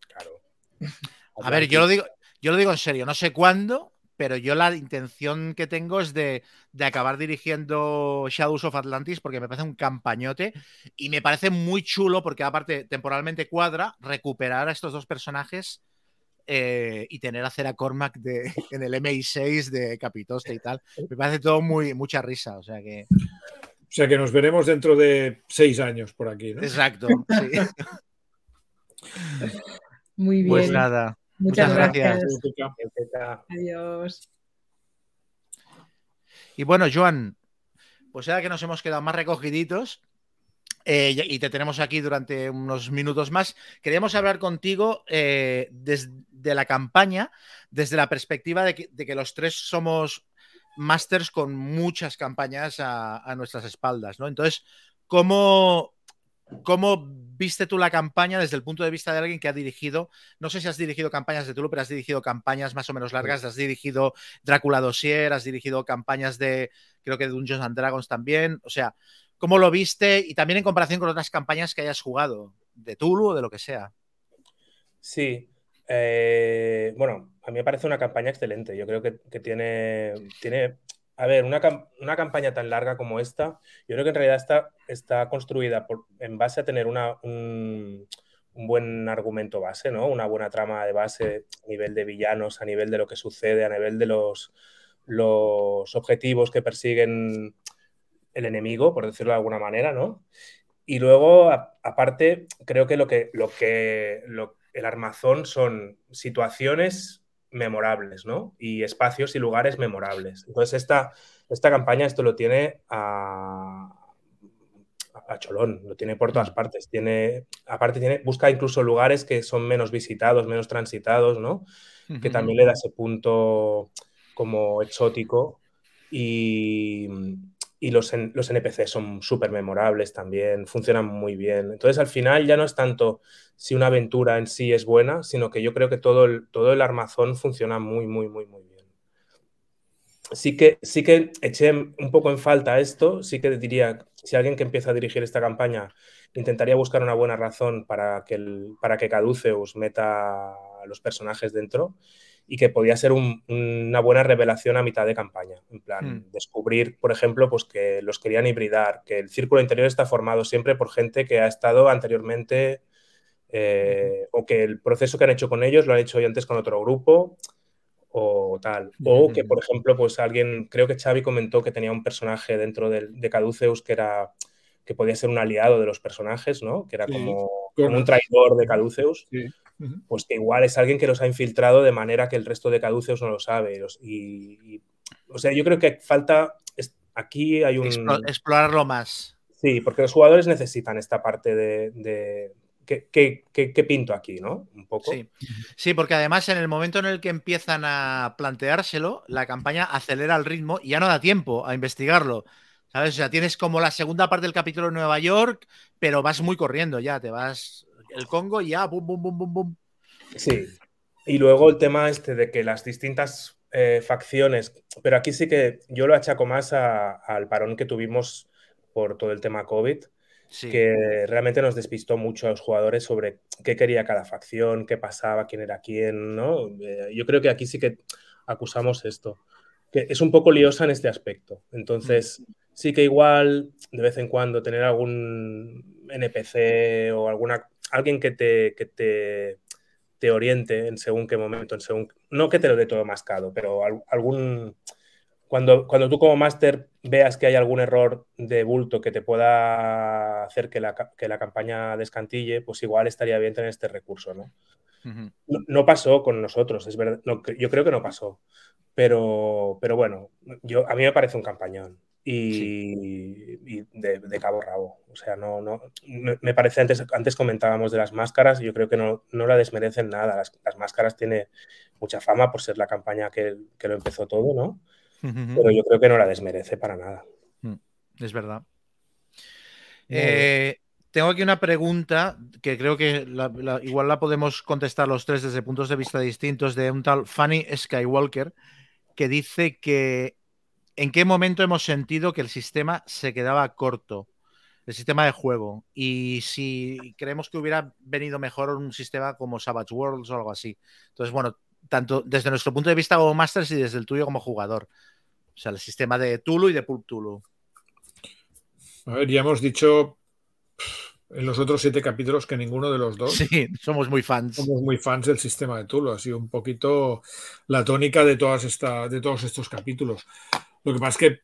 Claro. A ver, yo lo digo, yo lo digo en serio, no sé cuándo, pero yo la intención que tengo es de, de acabar dirigiendo Shadows of Atlantis porque me parece un campañote y me parece muy chulo porque aparte temporalmente cuadra recuperar a estos dos personajes eh, y tener a Cera Cormac de, en el MI6 de Capitoste y tal. Me parece todo muy mucha risa, o sea que O sea que nos veremos dentro de seis años por aquí, ¿no? exacto. sí. Muy bien. Pues nada, Muchas, muchas gracias. gracias. Adiós. Y bueno, Joan, pues ahora que nos hemos quedado más recogiditos eh, y te tenemos aquí durante unos minutos más, queríamos hablar contigo eh, desde la campaña, desde la perspectiva de que, de que los tres somos masters con muchas campañas a, a nuestras espaldas, ¿no? Entonces, ¿cómo, ¿cómo viste tú la campaña desde el punto de vista de alguien que ha dirigido, no sé si has dirigido campañas de Tulu, pero has dirigido campañas más o menos largas, has dirigido Drácula Dossier, has dirigido campañas de, creo que de Dungeons and Dragons también. O sea, ¿cómo lo viste? Y también en comparación con otras campañas que hayas jugado, de Tulu o de lo que sea. Sí. eh, bueno, a mí me parece una campaña excelente. Yo creo que, tiene, tiene. A ver, una, una campaña tan larga como esta, yo creo que en realidad está, está construida en base a tener una, un, un buen argumento base, ¿no? Una buena trama de base a nivel de villanos, a nivel de lo que sucede, a nivel de los, los objetivos que persiguen el enemigo, por decirlo de alguna manera, ¿no? Y luego, a- aparte, creo que lo que, lo que lo- el armazón son situaciones memorables, ¿no? Y espacios y lugares memorables. Entonces, esta, esta campaña esto lo tiene a, a cholón, lo tiene por todas partes. Tiene, aparte, tiene, busca incluso lugares que son menos visitados, menos transitados, ¿no? que también le da ese punto como exótico y, y los, los NPC son súper memorables también, funcionan muy bien. Entonces al final ya no es tanto si una aventura en sí es buena, sino que yo creo que todo el, todo el armazón funciona muy, muy, muy, muy bien. Sí que, sí que eché un poco en falta esto, sí que diría, si alguien que empieza a dirigir esta campaña intentaría buscar una buena razón para que, el, para que Caduceus meta los personajes dentro y que podía ser un- una buena revelación a mitad de campaña. En plan, Hmm. descubrir, por ejemplo, pues que los querían hibridar, que el círculo interior está formado siempre por gente que ha estado anteriormente eh, o que el proceso que han hecho con ellos lo han hecho antes con otro grupo o tal. O que, por ejemplo, pues alguien, creo que Xavi comentó que tenía un personaje dentro de Caduceus que era que podía ser un aliado de los personajes, ¿no? Que era como, como un traidor de Caduceus, Sí. Pues que igual es alguien que los ha infiltrado de manera que el resto de Caduceus no lo sabe. Y, los- y- y- o sea, yo creo que falta, es- aquí hay un... Explo- explorarlo más. Sí, porque los jugadores necesitan esta parte de... de ¿qué, qué- qué- qué pinto aquí, no? Un poco. Sí. sí, porque además en el momento en el que empiezan a planteárselo, la campaña acelera el ritmo y ya no da tiempo a investigarlo. ¿Sabes? O sea, tienes como la segunda parte del capítulo de Nueva York, pero vas muy corriendo ya, te vas el Congo ya, bum, bum, bum, bum, bum. Sí. Y luego el tema este de que las distintas eh, facciones, pero aquí sí que yo lo achaco más al parón que tuvimos por todo el tema COVID, que realmente nos despistó mucho a los jugadores sobre qué quería cada facción, qué pasaba, quién era quién, ¿no? Eh, yo creo que aquí sí que acusamos esto, que es un poco liosa en este aspecto. Entonces, mm. sí que igual de vez en cuando tener algún NPC o alguna alguien que te, que te, te oriente en según qué momento, en según no que te lo dé todo mascado, pero algún cuando, cuando tú como máster veas que hay algún error de bulto que te pueda hacer que la, que la campaña descantille, pues igual estaría bien tener este recurso, ¿no? no, pasó con nosotros, es verdad, yo creo que no pasó, pero, pero bueno, yo, a mí me parece un campañón y, de, cabo rabo. O sea, no, no, me parece, antes, antes comentábamos de las máscaras, yo creo que no, no la desmerecen nada. Las, las máscaras tiene mucha fama por ser la campaña que, que lo empezó todo, ¿no? Pero yo creo que no la desmerece para nada. Mm, es verdad. Eh, tengo aquí una pregunta que creo que igual la podemos contestar los tres desde puntos de vista distintos de un tal Fanny Skywalker que dice que en qué momento hemos sentido que el sistema se quedaba corto, el sistema de juego, y si creemos que hubiera venido mejor un sistema como Savage Worlds o algo así. Entonces, bueno, tanto desde nuestro punto de vista como Masters y desde el tuyo como jugador. O sea, el sistema de Tulu y de Pulp Tulu. A ver, ya hemos dicho en los otros siete capítulos que ninguno de los dos. Sí, somos muy fans. Somos muy fans del sistema de Tulu. Ha sido un poquito la tónica de, todas esta, de todos estos capítulos. Lo que pasa es que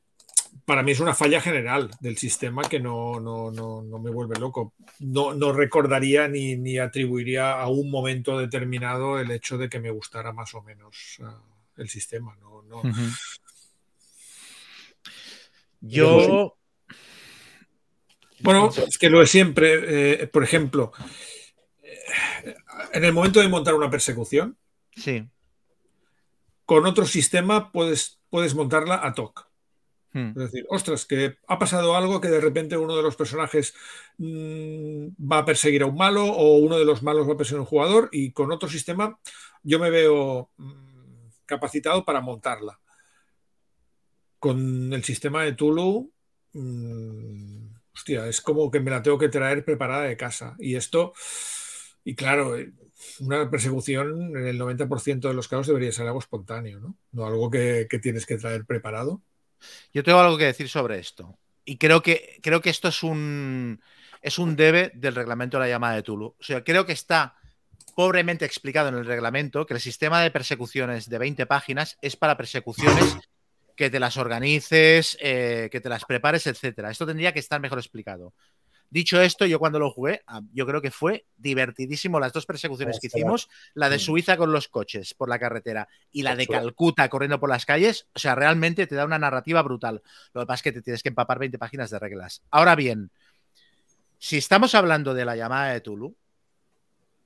para mí es una falla general del sistema que no, no, no, no me vuelve loco. No, no recordaría ni, ni, atribuiría a un momento determinado el hecho de que me gustara más o menos uh, el sistema. No, no, yo. Bueno, es que lo es siempre. Eh, por ejemplo, en el momento de montar una persecución, sí. Con otro sistema puedes, puedes montarla a TOC. Hmm. Es decir, ostras, que ha pasado algo que de repente uno de los personajes mm, va a perseguir a un malo o uno de los malos va a perseguir a un jugador y con otro sistema yo me veo mm, capacitado para montarla con el sistema de Tulu, mm, hostia, es como que me la tengo que traer preparada de casa. Y esto, y claro, eh, una persecución en el 90% de los casos debería ser algo espontáneo, ¿no? No algo que, tienes que traer preparado. Yo tengo algo que decir sobre esto. Y creo que, creo que esto es un, es un debe del reglamento de la llamada de Tulu. O sea, creo que está pobremente explicado en el reglamento que el sistema de persecuciones de 20 páginas es para persecuciones que te las organices, eh, que te las prepares, etcétera. Esto tendría que estar mejor explicado. Dicho esto, yo cuando lo jugué, ah, yo creo que fue divertidísimo las dos persecuciones que hicimos, la de Suiza con los coches por la carretera y la de Calcuta corriendo por las calles, o sea, realmente te da una narrativa brutal. Lo que pasa es que te tienes que empapar 20 páginas de reglas. Ahora bien, si estamos hablando de la llamada de Tulu,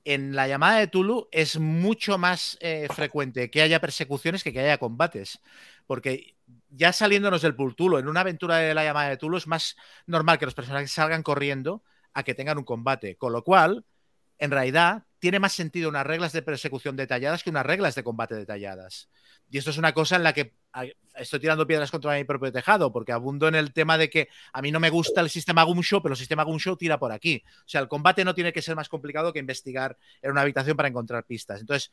en la llamada de Tulu es mucho más eh, frecuente que haya persecuciones que que haya combates. Porque ya saliéndonos del Pultulo, en una aventura de la llamada de Tulu es más normal que los personajes salgan corriendo a que tengan un combate. Con lo cual, en realidad, tiene más sentido unas reglas de persecución detalladas que unas reglas de combate detalladas. Y esto es una cosa en la que estoy tirando piedras contra mi propio tejado, porque abundo en el tema de que a mí no me gusta el sistema Gumshow, pero el sistema Gumshow tira por aquí. O sea, el combate no tiene que ser más complicado que investigar en una habitación para encontrar pistas. Entonces,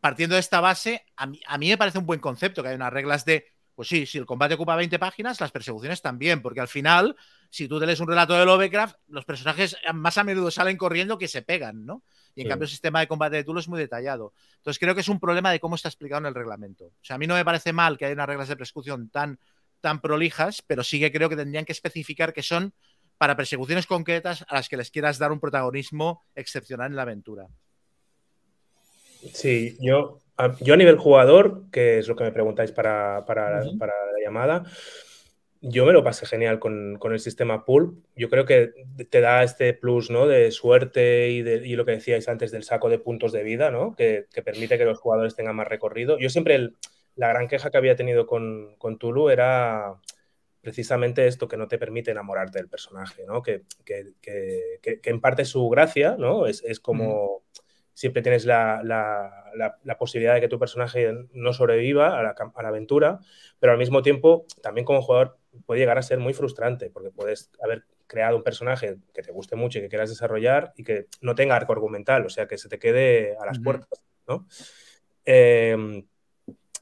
partiendo de esta base, a mí, a mí me parece un buen concepto que hay unas reglas de pues sí, si el combate ocupa 20 páginas, las persecuciones también, porque al final, si tú te lees un relato de Lovecraft, los personajes más a menudo salen corriendo que se pegan, ¿no? Y en cambio el sistema de combate de Tulo es muy detallado. Entonces creo que es un problema de cómo está explicado en el reglamento. O sea, a mí no me parece mal que haya unas reglas de persecución tan, tan prolijas, pero sí que creo que tendrían que especificar que son para persecuciones concretas a las que les quieras dar un protagonismo excepcional en la aventura. Sí, yo yo a nivel jugador, que es lo que me preguntáis para, la llamada, yo me lo pasé genial con, el sistema Pulp. Yo creo que te da este plus ¿no? de suerte y, de, lo que decíais antes del saco de puntos de vida, ¿no? que, permite que los jugadores tengan más recorrido. Yo siempre la gran queja que había tenido con, con, Tulu era precisamente esto que no te permite enamorarte del personaje, ¿no? que, que, en parte su gracia ¿no? es, como siempre tienes la, posibilidad de que tu personaje no sobreviva a la, a la, aventura, pero al mismo tiempo también como jugador puede llegar a ser muy frustrante porque puedes haber creado un personaje que te guste mucho y que quieras desarrollar y que no tenga arco argumental, o sea, que se te quede a las puertas, ¿no? Em,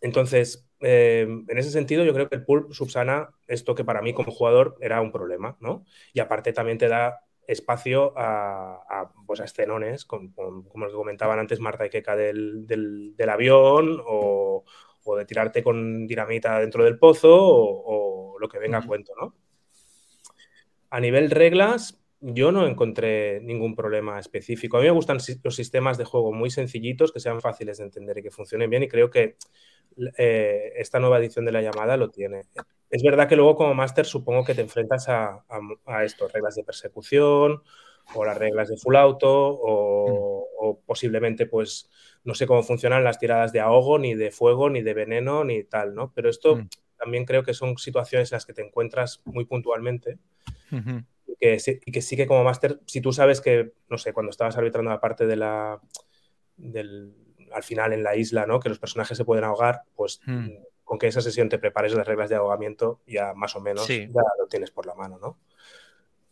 entonces, em, en ese sentido, yo creo que el pulp subsana esto que para mí como jugador era un problema, ¿no? Y aparte también te da espacio a, pues a escenones, como, como lo que comentaban antes Marta y Keka del, del, avión o, o, de tirarte con dinamita dentro del pozo o, lo que venga a cuento, ¿no? A nivel reglas, yo no encontré ningún problema específico. A mí me gustan los sistemas de juego muy sencillitos, que sean fáciles de entender y que funcionen bien, y creo que eh, esta nueva edición de la llamada lo tiene. Es verdad que luego como máster supongo que te enfrentas a, esto, reglas de persecución o las reglas de full auto o, o, posiblemente pues no sé cómo funcionan las tiradas de ahogo, ni de fuego, ni de veneno, ni tal, ¿no? Pero esto mm. también creo que son situaciones en las que te encuentras muy puntualmente y, que, sí que como máster, si tú sabes que, no sé, cuando estabas arbitrando la parte de la, del, al final en la isla, ¿no? Que los personajes se pueden ahogar, pues hmm. con que esa sesión te prepares las reglas de ahogamiento, ya más o menos ya lo tienes por la mano, ¿no?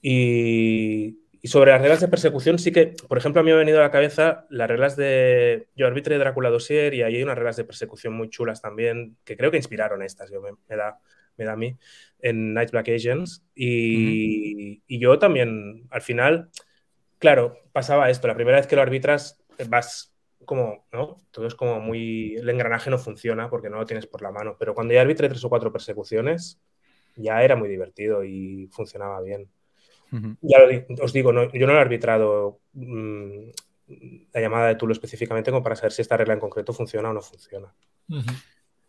Y, y, sobre las reglas de persecución, sí que, por ejemplo, a mí me ha venido a la cabeza las reglas de. Yo arbitré Drácula Dossier y ahí hay unas reglas de persecución muy chulas también, que creo que inspiraron estas, yo me da me da a mí, en Night Black Agents. Y, yo también, al final, claro, pasaba esto. La primera vez que lo arbitras, vas como, ¿no? Todo es como muy. El engranaje no funciona porque no lo tienes por la mano. Pero cuando ya arbitré tres o cuatro persecuciones, ya era muy divertido y funcionaba bien. Ya os digo, yo no he arbitrado mm, la llamada de Tulo específicamente como para saber si esta regla en concreto funciona o no funciona.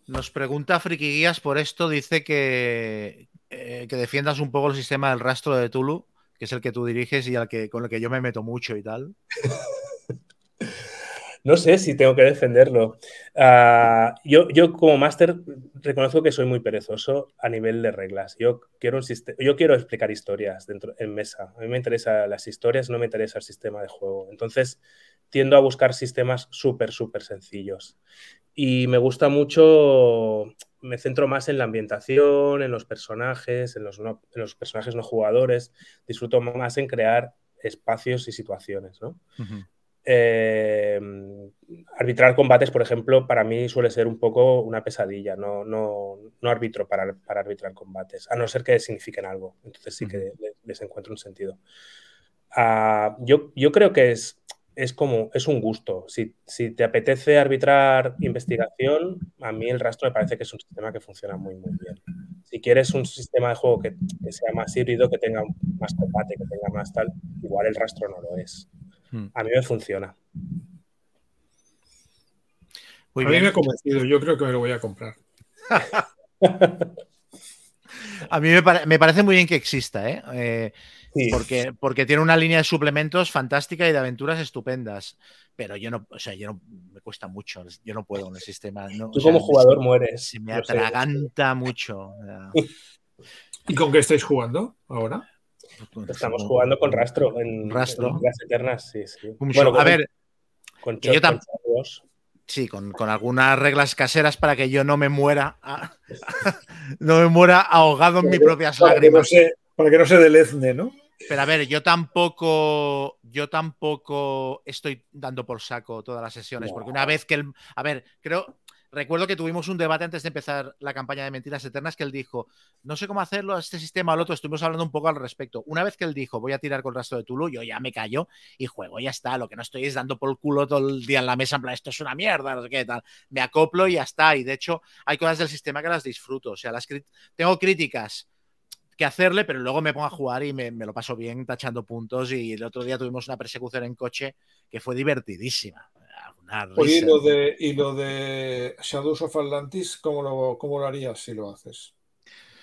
Nos pregunta Friki Guías por esto, dice que, eh, que defiendas un poco el sistema del rastro de Tulu, que es el que tú diriges y al que, con el que yo me meto mucho y tal. no sé si tengo que defenderlo. Ah, yo, yo, como máster reconozco que soy muy perezoso a nivel de reglas. Yo quiero, un yo quiero explicar historias dentro, en mesa. A mí me interesan las historias, no me interesa el sistema de juego. Entonces tiendo a buscar sistemas súper, súper sencillos y me gusta mucho, me centro más en la ambientación, en los personajes, en los, los personajes no jugadores, disfruto más en crear espacios y situaciones, ¿no? Eh, arbitrar combates, por ejemplo, para mí suele ser un poco una pesadilla. No, no, no arbitro para, para, arbitrar combates, a no ser que signifiquen algo. Entonces sí que les, encuentro un sentido. Uh, yo, yo, creo que es, es como, es un gusto. Si, te apetece arbitrar investigación, a mí el rastro me parece que es un sistema que funciona muy, muy bien. Si quieres un sistema de juego que, sea más híbrido, que tenga más combate, que tenga más tal, igual el rastro no lo es. Hmm. A mí me funciona. a mí me ha convencido, yo creo que me lo voy a comprar. a mí me, parece muy bien que exista, ¿eh? eh porque, porque tiene una línea de suplementos fantástica y de aventuras estupendas. Pero yo no, o sea, yo no, me cuesta mucho. Yo no puedo en el sistema. Tú como jugador mueres. Se me atraganta mucho. ¿Y con qué estáis jugando ahora? Estamos jugando con rastro en, rastro. las eternas, sí, sí. Bueno, a ver, con, yo Sí, con, con, algunas reglas caseras para que yo no me muera, no me muera ahogado en mis propias lágrimas. para que no se delezne, ¿no? Pero a ver, yo tampoco, yo tampoco estoy dando por saco todas las sesiones, porque una vez que el, a ver, creo, recuerdo que tuvimos un debate antes de empezar la campaña de Mentiras Eternas que él dijo, no sé cómo hacerlo a este sistema o al otro, estuvimos hablando un poco al respecto. Una vez que él dijo, voy a tirar con el rastro de Tulu, yo ya me callo y juego, ya está. Lo que no estoy es dando por el culo todo el día en la mesa, en plan, esto es una mierda, no sé qué tal. Me acoplo y ya está. Y de hecho, hay cosas del sistema que las disfruto. O sea, las tengo críticas que hacerle, pero luego me pongo a jugar y me, lo paso bien tachando puntos. Y el otro día tuvimos una persecución en coche que fue divertidísima. Y, lo de, y lo de Shadows of Atlantis, ¿cómo lo, cómo lo harías si lo haces?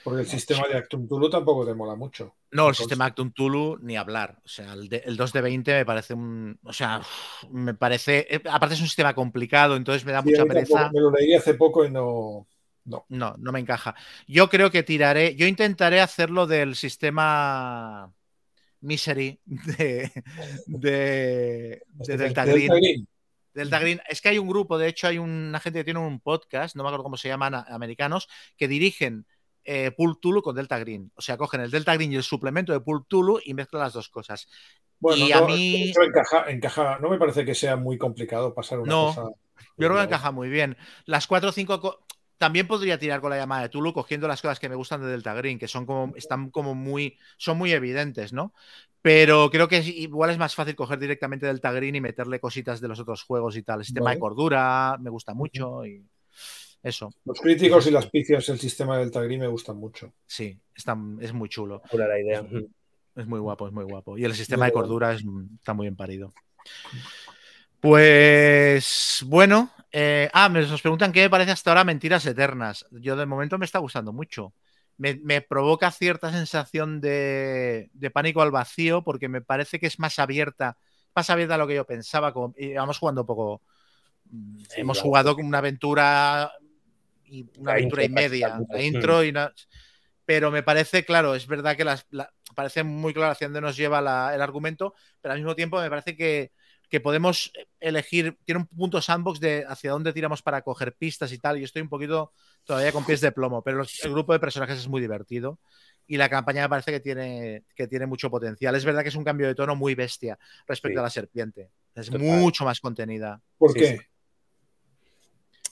Porque el sistema de Actum Tulu tampoco te mola mucho. No, el sistema Actum Tulu ni hablar. O sea, el, el, 2 de 20 me parece un. O sea, me parece. Eh, aparte es un sistema complicado, entonces me da mucha pereza. Me lo leí hace poco y no. No. no, no me encaja. Yo creo que tiraré, yo intentaré hacerlo del sistema Misery de, de, Delta, Green. Delta Green, es que hay un grupo, de hecho hay una gente que tiene un podcast, no me acuerdo cómo se llaman, americanos, que dirigen eh, Pool Tulu con Delta Green. O sea, cogen el Delta Green y el suplemento de Pool Tulu y mezclan las dos cosas. Bueno, y no, a mí... encaja, encaja, no me parece que sea muy complicado pasar una No, cosa. Yo creo que encaja muy bien. Las cuatro o cinco. También podría tirar con la llamada de Tulu, cogiendo las cosas que me gustan de Delta Green, que son como, están como muy, son muy evidentes, ¿no? Pero creo que es- igual es más fácil coger directamente Delta Green y meterle cositas de los otros juegos y tal. El sistema Vale. de cordura me gusta mucho y eso, Los críticos y las picias, el sistema del Tagri me gustan mucho. sí, está, es muy chulo. Chula la idea. Es muy guapo, es muy guapo. Y el sistema de Muy cordura es, está muy bien parido. Pues bueno, eh, ah, me- nos preguntan qué me parece hasta ahora Mentiras Eternas. Yo de momento me está gustando mucho. Me, me provoca cierta sensación de, de pánico al vacío porque me parece que es más abierta, más abierta a lo que yo pensaba. Como, y vamos jugando un poco. mm, Sí, hemos claro. jugado con una aventura y una La aventura y media, la intro y una- pero me parece, claro, es verdad que las, la- parece muy claro hacia dónde nos lleva la- el argumento, pero al mismo tiempo me parece que, que podemos elegir, tiene un punto sandbox de hacia dónde tiramos para coger pistas y tal, y estoy un poquito todavía con pies de plomo, pero el grupo de personajes es muy divertido y la campaña me parece que tiene, que tiene mucho potencial. Es verdad que es un cambio de tono muy bestia respecto Sí. a la serpiente. Es Total. mucho más contenida. ¿Por Sí, qué? sí.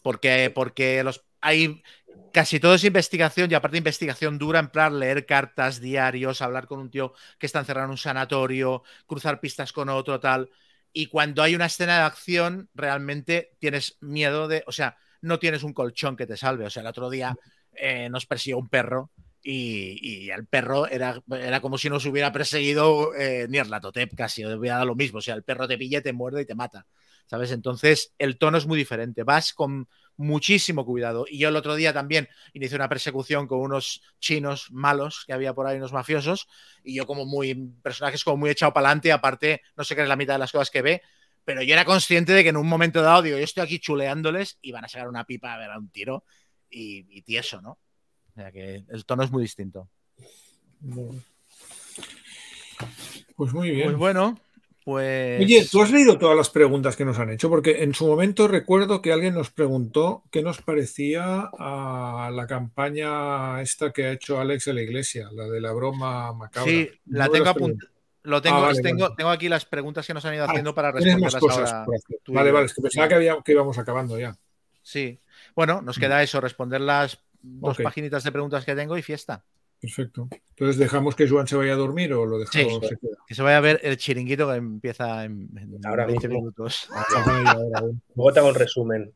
Porque, porque los, hay casi todo es investigación y aparte investigación dura, en plan leer cartas, diarios, hablar con un tío que está encerrado en un sanatorio, cruzar pistas con otro, tal. Y cuando hay una escena de acción, realmente tienes miedo de, o sea, no tienes un colchón que te salve. O sea, el otro día eh, nos persiguió un perro y, y el perro era, era como si nos hubiera perseguido eh, Nierlatotep casi, hubiera dado lo mismo. O sea, el perro te pilla, te muerde y te mata. ¿Sabes? Entonces, el tono es muy diferente. Vas con muchísimo cuidado. Y yo el otro día también inicié una persecución con unos chinos malos que había por ahí, unos mafiosos, y yo como muy, personajes como muy echado para adelante, aparte, no sé qué es la mitad de las cosas que ve, pero yo era consciente de que en un momento dado, digo, yo estoy aquí chuleándoles y van a sacar una pipa a ver a un tiro y, y tieso, ¿no? O sea que el tono es muy distinto. Pues muy bien. Pues bueno, pues... Oye, ¿tú has leído todas las preguntas que nos han hecho? Porque en su momento recuerdo que alguien nos preguntó qué nos parecía a la campaña esta que ha hecho Alex de la Iglesia, la de la broma macabra. Sí, la tengo apuntada. Lo tengo, Ah, vale, tengo, vale. tengo aquí las preguntas que nos han ido Ah, haciendo para responderlas cosas ahora. tú Vale, vale, es que pensaba que, había- que íbamos acabando ya. Sí. Bueno, nos queda eso, responder las dos Ok. paginitas de preguntas que tengo y fiesta. Perfecto. Entonces, ¿dejamos que Joan se vaya a dormir o lo dejamos? Sí. se queda? Que se vaya a ver el chiringuito que empieza en, en Ahora 20 mismo. minutos. Luego te hago el resumen.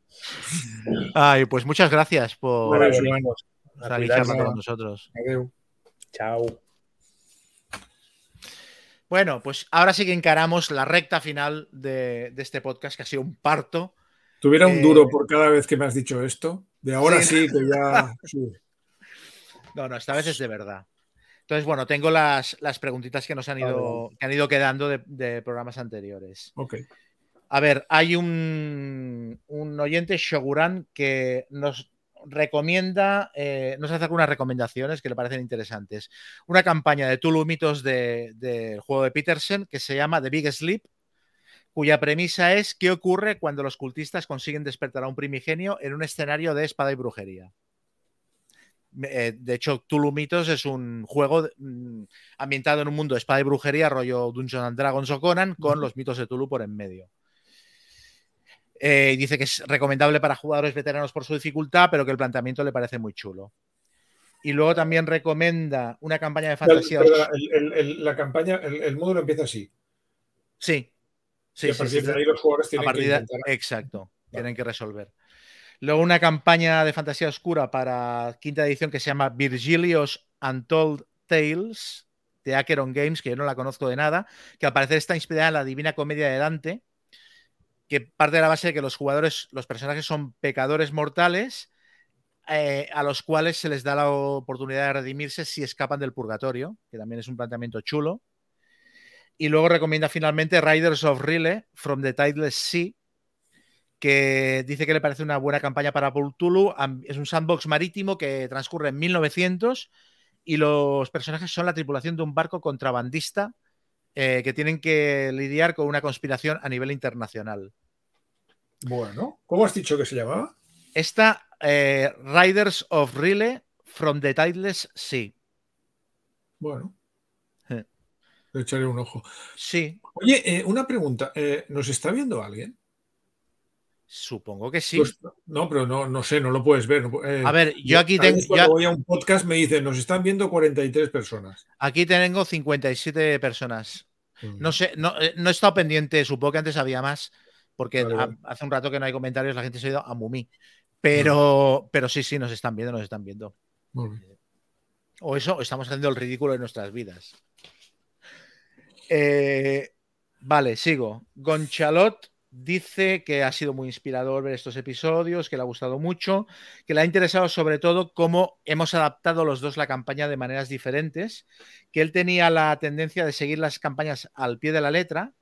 Ay, pues muchas gracias por charlando con nosotros. Adeu. Chao. Bueno, pues ahora sí que encaramos la recta final de, de este podcast, que ha sido un parto. Tuviera un Eh, duro por cada vez que me has dicho esto. De ahora Sí. sí, que ya. sí. No, no, esta vez es de verdad. Entonces, bueno, tengo las, las preguntitas que nos han ido, que han ido quedando de, de programas anteriores. Ok. A ver, hay un, un oyente, Shoguran, que nos recomienda, eh, nos hace algunas recomendaciones que le parecen interesantes. Una campaña de Tulu Mitos del de, juego de Peterson que se llama The Big Sleep, cuya premisa es qué ocurre cuando los cultistas consiguen despertar a un primigenio en un escenario de espada y brujería. Eh, de hecho, Tulu Mitos es un juego mm, ambientado en un mundo de espada y brujería, rollo Dungeons and Dragons o Conan, con los mitos de Tulu por en medio. Eh, dice que es recomendable para jugadores veteranos por su dificultad, pero que el planteamiento le parece muy chulo. Y luego también recomienda una campaña de fantasía. El- el- el- la campaña, el, módulo empieza así. Sí. Sí, y a partir sí, de ahí los jugadores a tienen que de-. Exacto, tienen que resolver. Luego una campaña de fantasía oscura para quinta edición que se llama Virgilios Untold Tales de Acheron Games, que yo no la conozco de nada, que al parecer está inspirada en la Divina Comedia de Dante, que parte de la base de que los jugadores, los personajes son pecadores mortales eh, a los cuales se les da la oportunidad de redimirse si escapan del purgatorio, que también es un planteamiento chulo. Y luego recomienda finalmente Riders of Rile from the Tideless Sea, que dice que le parece una buena campaña para Pultulu. Es un sandbox marítimo que transcurre en 1900 y los personajes son la tripulación de un barco contrabandista eh, que tienen que lidiar con una conspiración a nivel internacional. Bueno, ¿cómo has dicho que se llamaba? Esta, eh, Riders of Relay from the Tideless Sea. Bueno. Le echaré un ojo. Sí, Oye, eh, una pregunta. ¿Nos está viendo alguien? Supongo que sí. Pues, no, pero no, no sé, no lo puedes ver. no eh, A ver, yo aquí tengo, cuando ya- voy a un podcast me dicen, nos están viendo 43 personas. aquí tengo 57 personas. No sé, no, eh, no he estado pendiente, supongo que antes había más, porque Vale, hace un rato que no hay comentarios, la gente se ha ido a Mumí. Pero, pero sí, sí, nos están viendo, nos están viendo. O eso, o estamos haciendo el ridículo de nuestras vidas. Eh, vale, sigo. Gonchalot dice que ha sido muy inspirador ver estos episodios, que le ha gustado mucho, que le ha interesado sobre todo cómo hemos adaptado los dos la campaña de maneras diferentes, que él tenía la tendencia de seguir las campañas al pie de la letra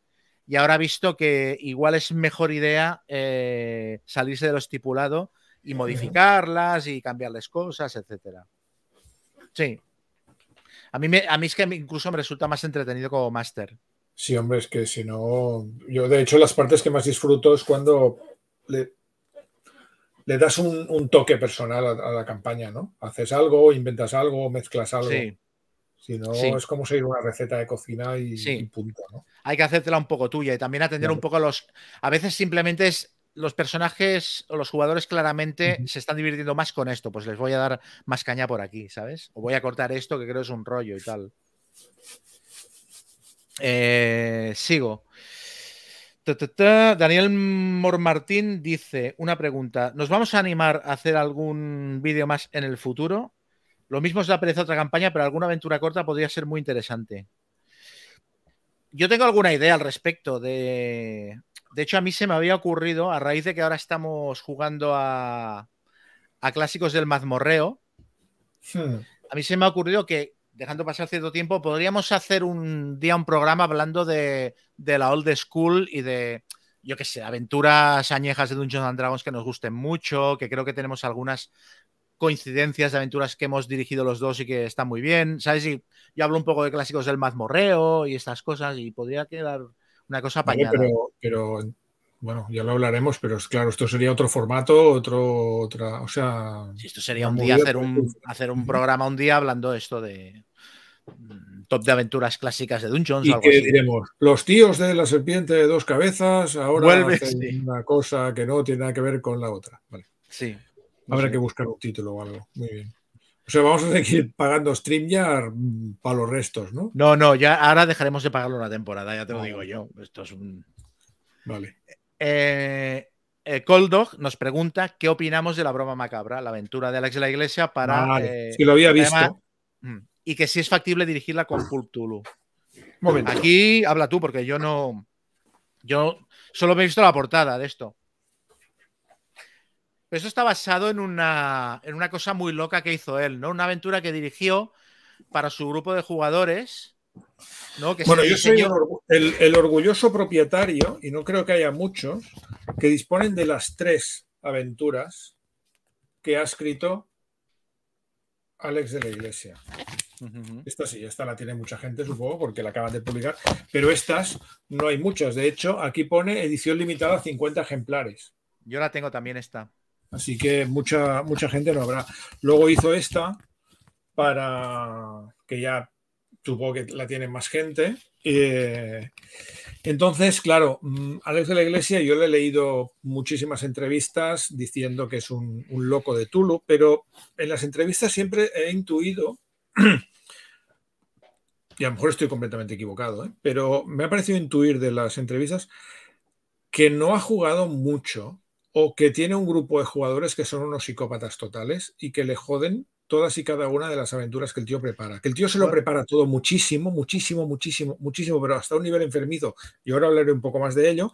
y ahora ha visto que igual es mejor idea eh, salirse de lo estipulado y modificarlas y cambiarles cosas, etcétera. Sí. A mí, me, a mí es que incluso me resulta más entretenido como máster. Sí, hombre, es que si no. Yo, de hecho, las partes que más disfruto es cuando le, le das un, un toque personal a, a la campaña, ¿no? Haces algo, inventas algo, mezclas algo. Sí. Si no, Sí. es como seguir una receta de cocina y, Sí. y punto, ¿no? Hay que hacértela un poco tuya y también atender Claro. un poco a los. A veces simplemente es. Los personajes o los jugadores claramente se están divirtiendo más con esto, pues les voy a dar más caña por aquí, ¿sabes? O voy a cortar esto que creo es un rollo y tal. Eh, sigo. Ta, ta, ta. Daniel Mormartín dice una pregunta. ¿Nos vamos a animar a hacer algún vídeo más en el futuro? Lo mismo os da pereza otra campaña, pero alguna aventura corta podría ser muy interesante. Yo tengo alguna idea al respecto de... De hecho, a mí se me había ocurrido, a raíz de que ahora estamos jugando a, a clásicos del mazmorreo, Hmm. a mí se me ha ocurrido que, dejando pasar cierto tiempo, podríamos hacer un día un programa hablando de, de la old school y de, yo qué sé, aventuras añejas de Dungeons and Dragons que nos gusten mucho, que creo que tenemos algunas coincidencias de aventuras que hemos dirigido los dos y que están muy bien, ¿sabes? Y yo hablo un poco de clásicos del mazmorreo y estas cosas y podría quedar una cosa Vale, apañada. pero, pero, bueno, ya lo hablaremos, pero es claro, esto sería otro formato, otro, otra, o sea, Si esto sería un día hacer un, hacer un programa un día hablando esto de mm, top de aventuras clásicas de Dungeons o y algo que así. diremos, los tíos de la serpiente de dos cabezas ahora Vuelve, sí. una cosa que no tiene nada que ver con la otra. Vale. Sí. Habrá que buscar un título o algo. Muy bien. O sea, vamos a seguir pagando StreamYard mm, para los restos, ¿no? No, no, ya ahora dejaremos de pagarlo una temporada, ya te lo Ah, digo yo. Esto es un. Vale. Eh, eh, Cold Dog nos pregunta qué opinamos de la broma macabra, la aventura de Alex de la Iglesia para. Vale. eh, Si lo había visto. Mm. y que si es factible dirigirla con Pulp Tulu. Momento. Aquí habla tú, porque yo no. Yo solo me he visto la portada de esto. Pero esto está basado en una, en una cosa muy loca que hizo él, ¿no? Una aventura que dirigió para su grupo de jugadores. ¿No? Que Bueno, yo soy diseñó- el, el orgulloso propietario, y no creo que haya muchos, que disponen de las tres aventuras que ha escrito Alex de la Iglesia. Esta sí, esta la tiene mucha gente, supongo, porque la acaban de publicar, pero estas no hay muchas. De hecho, aquí pone edición limitada a 50 ejemplares. Yo la tengo también esta. Así que mucha, mucha gente no habrá. Luego hizo esta para que ya supongo que la tiene más gente. Eh, entonces, claro, mm, Alex de la Iglesia, yo le he leído muchísimas entrevistas diciendo que es un, loco de Tulu, pero en las entrevistas siempre he intuido, y a lo mejor estoy completamente equivocado, ¿eh? pero me ha parecido intuir de las entrevistas que no ha jugado mucho o que tiene un grupo de jugadores que son unos psicópatas totales y que le joden todas y cada una de las aventuras que el tío prepara. Que el tío se lo prepara todo muchísimo, muchísimo, muchísimo, muchísimo, pero hasta un nivel enfermizo. Y ahora hablaré un poco más de ello.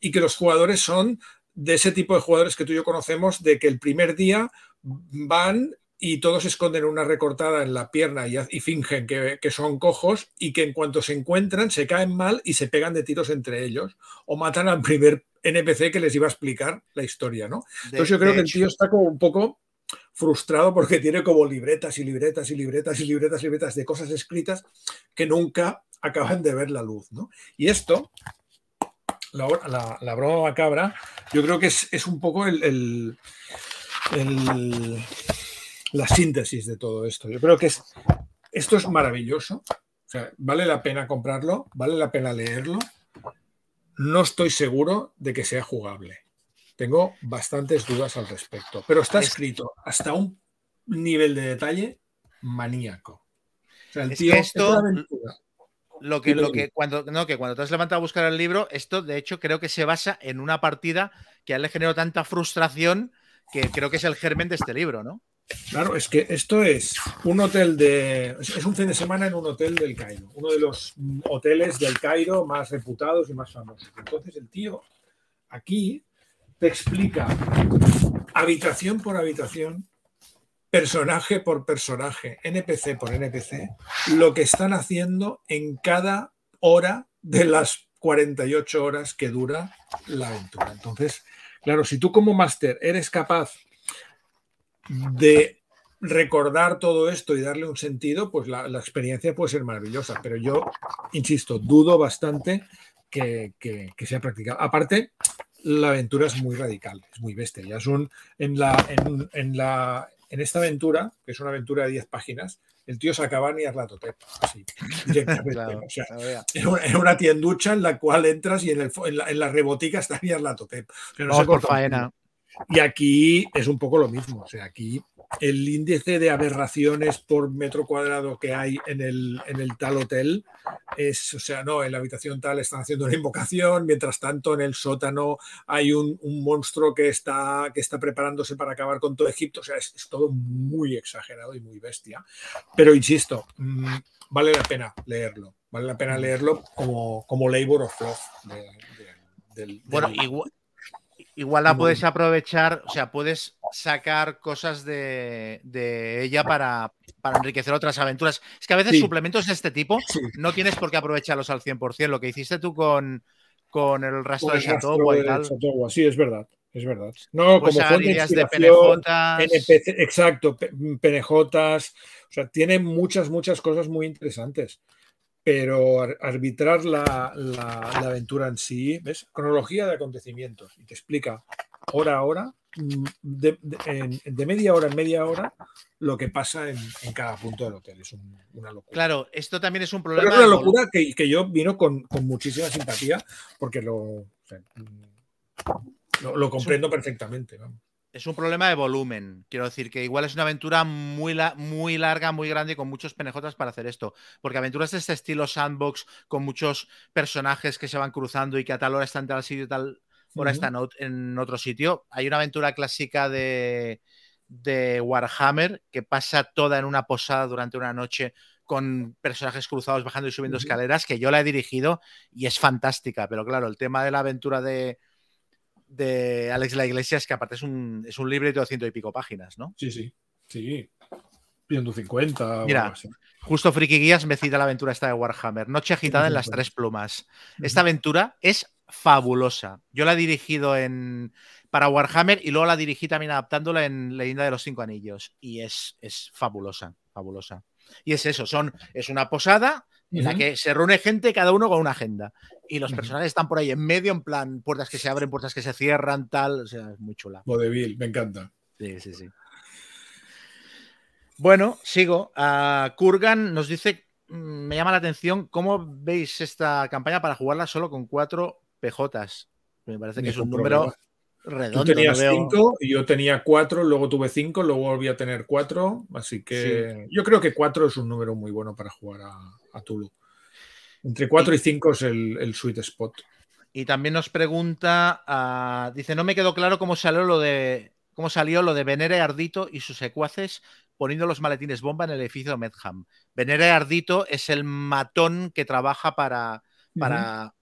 Y que los jugadores son de ese tipo de jugadores que tú y yo conocemos, de que el primer día van y todos esconden una recortada en la pierna y, y fingen que, que son cojos y que en cuanto se encuentran se caen mal y se pegan de tiros entre ellos o matan al primer NPC que les iba a explicar la historia, ¿no? De- Entonces yo creo que el tío está como un poco frustrado porque tiene como libretas y libretas y libretas y libretas y libretas de cosas escritas que nunca acaban de ver la luz, ¿no? Y esto la, la, broma macabra, yo creo que es, es un poco el, el, la síntesis de todo esto. Yo creo que es, esto es maravilloso. Vale la pena comprarlo, vale la pena leerlo. No estoy seguro de que sea jugable. Tengo bastantes dudas al respecto, pero está escrito hasta un nivel de detalle maníaco. O sea, el tío, esto, lo que, lo que cuando no, que cuando te has levantado a buscar el libro, esto de hecho creo que se basa en una partida que a él le generó tanta frustración que creo que es el germen de este libro, ¿no? Claro, es que esto es un hotel de. Es un fin de semana en un hotel del Cairo, uno de los hoteles del Cairo más reputados y más famosos. Entonces el tío aquí te explica habitación por habitación, personaje por personaje, NPC por NPC, lo que están haciendo en cada hora de las 48 horas que dura la aventura. Entonces, claro, si tú como máster eres capaz de recordar todo esto y darle un sentido, pues la, experiencia puede ser maravillosa. Pero yo, insisto, dudo bastante que, sea practicado. Aparte, la aventura es muy radical, es muy bestia. Ya es un, en, la, en, la, en esta aventura, que es una aventura de 10 páginas, el tío se acaba ni Arlatotep, así, directamente. o sea, es una, tienducha en la cual entras y en, el, en, la, en la rebotica está Niarlatotep. Pero no por faena. Y aquí es un poco lo mismo. O sea, aquí el índice de aberraciones por metro cuadrado que hay en el, en el tal hotel es, o sea, no, en la habitación tal están haciendo una invocación, mientras tanto en el sótano hay un, monstruo que está, que está preparándose para acabar con todo Egipto. O sea, es, todo muy exagerado y muy bestia. Pero insisto, mm, vale la pena leerlo. Vale la pena leerlo como, como labor of love. bueno, igual, Igual la puedes aprovechar, o sea, puedes sacar cosas de, ella para, enriquecer otras aventuras. Es que a veces suplementos de este tipo no tienes por qué aprovecharlos al 100%. Lo que hiciste tú con, con el rastro de Chateau y tal. Sí, es verdad. Es verdad. No, pues como fuente de, penejotas. exacto, penejotas. O sea, tiene muchas, muchas cosas muy interesantes pero arbitrar la, aventura en sí, ¿ves? Cronología de acontecimientos y te explica hora a hora, mm, de, media hora en media hora, lo que pasa en, cada punto del hotel. Es una locura. Claro, esto también es un problema. es una locura que, que yo vino con, muchísima simpatía porque lo, mm, lo, comprendo perfectamente. Vamos es un problema de volumen. Quiero decir que igual es una aventura muy, muy larga, muy grande y con muchos penejotas para hacer esto. Porque aventuras de este estilo sandbox, con muchos personajes que se van cruzando y que a tal hora están en tal sitio y tal hora están en otro sitio. Hay una aventura clásica de, de Warhammer que pasa toda en una posada durante una noche con personajes cruzados bajando y subiendo escaleras, que yo la he dirigido y es fantástica. Pero claro, el tema de la aventura de de Alex La Iglesia es que aparte es un, es un libro de 200 y pico páginas, ¿no? Sí, sí, sí. 150. Mira, justo Friki Guías me cita la aventura esta de Warhammer, Noche agitada en las tres plumas. Esta aventura es fabulosa. Yo la he dirigido en para Warhammer y luego la dirigí también adaptándola en Leyenda de los Cinco Anillos y es, es fabulosa, fabulosa. Y es eso, son, es una posada en la que se reúne gente, cada uno con una agenda. Y los personajes están por ahí en medio, en plan, puertas que se abren, puertas que se cierran, tal. O sea, es muy chula. Vodevil, me encanta. Sí, sí, sí. Bueno, sigo. Uh, Kurgan nos dice, mm, me llama la atención, ¿cómo veis esta campaña para jugarla solo con cuatro PJs? Me parece que es un número redondo. Tú tenías cinco yo tenía cuatro, luego tuve cinco, luego volví a tener cuatro, así que yo creo que cuatro es un número muy bueno para jugar a, Tulu. Entre cuatro y cinco es el, sweet spot. Y también nos pregunta, ah, dice, no me quedó claro cómo salió lo de cómo salió lo de Venere Ardito y sus secuaces poniendo los maletines bomba en el edificio de Medham. Venere Ardito es el matón que trabaja para, para,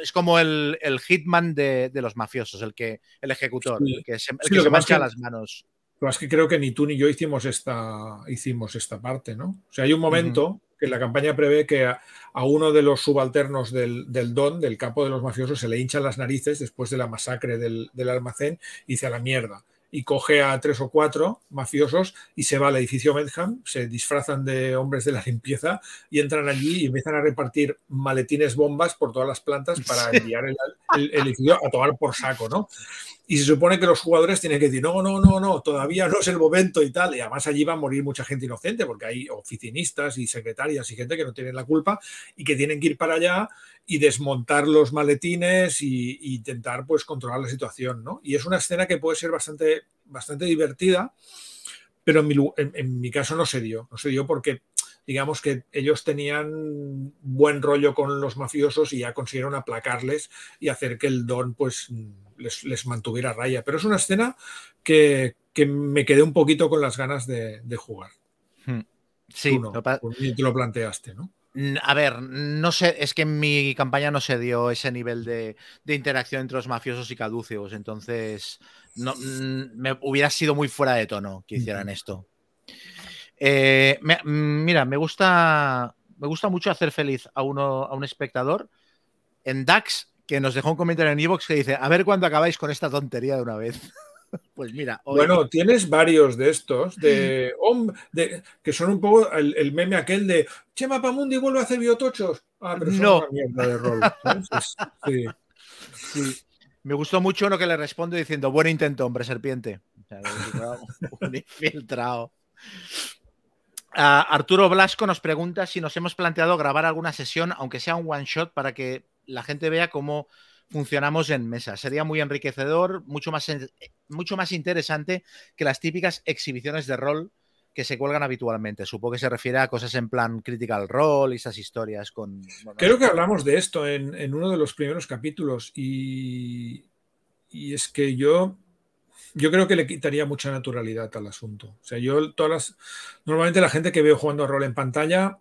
es como el, hitman de, los mafiosos, el que el ejecutor, el que se, mancha las manos. Lo es que creo que ni tú ni yo hicimos esta, hicimos esta parte, ¿no? O sea, hay un momento que la campaña prevé que a, uno de los subalternos del, Don, del capo de los mafiosos, se le hinchan las narices después de la masacre del, almacén y dice a la mierda. y coge a tres o cuatro mafiosos y se va al edificio Medham, se disfrazan de hombres de la limpieza y entran allí y empiezan a repartir maletines bombas por todas las plantas para enviar el, el edificio a tomar por saco, ¿no? Y se supone que los jugadores tienen que decir, no, no, no, no, todavía no es el momento y tal. Y además allí va a morir mucha gente inocente porque hay oficinistas y secretarias y gente que no tienen la culpa y que tienen que ir para allá y desmontar los maletines y, intentar pues controlar la situación, ¿no? Y es una escena que puede ser bastante, bastante divertida, pero en mi, en mi caso no se dio. No se dio porque digamos que ellos tenían buen rollo con los mafiosos y ya consiguieron aplacarles y hacer que el don pues les, mantuviera raya. Pero es una escena que, me quedé un poquito con las ganas de, jugar. Hmm. Sí, no, te lo planteaste, ¿no? A ver, no sé, es que en mi campaña no se dio ese nivel de, interacción entre los mafiosos y caduceos, entonces no, me hubiera sido muy fuera de tono que hicieran esto. Eh, mira, me gusta, me gusta mucho hacer feliz a, uno, a un espectador. En DAX que nos dejó un comentario en Evox que dice, a ver cuándo acabáis con esta tontería de una vez. pues mira. Bueno, tienes varios de estos, de, que son un poco el, meme aquel de Chema Pamundi vuelve a hacer biotochos. Ah, pero no. una mierda de rol. sí. Me gustó mucho uno que le responde diciendo, buen intento, hombre, serpiente. un infiltrado. Arturo Blasco nos pregunta si nos hemos planteado grabar alguna sesión, aunque sea un one shot, para que la gente vea cómo funcionamos en mesa. Sería muy enriquecedor, mucho más, mucho más interesante que las típicas exhibiciones de rol que se cuelgan habitualmente. Supongo que se refiere a cosas en plan Critical Role y esas historias con... Creo que hablamos de esto en, uno de los primeros capítulos y, y, es que yo, yo creo que le quitaría mucha naturalidad al asunto. O sea, yo todas las... Normalmente la gente que veo jugando rol en pantalla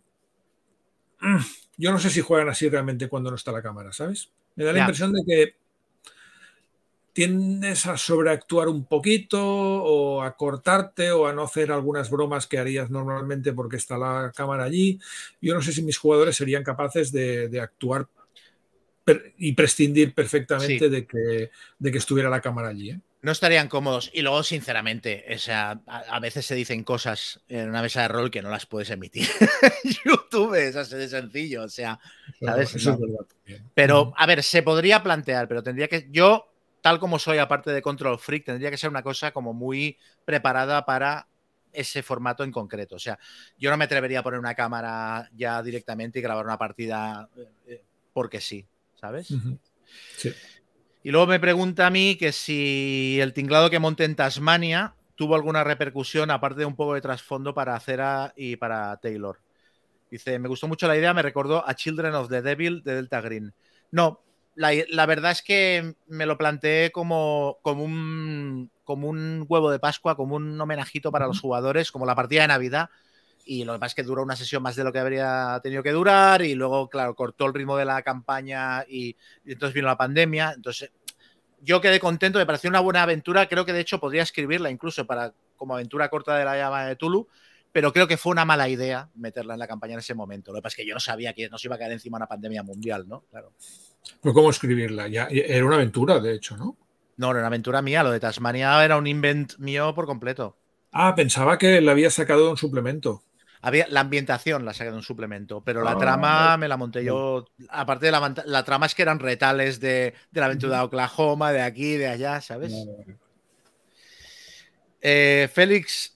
mm, yo no sé si juegan así realmente cuando no está la cámara, ¿sabes? Me da la impresión de que tiendes a sobreactuar un poquito o a cortarte o a no hacer algunas bromas que harías normalmente porque está la cámara allí. Yo no sé si mis jugadores serían capaces de, actuar y prescindir perfectamente de, que, de que estuviera la cámara allí. ¿eh? No estarían cómodos. Y luego, sinceramente, o sea, a, veces se dicen cosas en una mesa de rol que no las puedes emitir. YouTube es así de sencillo, o sea, ¿sabes? Pero, a ver, se podría plantear, pero tendría que. Yo, tal como soy, aparte de Control Freak, tendría que ser una cosa como muy preparada para ese formato en concreto. O sea, yo no me atrevería a poner una cámara ya directamente y grabar una partida eh, eh, porque sí, ¿sabes? Sí. Y luego me pregunta a mí que si el tinglado que monté en Tasmania tuvo alguna repercusión, aparte de un poco de trasfondo para Cera y para Taylor. Dice, me gustó mucho la idea, me recordó a Children of the Devil de Delta Green. No, la, verdad es que me lo planteé como, como, un, como un huevo de Pascua, como un homenajito para los jugadores, como la partida de Navidad. Y lo que pasa es que duró una sesión más de lo que habría tenido que durar y luego, claro, cortó el ritmo de la campaña y, entonces vino la pandemia. Entonces, yo quedé contento, me pareció una buena aventura. Creo que de hecho podría escribirla incluso para como aventura corta de la llama de Tulu, pero creo que fue una mala idea meterla en la campaña en ese momento. Lo que pasa es que yo no sabía que nos iba a caer encima una pandemia mundial, ¿no? Claro. Pues cómo escribirla, ya era una aventura, de hecho, ¿no? No, era una aventura mía. Lo de Tasmania era un invent mío por completo. Ah, pensaba que la había sacado de un suplemento la ambientación la saqué de un suplemento, pero la ah, trama me la monté yo. Aparte de la, trama es que eran retales de, la aventura de Oklahoma, de aquí, de allá, ¿sabes? Eh, Félix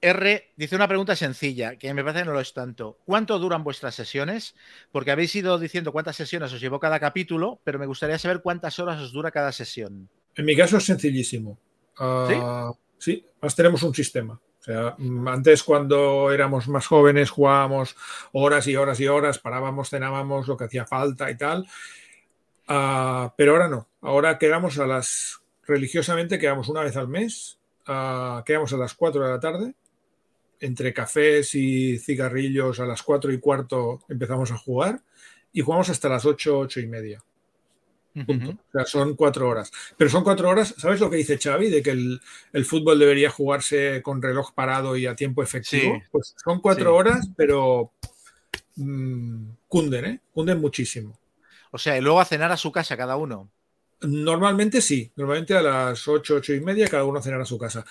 R dice una pregunta sencilla, que me parece que no lo es tanto. ¿Cuánto duran vuestras sesiones? Porque habéis ido diciendo cuántas sesiones os llevó cada capítulo, pero me gustaría saber cuántas horas os dura cada sesión. En mi caso es sencillísimo. ¿Sí? Ah, sí, más tenemos un sistema. O sea, antes cuando éramos más jóvenes jugábamos horas y horas y horas, parábamos, cenábamos lo que hacía falta y tal. Ah, pero ahora no. Ahora quedamos a las, religiosamente quedamos una vez al mes, uh, quedamos a las 4 de la tarde, entre cafés y cigarrillos a las 4 y cuarto empezamos a jugar y jugamos hasta las 8, 8 y media. O sea, son cuatro horas. Pero son cuatro horas, ¿sabes lo que dice Xavi? De que el, fútbol debería jugarse con reloj parado y a tiempo efectivo. Pues son cuatro horas, pero mm, cunden, ¿eh? Cunden muchísimo. O sea, y luego a cenar a su casa cada uno. Normalmente sí, normalmente a las 8, 8 y media cada uno cenará a su casa.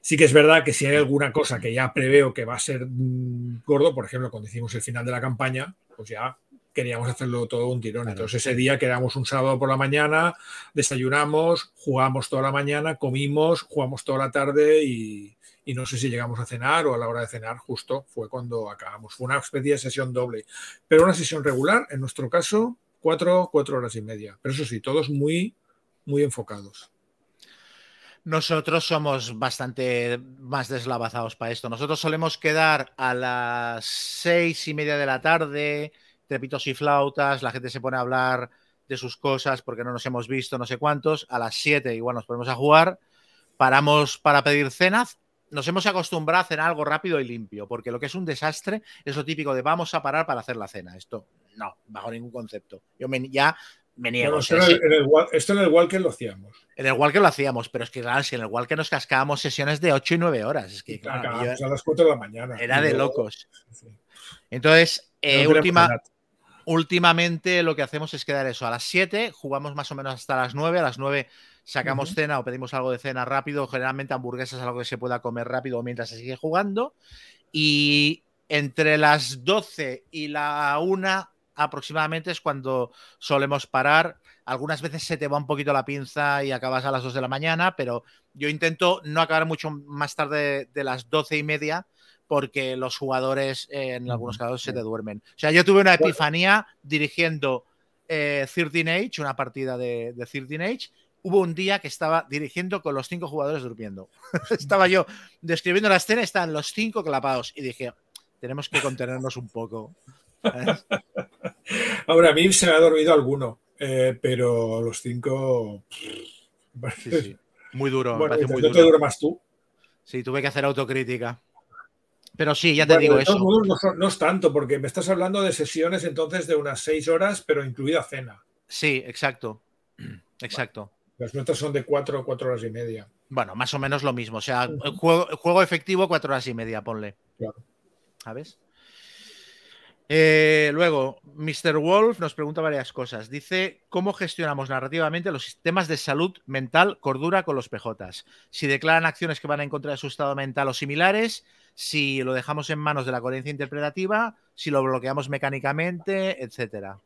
Sí que es verdad que si hay alguna cosa que ya preveo que va a ser mm, gordo, por ejemplo, cuando hicimos el final de la campaña, pues ya queríamos hacerlo todo un tirón. Entonces ese día quedamos un sábado por la mañana, desayunamos, jugamos toda la mañana, comimos, jugamos toda la tarde y, y no sé si llegamos a cenar o a la hora de cenar justo fue cuando acabamos. Fue una especie de sesión doble, pero una sesión regular, en nuestro caso, cuatro, cuatro horas y media. Pero eso sí, todos muy, muy enfocados. Nosotros somos bastante más deslavazados para esto. Nosotros solemos quedar a las seis y media de la tarde, trepitos y flautas, la gente se pone a hablar de sus cosas porque no nos hemos visto, no sé cuántos. A las siete igual nos ponemos a jugar, paramos para pedir cenas. Nos hemos acostumbrado a cenar algo rápido y limpio, porque lo que es un desastre es lo típico de vamos a parar para hacer la cena. Esto no, bajo ningún concepto. Yo me, ya me niego. esto, en el, esto, en el, Walker lo hacíamos. En el Walker lo hacíamos, pero es que claro, si en el Walker nos cascábamos sesiones de 8 y 9 horas. Es que claro, a las 4 de la mañana. Era de locos. Entonces, eh, última, últimamente lo que hacemos es quedar eso a las 7, jugamos más o menos hasta las 9, a las 9 sacamos uh -huh. cena o pedimos algo de cena rápido, generalmente hamburguesas, algo que se pueda comer rápido mientras se sigue jugando. Y entre las 12 y la 1 aproximadamente es cuando solemos parar. Algunas veces se te va un poquito la pinza y acabas a las 2 de la mañana, pero yo intento no acabar mucho más tarde de las 12 y media porque los jugadores eh, en algunos casos se te duermen. O sea, yo tuve una epifanía dirigiendo eh, 13 Age, una partida de, de 13 Age. Hubo un día que estaba dirigiendo con los cinco jugadores durmiendo. estaba yo describiendo la escena, estaban los cinco clapados y dije, tenemos que contenernos un poco. Ahora, a mí se me ha dormido alguno, eh, pero los cinco. Sí, sí. Muy duro. Bueno, me muy ¿No te duermas tú? Sí, tuve que hacer autocrítica. Pero sí, ya te bueno, digo eso. No, no, es tanto, porque me estás hablando de sesiones entonces de unas seis horas, pero incluida cena. Sí, exacto. Exacto. Las nuestras son de cuatro, cuatro horas y media. Bueno, más o menos lo mismo. O sea, el juego, el juego efectivo, cuatro horas y media, ponle. Claro. ¿Sabes? Eh, luego, Mr. Wolf nos pregunta varias cosas. Dice, ¿cómo gestionamos narrativamente los sistemas de salud mental, cordura con los PJs? Si declaran acciones que van en contra de su estado mental o similares, si lo dejamos en manos de la coherencia interpretativa, si lo bloqueamos mecánicamente, etcétera.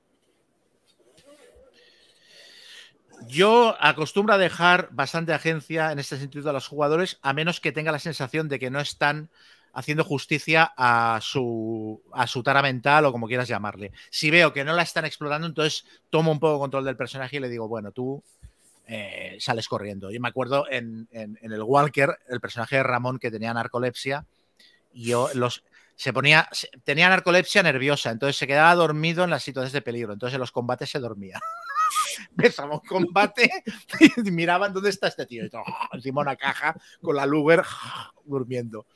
Yo acostumbro a dejar bastante agencia en este sentido a los jugadores, a menos que tenga la sensación de que no están haciendo justicia a su, a su tara mental o como quieras llamarle. Si veo que no la están explotando, entonces tomo un poco control del personaje y le digo, bueno, tú eh, sales corriendo. Yo me acuerdo en, en, en, el Walker, el personaje de Ramón que tenía narcolepsia, y los... Se ponía, tenía narcolepsia nerviosa, entonces se quedaba dormido en las situaciones de peligro, entonces en los combates se dormía. Empezamos combate y miraban dónde está este tío. Y todo, encima una caja con la Luger durmiendo.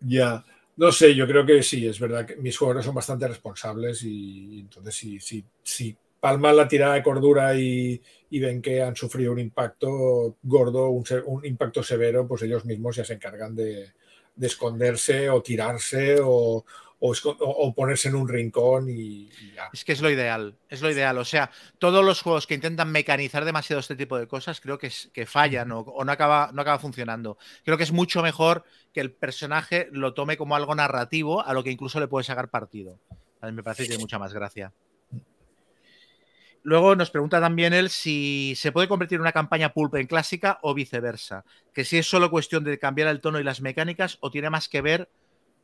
Ya, no sé, yo creo que sí, es verdad que mis jugadores son bastante responsables y, entonces si, si, si palman la tirada de cordura y, y, ven que han sufrido un impacto gordo, un, un, impacto severo, pues ellos mismos ya se encargan de, de esconderse o tirarse o, o, ponerse en un rincón y, ya. Es que es lo ideal, es lo ideal. O sea, todos los juegos que intentan mecanizar demasiado este tipo de cosas creo que, es, que fallan o, o, no, acaba, no acaba funcionando. Creo que es mucho mejor que el personaje lo tome como algo narrativo a lo que incluso le puede sacar partido. A mí me parece que tiene mucha más gracia. Luego nos pregunta también él si se puede convertir una campaña pulp en clásica o viceversa. Que si es solo cuestión de cambiar el tono y las mecánicas o tiene más que ver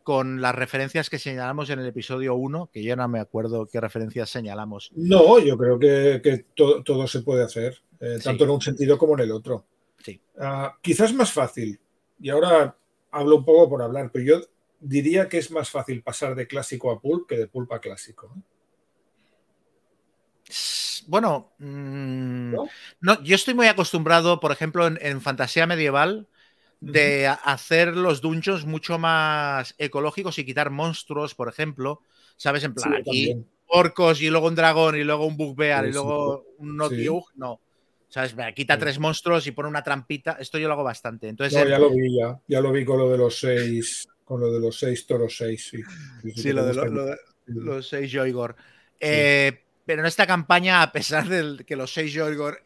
con las referencias que señalamos en el episodio 1, que yo no me acuerdo qué referencias señalamos. No, yo creo que, que todo, todo, se puede hacer, eh, tanto sí. en un sentido como en el otro. Sí. Uh, quizás más fácil, y ahora hablo un poco por hablar, pero yo diría que es más fácil pasar de clásico a pulp que de pulp a clásico. ¿eh? Bueno, mmm, ¿No? ¿No? yo estoy muy acostumbrado, por ejemplo, en, en fantasía medieval, de uh -huh. hacer los dungeons mucho más ecológicos y quitar monstruos, por ejemplo. ¿Sabes? En plan, sí, aquí también. orcos y luego un dragón y luego un bugbear sí, y luego sí. un Notiug, no. ¿Sabes? Quita tres monstruos y pone una trampita. Esto yo lo hago bastante. Entonces, no, ya lo vi, ya. Ya lo vi con lo de los seis, con lo de los seis toros seis, sí. Sí, lo de, lo, lo de, los seis Joygor. Eh, Pero en esta campaña, a pesar de que los seis Jorgor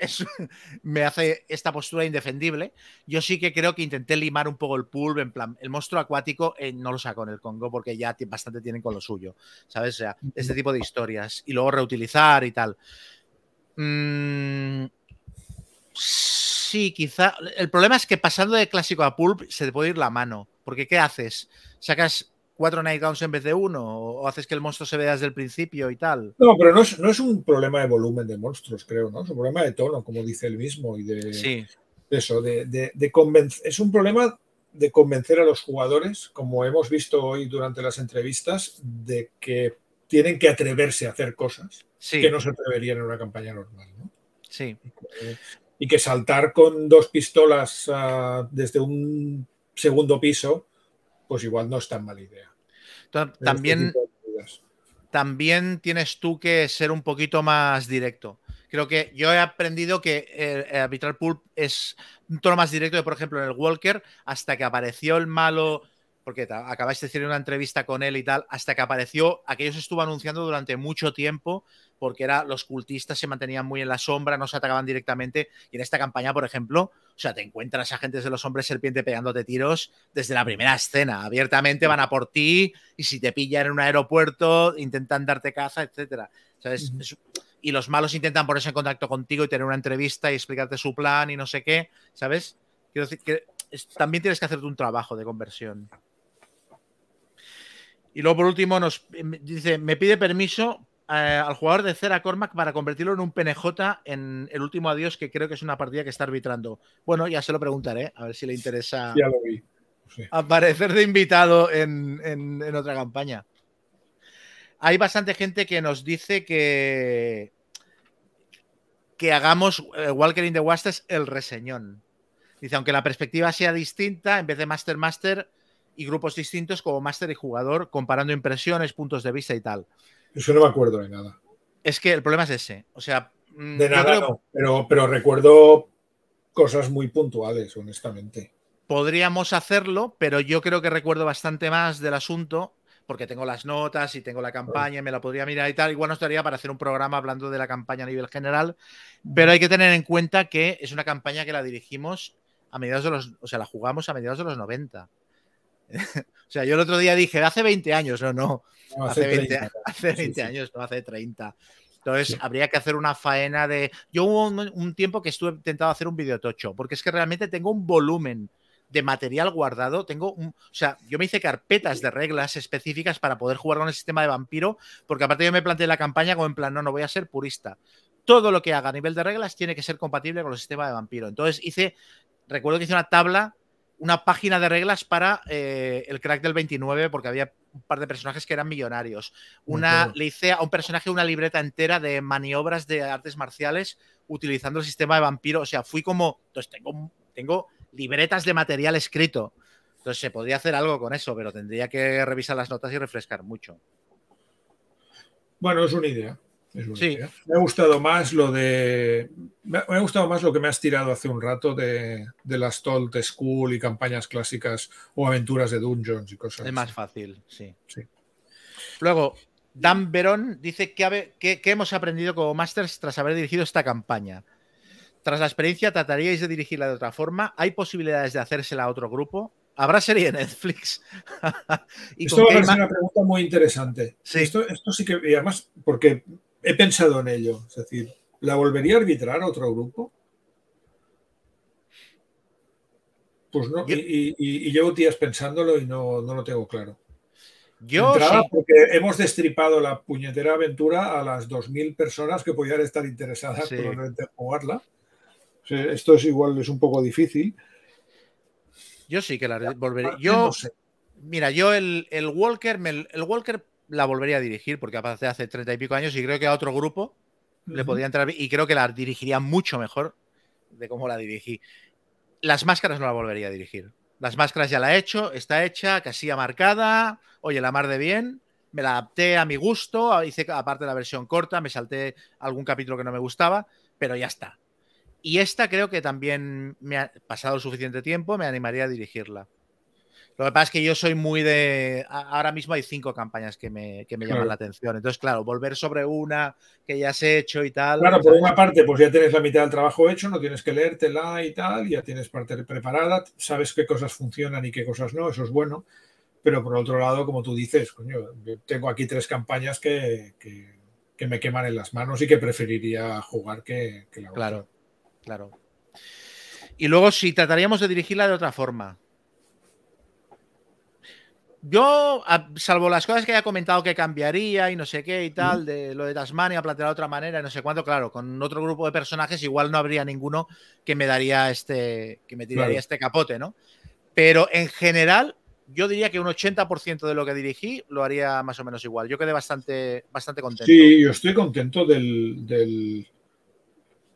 me hace esta postura indefendible, yo sí que creo que intenté limar un poco el pool, en plan, el monstruo acuático eh, no lo saco en el Congo porque ya bastante tienen con lo suyo, ¿sabes? O sea, este tipo de historias y luego reutilizar y tal. Mm, sí, quizá. El problema es que pasando de clásico a pulp se te puede ir la mano, porque ¿qué haces? ¿Sacas cuatro nightgowns en vez de uno? ¿O haces que el monstruo se vea desde el principio y tal? No, pero no es, no es un problema de volumen de monstruos, creo, ¿no? Es un problema de tono, como dice él mismo, y de, Sí, eso, de, de, de convenc- es un problema de convencer a los jugadores, como hemos visto hoy durante las entrevistas, de que tienen que atreverse a hacer cosas sí, que no se atreverían en una campaña normal, ¿no? sí. Eh, y que saltar con dos pistolas ah, desde un segundo piso, pues igual no es tan mala idea. Entonces, este También, también tienes tú que ser un poquito más directo. Creo que yo he aprendido que eh, eh, arbitrar pulp es un tono más directo de, por ejemplo, en el Walker, hasta que apareció el malo, porque acabáis de decir una entrevista con él y tal, hasta que apareció, aquello se estuvo anunciando durante mucho tiempo, porque era los cultistas se mantenían muy en la sombra, no se atacaban directamente, y en esta campaña, por ejemplo, o sea, te encuentras agentes de los hombres serpiente pegándote tiros desde la primera escena, abiertamente van a por ti, y si te pillan en un aeropuerto, intentan darte caza, etcétera. Es- y los malos intentan ponerse en contacto contigo y tener una entrevista y explicarte su plan y no sé qué, ¿sabes? Quiero decir que es- también tienes que hacerte un trabajo de conversión. Y luego, por último, nos em, dice: Me pide permiso al jugador de Cera Cormac para convertirlo en un PNJ en el último adiós, que creo que es una partida que está arbitrando. Bueno, ya se lo preguntaré, a ver si le interesa Ya lo vi. Sí. aparecer de invitado en, en- en otra campaña. Hay bastante gente que nos dice que que hagamos eh, Walker in the Wastes el reseñón. Dice, aunque la perspectiva sea distinta, en vez de Master Master y grupos distintos como Master y jugador, comparando impresiones, puntos de vista y tal. Eso no me acuerdo de nada. Es que el problema es ese. O sea, mm, De yo nada creo- no, pero, pero recuerdo cosas muy puntuales, honestamente. podríamos hacerlo, pero yo creo que recuerdo bastante más del asunto porque tengo las notas y tengo la campaña y me la podría mirar y tal. Igual nos daría para hacer un programa hablando de la campaña a nivel general, pero hay que tener en cuenta que es una campaña que la dirigimos a mediados de los, o sea, la jugamos a mediados de los 90. o sea, yo el otro día dije, hace 20 años, no, no, No, hace 20, 30. hace Sí, 20 sí. años, no hace 30. Entonces Sí. habría que hacer una faena de. Yo hubo un, un tiempo que estuve intentando hacer un videotocho, porque es que realmente tengo un volumen de material guardado. Tengo un. O sea, yo me hice carpetas de reglas específicas para poder jugar con el sistema de vampiro, porque aparte yo me planteé la campaña como en plan, no, no voy a ser purista. Todo lo que haga a nivel de reglas tiene que ser compatible con el sistema de vampiro. Entonces hice. Recuerdo que hice una tabla una página de reglas para eh, el crack del 29 porque había un par de personajes que eran millonarios. Una, le hice a un personaje una libreta entera de maniobras de artes marciales utilizando el sistema de vampiro. O sea, fui como. Entonces tengo, tengo libretas de material escrito. Entonces se podría hacer algo con eso, pero tendría que revisar las notas y refrescar mucho. Bueno, es una idea. Es una Sí. idea. Me ha gustado más lo de. Me ha, me ha gustado más lo que me has tirado hace un rato de, de las Told School y campañas clásicas o aventuras de Dungeons y cosas Es más así. fácil, sí. Sí. Luego, Dan Verón dice que, que- que hemos aprendido como Masters tras haber dirigido esta campaña. Tras la experiencia, ¿trataríais de dirigirla de otra forma? ¿Hay posibilidades de hacérsela a otro grupo? ¿Habrá serie en Netflix? ¿Y Esto ima- una pregunta muy interesante. Sí. Esto, esto sí que, y además, porque he pensado en ello. Es decir, ¿la volvería a arbitrar otro grupo? Pues no, Yo- y, y- y llevo días pensándolo y no, no lo tengo claro. Yo sí. porque hemos destripado la puñetera aventura a las 2.000 personas que podían estar interesadas Sí. probablemente en jugarla. O sea, esto es igual, es un poco difícil. Yo sí que la. Ah, Yo, no sé. mira, yo el, el Walker, me- el Walker la volvería a dirigir porque aparece hace treinta y pico años y creo que a otro grupo le podría entrar y creo que la dirigiría mucho mejor de cómo la dirigí. Las máscaras no la volvería a dirigir. Las máscaras ya la he hecho, está hecha, casilla marcada, oye, la mar de bien, me la adapté a mi gusto, hice aparte la versión corta, me salté algún capítulo que no me gustaba, pero ya está. Y esta creo que también me ha pasado el suficiente tiempo, me animaría a dirigirla. Lo que pasa es que yo soy muy de. Ahora mismo hay cinco campañas que me, que me llaman Claro. la atención. Entonces, claro, volver sobre una que ya has hecho y tal. Claro, por ¿sabes? una parte, pues ya tienes la mitad del trabajo hecho, no tienes que leértela y tal, ya tienes parte preparada, sabes qué cosas funcionan y qué cosas no, eso es bueno. Pero por otro lado, como tú dices, coño, yo tengo aquí tres campañas que, que- que me queman en las manos y que preferiría jugar que, que la otra. Claro, claro. Y luego, si trataríamos de dirigirla de otra forma. Yo, a- salvo las cosas que haya comentado que cambiaría y no sé qué y tal, de lo de Tasmania, plantear de otra manera y no sé cuánto, claro, con otro grupo de personajes igual no habría ninguno que me daría este, que me tiraría Claro. este capote, ¿no? Pero en general, yo diría que un 80% de lo que dirigí lo haría más o menos igual. Yo quedé bastante, bastante contento. Sí, yo estoy contento del, del-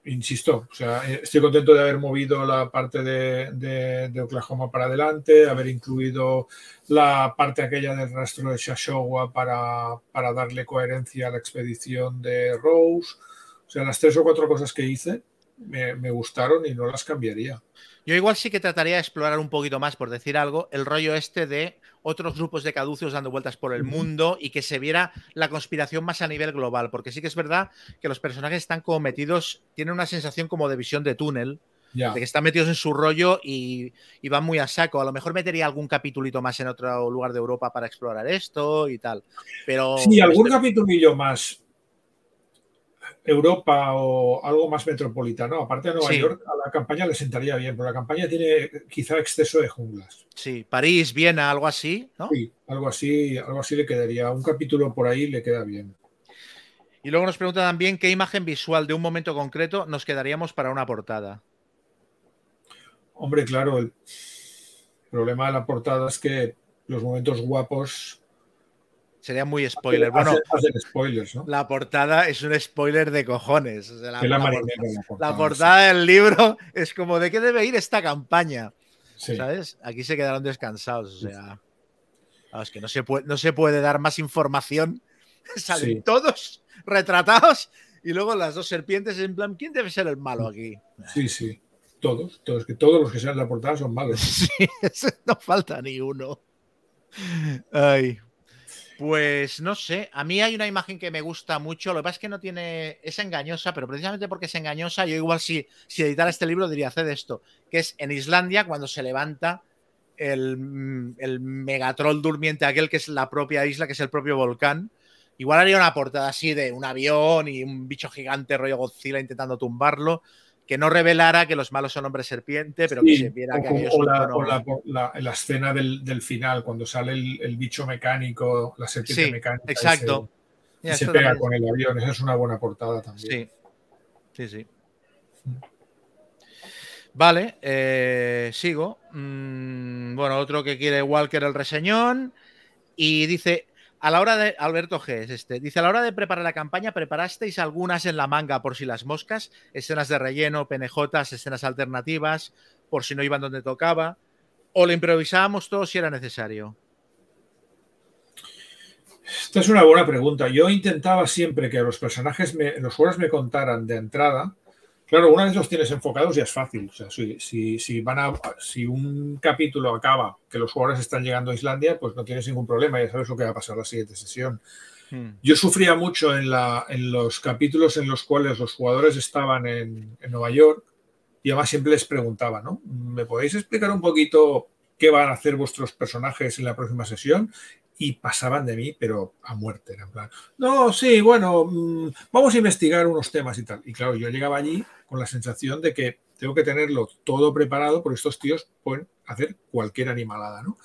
insisto, o sea, eh, estoy contento de haber movido la parte de, Oklahoma para adelante, haber incluido la parte aquella del rastro de Shashowa para, para darle coherencia a la expedición de Rose. O sea, las tres o cuatro cosas que hice me gustaron y no las cambiaría. Yo igual sí que trataría de explorar un poquito más, por decir algo, el rollo este de otros grupos de caducios dando vueltas por el mundo y que se viera la conspiración más a nivel global, porque sí que es verdad que los personajes están como metidos, tienen una sensación como de visión de túnel, de que están metidos en su rollo y, y van muy a saco. A lo mejor metería algún capitulito más en otro lugar de Europa para explorar esto y tal. Pero Sí, algún este- capitulillo más Europa o algo más metropolitano, aparte de Nueva Sí. York, a la campaña le sentaría bien, porque la campaña tiene quizá exceso de junglas. sí, París, Viena, algo así, ¿no? Sí, algo así, algo así le quedaría. Un capítulo por ahí le queda bien. Y luego nos pregunta también qué imagen visual de un momento concreto nos quedaríamos para una portada. Hombre, claro, el problema de la portada es que los momentos guapos Sería muy spoiler. Bueno, la portada es un spoiler de cojones. O sea, la, portada, la del libro es como de qué debe ir esta campaña. sí. ¿Sabes? Aquí se quedaron descansados. O sea, es que no se puede, no se puede dar más información. Salen Sí. todos retratados y luego las dos serpientes en plan, ¿quién debe ser el malo aquí? Sí, sí. Todos, todos, que todos los que sean la portada son malos. Sí, no falta ni uno. Ay. Pues no sé, a mí hay una imagen que me gusta mucho, lo que pasa es que no tiene, es engañosa, pero precisamente porque es engañosa, yo igual si, si editara este libro diría, haced esto, que es en Islandia cuando se levanta el, mm, el megatroll durmiente aquel que es la propia isla, que es el propio volcán, igual haría una portada así de un avión y un bicho gigante rollo Godzilla intentando tumbarlo, que no revelara que los malos son hombres serpiente, pero que se viera o, que o un la, o la- la- la escena del, del final, cuando sale el, el bicho mecánico, la serpiente Sí, mecánica. y exacto. se- y se pega también- con el avión. Esa es una buena portada también. Sí, sí, sí. Vale, eh, sigo. Mm, bueno, otro que quiere Walker el reseñón. Y dice, a la hora de. Alberto G es este. Dice, a la hora de preparar la campaña, ¿preparasteis algunas en la manga por si las moscas? Escenas de relleno, PNJs, escenas alternativas, por si no iban donde tocaba. ¿O lo improvisábamos todo si era necesario? Esta es una buena pregunta. Yo intentaba siempre que los personajes, me, los jugadores me contaran de entrada. Claro, una vez los tienes enfocados ya es fácil. O sea, si, si, si van a, si un capítulo acaba que los jugadores están llegando a Islandia, pues no tienes ningún problema, ya sabes lo que va a pasar la siguiente sesión. Hmm. Yo sufría mucho en, la, en los capítulos en los cuales los jugadores estaban en, en Nueva York y además siempre les preguntaba, ¿no? ¿Me podéis explicar un poquito qué van a hacer vuestros personajes en la próxima sesión? Y pasaban de mí, pero a muerte. En plan, no, sí, bueno, mmm, vamos a investigar unos temas y tal. Y claro, yo llegaba allí con la sensación de que tengo que tenerlo todo preparado porque estos tíos pueden hacer cualquier animalada, ¿no?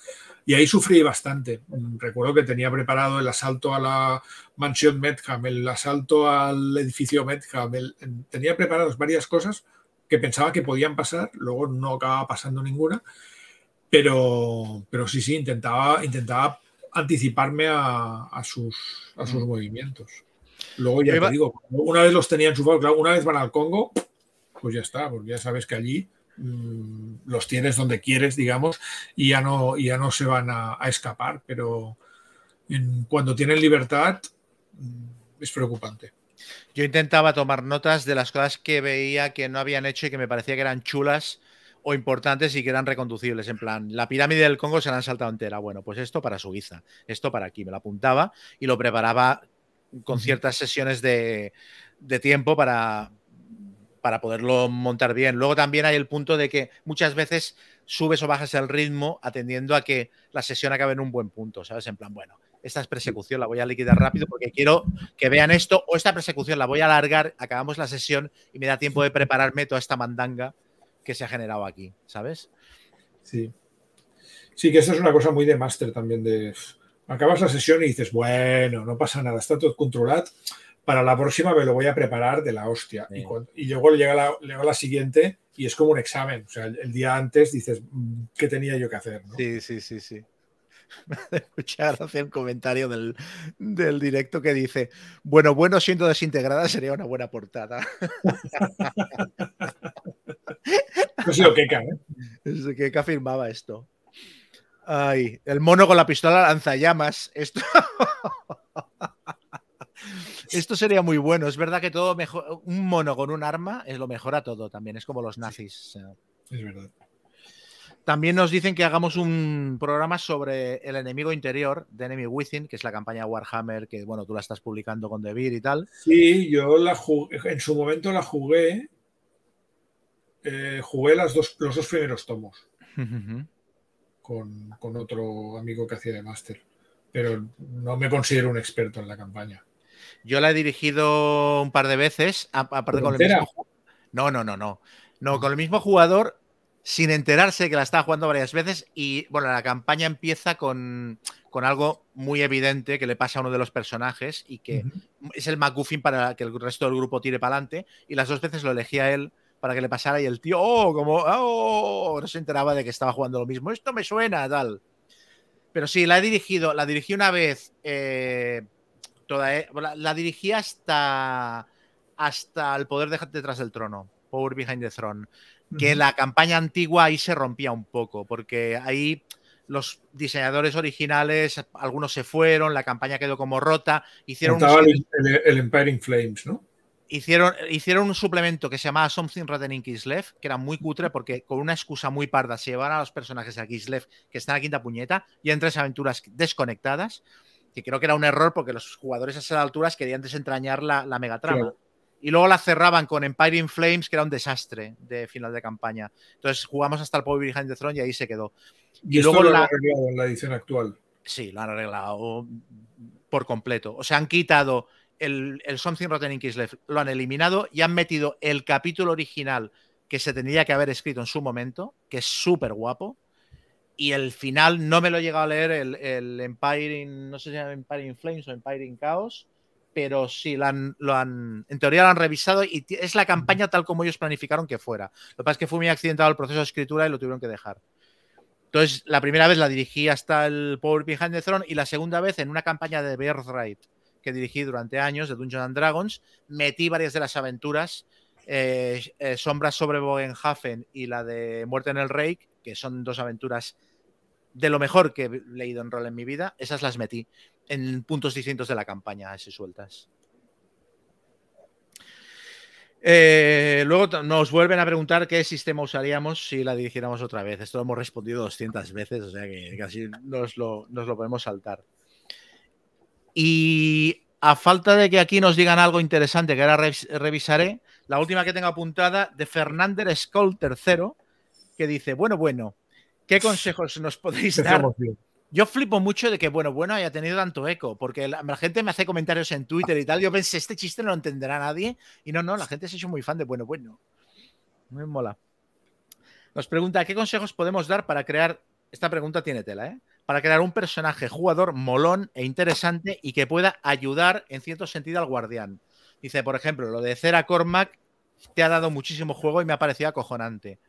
Y ahí sufrí bastante. Recuerdo que tenía preparado el asalto a la mansión Medham, el asalto al edificio Medham, el, tenía preparadas varias cosas que pensaba que podían pasar, luego no acababa pasando ninguna, pero, pero sí, sí, intentaba, intentaba anticiparme a, a sus, a sus mm. movimientos. Luego ya te digo, una vez los tenía enchufados, claro, una vez van al Congo, pues ya está, porque ya sabes que allí mmm, los tienes donde quieres, digamos, y ya no, ya no se van a, a escapar, pero en, cuando tienen libertad mmm, es preocupante. Yo intentaba tomar notas de las cosas que veía que no habían hecho y que me parecía que eran chulas o importantes y que eran reconducibles. En plan, la pirámide del Congo se la han saltado entera. Bueno, pues esto para Suiza, esto para aquí. Me lo apuntaba y lo preparaba con ciertas sesiones de, de tiempo para, para poderlo montar bien. Luego también hay el punto de que muchas veces subes o bajas el ritmo atendiendo a que la sesión acabe en un buen punto, ¿sabes? En plan, bueno, esta es persecución, la voy a liquidar rápido porque quiero que vean esto, o esta persecución la voy a alargar, acabamos la sesión y me da tiempo de prepararme toda esta mandanga que se ha generado aquí, ¿sabes? Sí. Sí, que eso es una cosa muy de máster también, de acabas la sesión y dices, bueno, no pasa nada, está todo controlado, para la próxima me lo voy a preparar de la hostia. Y, luego llega la, llega la siguiente y es como un examen. O sea, el, día antes dices, mm, ¿qué tenía yo que hacer? Sí, sí, sí, sí. Me escuchar hacer un comentario del, del, directo que dice: Bueno, bueno, siendo desintegrada sería una buena portada. no sé lo que ¿eh? Es que afirmaba esto. Ay, el mono con la pistola lanzallamas. Esto. Esto sería muy bueno. Es verdad que todo mejor. Un mono con un arma es lo mejor a todo también. Es como los nazis. Es verdad. También nos dicen que hagamos un programa sobre el enemigo interior de Enemy Within, que es la campaña Warhammer, que bueno, tú la estás publicando con Devir y tal. Sí, yo la jugué, en su momento la jugué. Eh, jugué las dos, los dos primeros tomos. con, con, otro amigo que hacía de máster. Pero no me considero un experto en la campaña. Yo la he dirigido un par de veces, aparte con el mismo. No, no, no, no. No, con el mismo jugador, sin enterarse que la estaba jugando varias veces. Y bueno, la campaña empieza con, con algo muy evidente que le pasa a uno de los personajes y que es el McGuffin para que el resto del grupo tire para adelante. Y las dos veces lo elegía él para que le pasara y el tío, oh, como, oh, no se enteraba de que estaba jugando lo mismo. Esto me suena, tal. Pero sí, la he dirigido, la dirigí una vez eh, toda, eh, la, dirigí hasta, hasta el poder de, detrás del trono, Power Behind the Throne. Que la campaña antigua ahí se rompía un poco, porque ahí los diseñadores originales, algunos se fueron, la campaña quedó como rota. Hicieron un... el, el, Empire in Flames, ¿no? Hicieron, hicieron un suplemento que se llamaba Something Rotten in Kislev, que era muy cutre porque con una excusa muy parda se llevaban a los personajes a Kislev, que están a quinta puñeta, y en tres aventuras desconectadas que creo que era un error porque los jugadores a esas alturas querían desentrañar la, la megatrama. Y luego la cerraban con Empire in Flames, que era un desastre de final de campaña. Entonces jugamos hasta el Power Behind the Throne y ahí se quedó. Y, luego lo han arreglado en la edición actual. Sí, lo han arreglado por completo. O sea, han quitado el, el Something Rotten in Kislev, lo han eliminado y han metido el capítulo original que se tendría que haber escrito en su momento, que es súper guapo, y el final no me lo he llegado a leer, el, el Empire in, no sé si llama Empire in Flames o Empire in Chaos, pero sí, lo han, lo han, en teoría lo han revisado y es la campaña tal como ellos planificaron que fuera. Lo que pasa es que fue muy accidentado el proceso de escritura y lo tuvieron que dejar. Entonces, la primera vez la dirigí hasta el Power Behind the Throne y la segunda vez en una campaña de Birthright que dirigí durante años de Dungeons and Dragons, metí varias de las aventuras, eh, eh, Sombras sobre Bogenhafen y la de Muerte en el Reich, que son dos aventuras de lo mejor que he leído en rol en mi vida, esas las metí en puntos distintos de la campaña, así sueltas. Eh, luego nos vuelven a preguntar qué sistema usaríamos si la dirigiéramos otra vez. Esto lo hemos respondido 200 veces, o sea que casi nos lo, nos lo podemos saltar. Y a falta de que aquí nos digan algo interesante que ahora revisaré, la última que tengo apuntada de Fernández Skoll III, que dice, bueno, bueno, ¿qué consejos nos podéis dar? Yo flipo mucho de que, bueno, bueno, haya tenido tanto eco, porque la, gente me hace comentarios en Twitter y tal. Yo pensé, este chiste no lo entenderá nadie. Y no, no, la gente se ha hecho muy fan de bueno, bueno. Me mola. Nos pregunta, ¿qué consejos podemos dar para crear? Esta pregunta tiene tela, ¿eh? Para crear un personaje jugador molón e interesante y que pueda ayudar en cierto sentido al guardián. Dice, por ejemplo, lo de Cera Cormac te ha dado muchísimo juego y me ha parecido acojonante.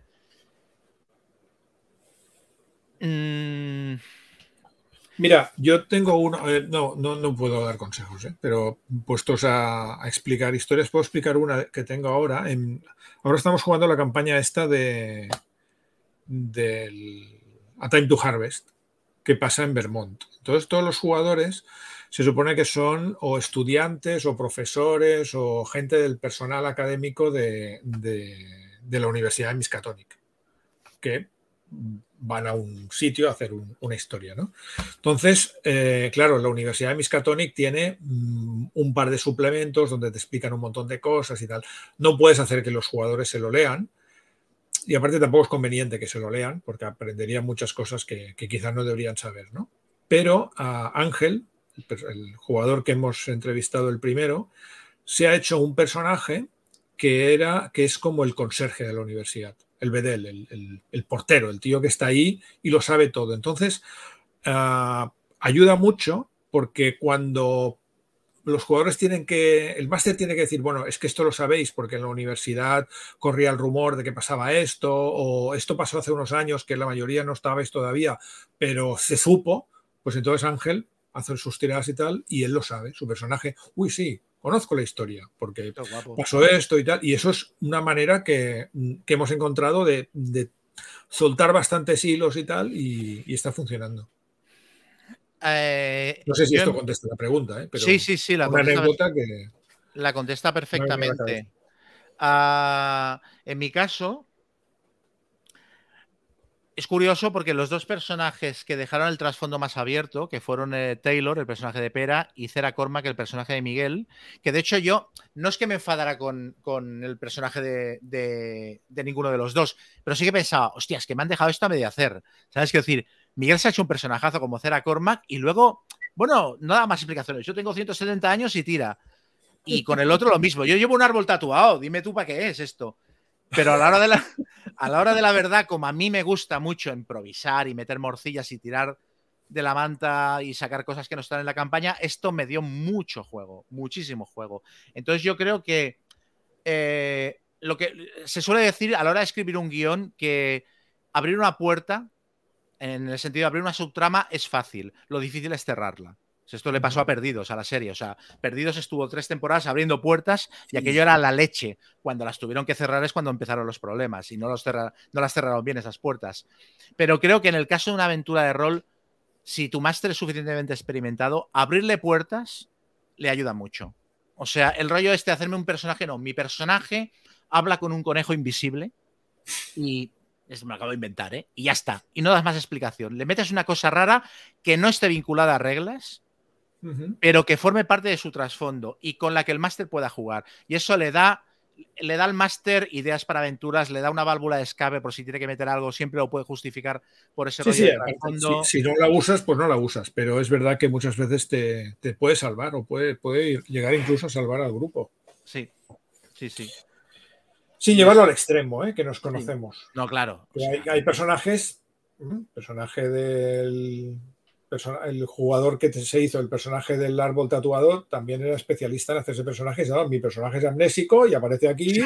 Mm. Mira, yo tengo uno, no, no, no, puedo dar consejos, ¿eh? pero puestos a, explicar historias, puedo explicar una que tengo ahora. En, ahora estamos jugando la campaña esta de A Time to Harvest, que pasa en Vermont. Entonces todos los jugadores se supone que son o estudiantes o profesores o gente del personal académico de la Universidad de Miskatonic. que van a un sitio a hacer una historia. ¿no? Entonces, eh, claro, la Universidad de Miskatonic tiene mm, un par de suplementos donde te explican un montón de cosas y tal. No puedes hacer que los jugadores se lo lean. Y aparte tampoco es conveniente que se lo lean porque aprenderían muchas cosas que, quizás no deberían saber. ¿no? Pero a Ángel, el jugador que hemos entrevistado el primero, se ha hecho un personaje que, era, que es como el conserje de la universidad el bedel, el, portero, el tío que está ahí y lo sabe todo. Entonces, ah, ayuda mucho porque cuando los jugadores tienen que, el máster tiene que decir, bueno, es que esto lo sabéis porque en la universidad corría el rumor de que pasaba esto o esto pasó hace unos años que la mayoría no estabais todavía, pero se supo, pues entonces Ángel hace sus tiradas y tal y él lo sabe, su personaje, uy, sí, conozco la historia, porque pasó esto y tal, y eso es una manera que, hemos encontrado de, soltar bastantes hilos y tal, y, está funcionando. Eh, no sé si esto contesta la pregunta, ¿eh? pero sí, sí, sí, la una anécdota que... La contesta perfectamente. Ah, en mi caso, es curioso porque los dos personajes que dejaron el trasfondo más abierto, que fueron eh, Taylor, el personaje de Pera, y Cera Cormac, el personaje de Miguel, que de hecho yo no es que me enfadara con, el personaje de, ninguno de los dos, pero sí que pensaba, hostias, que me han dejado esto a medio hacer. ¿Sabes qué decir? Miguel se ha hecho un personajazo como Cera Cormac y luego, bueno, no da más explicaciones. Yo tengo 170 años y tira. Y con el otro lo mismo. Yo llevo un árbol tatuado, dime tú para qué es esto. Pero a la hora de la, a la hora de la verdad, como a mí me gusta mucho improvisar y meter morcillas y tirar de la manta y sacar cosas que no están en la campaña, esto me dio mucho juego, muchísimo juego. Entonces yo creo que eh, lo que se suele decir a la hora de escribir un guion que abrir una puerta, en el sentido de abrir una subtrama, es fácil. Lo difícil es cerrarla. Esto le pasó a Perdidos, a la serie. O sea, Perdidos estuvo tres temporadas abriendo puertas y aquello era la leche. Cuando las tuvieron que cerrar es cuando empezaron los problemas y no, los no las cerraron bien esas puertas. Pero creo que en el caso de una aventura de rol, si tu máster es suficientemente experimentado, abrirle puertas le ayuda mucho. O sea, el rollo este de hacerme un personaje, no, mi personaje habla con un conejo invisible y es, me lo acabo de inventar, ¿eh? Y ya está. Y no das más explicación. Le metes una cosa rara que no esté vinculada a reglas pero que forme parte de su trasfondo y con la que el máster pueda jugar. Y eso le da, le da al máster ideas para aventuras, le da una válvula de escape por si tiene que meter algo, siempre lo puede justificar por ese rollo de Si, no la usas, pues no la usas, pero es verdad que muchas veces te, puede salvar o puede, puede llegar incluso a salvar al grupo. Sí, sí, sí. Sin llevarlo al extremo, ¿eh? que nos conocemos. No, claro. Hay, hay, personajes, personaje del el jugador que se hizo el personaje del árbol tatuador también era especialista en hacerse personajes. Mi personaje es amnésico y aparece aquí y,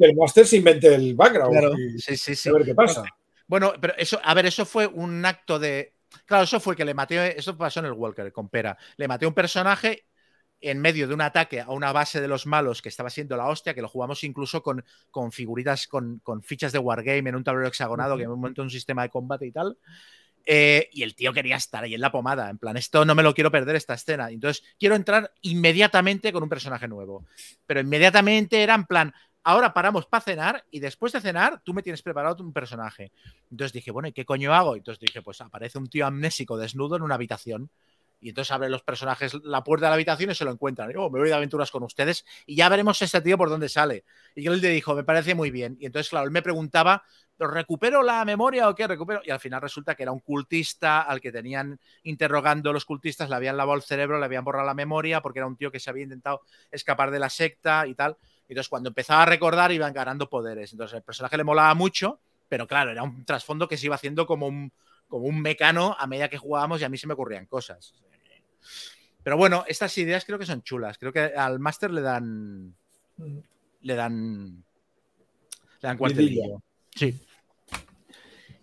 el máster se invente el background. sí, sí, sí. A ver qué pasa. Bueno, pero eso, a ver, eso fue un acto de. Claro, eso fue que le maté. Eso pasó en el Walker con Pera. Le maté un personaje en medio de un ataque a una base de los malos que estaba siendo la hostia, que lo jugamos incluso con, con figuritas, con, con, fichas de Wargame en un tablero hexagonado, que me montó un sistema de combate y tal. Eh, y el tío quería estar ahí en la pomada, en plan, esto no me lo quiero perder esta escena. Entonces, quiero entrar inmediatamente con un personaje nuevo. Pero inmediatamente era en plan, ahora paramos para cenar y después de cenar tú me tienes preparado un personaje. Entonces dije, bueno, ¿y qué coño hago? Entonces dije, pues aparece un tío amnésico desnudo en una habitación. Y entonces abren los personajes la puerta de la habitación y se lo encuentran. Y, oh, me voy de aventuras con ustedes y ya veremos este tío por dónde sale. Y él le dijo, me parece muy bien. Y entonces, claro, él me preguntaba ¿recupero la memoria o qué? ¿Recupero? Y al final resulta que era un cultista al que tenían interrogando los cultistas, le habían lavado el cerebro, le habían borrado la memoria porque era un tío que se había intentado escapar de la secta y tal. Entonces, cuando empezaba a recordar, iban ganando poderes. Entonces, el personaje le molaba mucho, pero claro, era un trasfondo que se iba haciendo como un, como un mecano a medida que jugábamos y a mí se me ocurrían cosas. Pero bueno, estas ideas creo que son chulas. Creo que al máster le dan. Le dan. Le dan cuartelillo. Sí.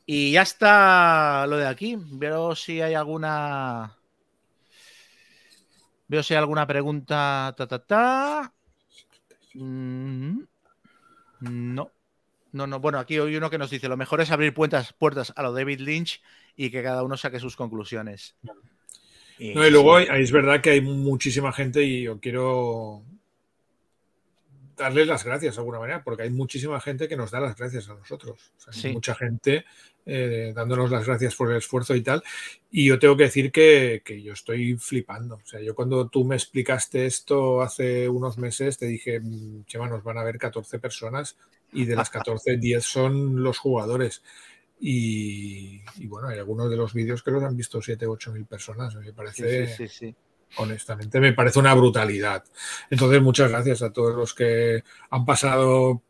Y ya está lo de aquí. Veo si hay alguna. Veo si hay alguna pregunta. Ta, ta, ta. Mm, no. No, no. Bueno, aquí hay uno que nos dice: lo mejor es abrir puertas, puertas a lo David Lynch y que cada uno saque sus conclusiones. Y, luego es verdad que hay muchísima gente y yo quiero darles las gracias de alguna manera, porque hay muchísima gente que nos da las gracias a nosotros. Hay mucha gente eh, dándonos las gracias por el esfuerzo y tal. Y yo tengo que decir que, yo estoy flipando. O sea, yo cuando tú me explicaste esto hace unos meses, te dije, mm, Chema, nos van a ver 14 personas y de las 14, 10 son los jugadores. Y, bueno, hay algunos de los vídeos que los han visto 7, 8 mil personas. Me parece, sí, sí, honestamente, me parece una brutalidad. Entonces, muchas gracias a todos los que han pasado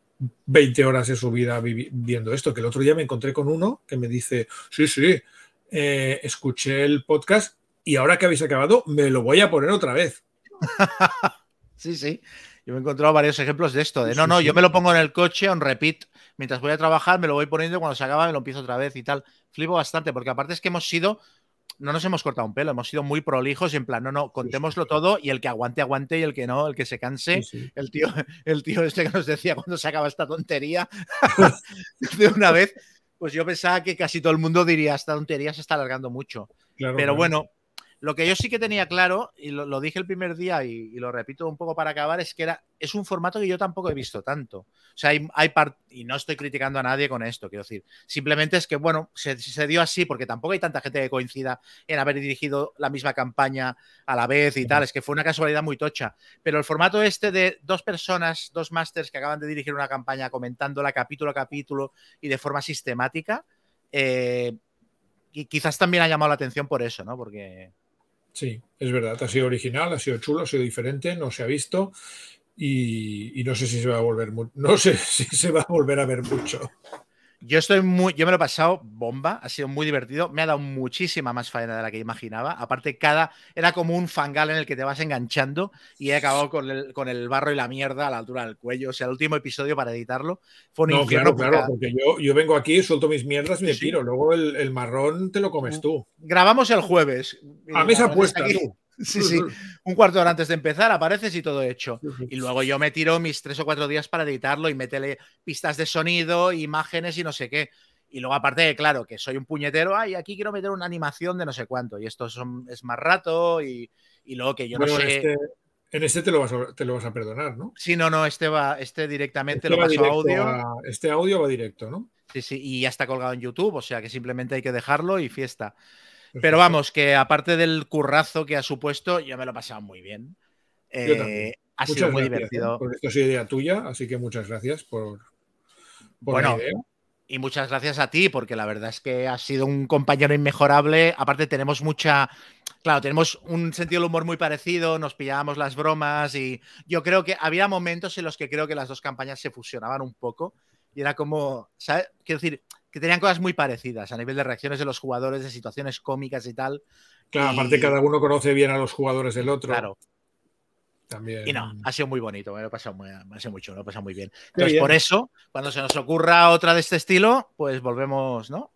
20 horas de su vida viendo esto. Que el otro día me encontré con uno que me dice, sí, sí, eh, escuché el podcast y ahora que habéis acabado, me lo voy a poner otra vez. sí, sí. Yo me he encontrado varios ejemplos de esto, de no, no, yo me lo pongo en el coche, on repeat, mientras voy a trabajar, me lo voy poniendo, cuando se acaba me lo empiezo otra vez y tal. Flipo bastante, porque aparte es que hemos sido, no nos hemos cortado un pelo, hemos sido muy prolijos y en plan, no, no, contémoslo todo y el que aguante, aguante y el que no, el que se canse. El tío, el tío este que nos decía cuando se acaba esta tontería de una vez, pues yo pensaba que casi todo el mundo diría, esta tontería se está alargando mucho. Pero bueno, lo que yo sí que tenía claro, y lo, dije el primer día y, lo repito un poco para acabar, es que era, es un formato que yo tampoco he visto tanto. O sea, hay, hay y no estoy criticando a nadie con esto, quiero decir. Simplemente es que, bueno, se, se, dio así porque tampoco hay tanta gente que coincida en haber dirigido la misma campaña a la vez y tal. Es que fue una casualidad muy tocha. Pero el formato este de dos personas, dos másters que acaban de dirigir una campaña comentándola capítulo a capítulo y de forma sistemática, eh, y quizás también ha llamado la atención por eso, ¿no? Porque Sí, es verdad, ha sido original, ha sido chulo, ha sido diferente, no se ha visto y, no sé si se va a volver no sé si se va a volver a ver mucho. Yo estoy muy, yo me lo he pasado bomba, ha sido muy divertido, me ha dado muchísima más faena de la que imaginaba. Aparte, cada era como un fangal en el que te vas enganchando y he acabado con el, con el barro y la mierda a la altura del cuello. O sea, el último episodio para editarlo fue un no, Claro, claro, porque yo, yo, vengo aquí, suelto mis mierdas y me tiro. Luego el, el, marrón te lo comes tú. Grabamos el jueves. A mesa puesta, tú. Sí, sí. Un cuarto de hora antes de empezar apareces y todo hecho. Y luego yo me tiro mis tres o cuatro días para editarlo y meterle pistas de sonido, imágenes y no sé qué. Y luego, aparte, claro, que soy un puñetero, ay, aquí quiero meter una animación de no sé cuánto. Y esto es más rato y, luego que yo no sé. Este, en este te lo, vas a, te lo vas a perdonar, ¿no? Sí, no, no, este va, este directamente este lo paso a audio. este audio va directo, ¿no? Sí, sí, y ya está colgado en YouTube, o sea que simplemente hay que dejarlo y fiesta. Pero vamos, que aparte del currazo que ha supuesto, yo me lo he pasado muy bien. Eh, ha sido muy divertido. Porque esto es idea tuya, así que muchas gracias por, bueno, la idea. Y muchas gracias a ti, porque la verdad es que has sido un compañero inmejorable. Aparte, tenemos mucha. Claro, tenemos un sentido del humor muy parecido, nos pillábamos las bromas y yo creo que había momentos en los que creo que las dos campañas se fusionaban un poco y era como, ¿sabes? Quiero decir, que tenían cosas muy parecidas a nivel de reacciones de los jugadores, de situaciones cómicas y tal. Claro, aparte cada uno conoce bien a los jugadores del otro. Claro. También. Y no, ha sido muy bonito, me lo he pasado muy, ha sido mucho, me lo he pasado muy bien. Entonces, por eso, cuando se nos ocurra otra de este estilo, pues volvemos, ¿no?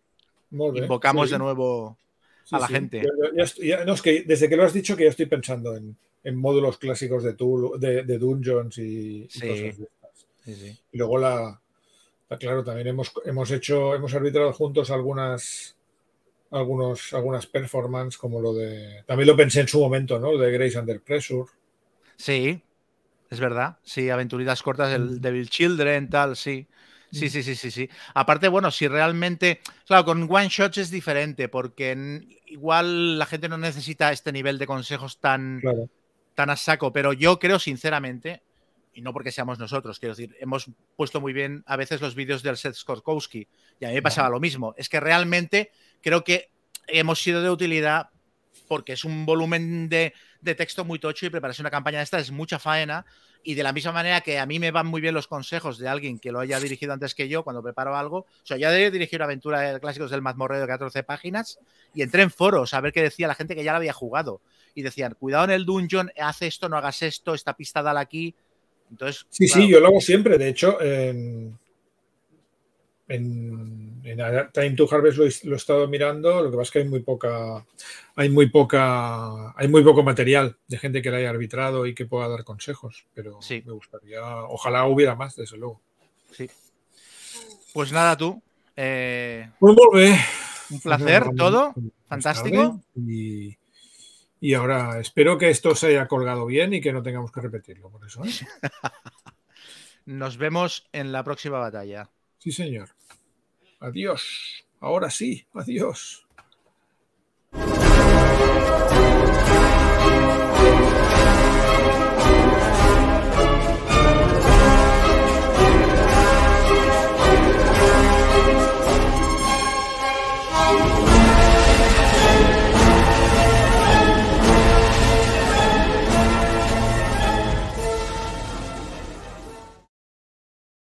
Invocamos de nuevo a la gente. no, es que desde que lo has dicho que ya estoy pensando en, módulos clásicos de, de, Dungeons y, y cosas de estas. Y luego la, Claro, también hemos, hemos hecho, hemos arbitrado juntos algunas, algunos, algunas performances, como lo de. También lo pensé en su momento, ¿no? De Grace Under Pressure. Sí, es verdad. Sí, aventuritas cortas, el mm. Devil Children, tal, sí. Sí, mm. sí, sí, sí, sí. Aparte, bueno, si realmente. Claro, con one shots es diferente, porque igual la gente no necesita este nivel de consejos tan, tan a saco, pero yo creo, sinceramente, y no porque seamos nosotros, quiero decir, hemos puesto muy bien a veces los vídeos del Seth Skorkowski y a mí me pasaba lo mismo. Es que realmente creo que hemos sido de utilidad porque es un volumen de, texto muy tocho y prepararse una campaña de esta es mucha faena. Y de la misma manera que a mí me van muy bien los consejos de alguien que lo haya dirigido antes que yo cuando preparo algo. O sea, ya de dirigir una aventura de clásicos del mazmorreo de 14 páginas y entré en foros a ver qué decía la gente que ya la había jugado. Y decían, cuidado en el dungeon, haz esto, no hagas esto, esta pista dale aquí sí, sí, yo lo hago siempre. De hecho, en, en, Time to Harvest lo, he estado mirando. Lo que pasa es que hay muy poca, hay muy poca, hay muy poco material de gente que la haya arbitrado y que pueda dar consejos. Pero me gustaría, ojalá hubiera más, desde luego. Sí. Pues nada, tú. Eh, pues un placer, todo. Fantástico. Y, y ahora espero que esto se haya colgado bien y que no tengamos que repetirlo, por eso. ¿eh? Nos vemos en la próxima batalla. Sí, señor. Adiós. Ahora sí, adiós.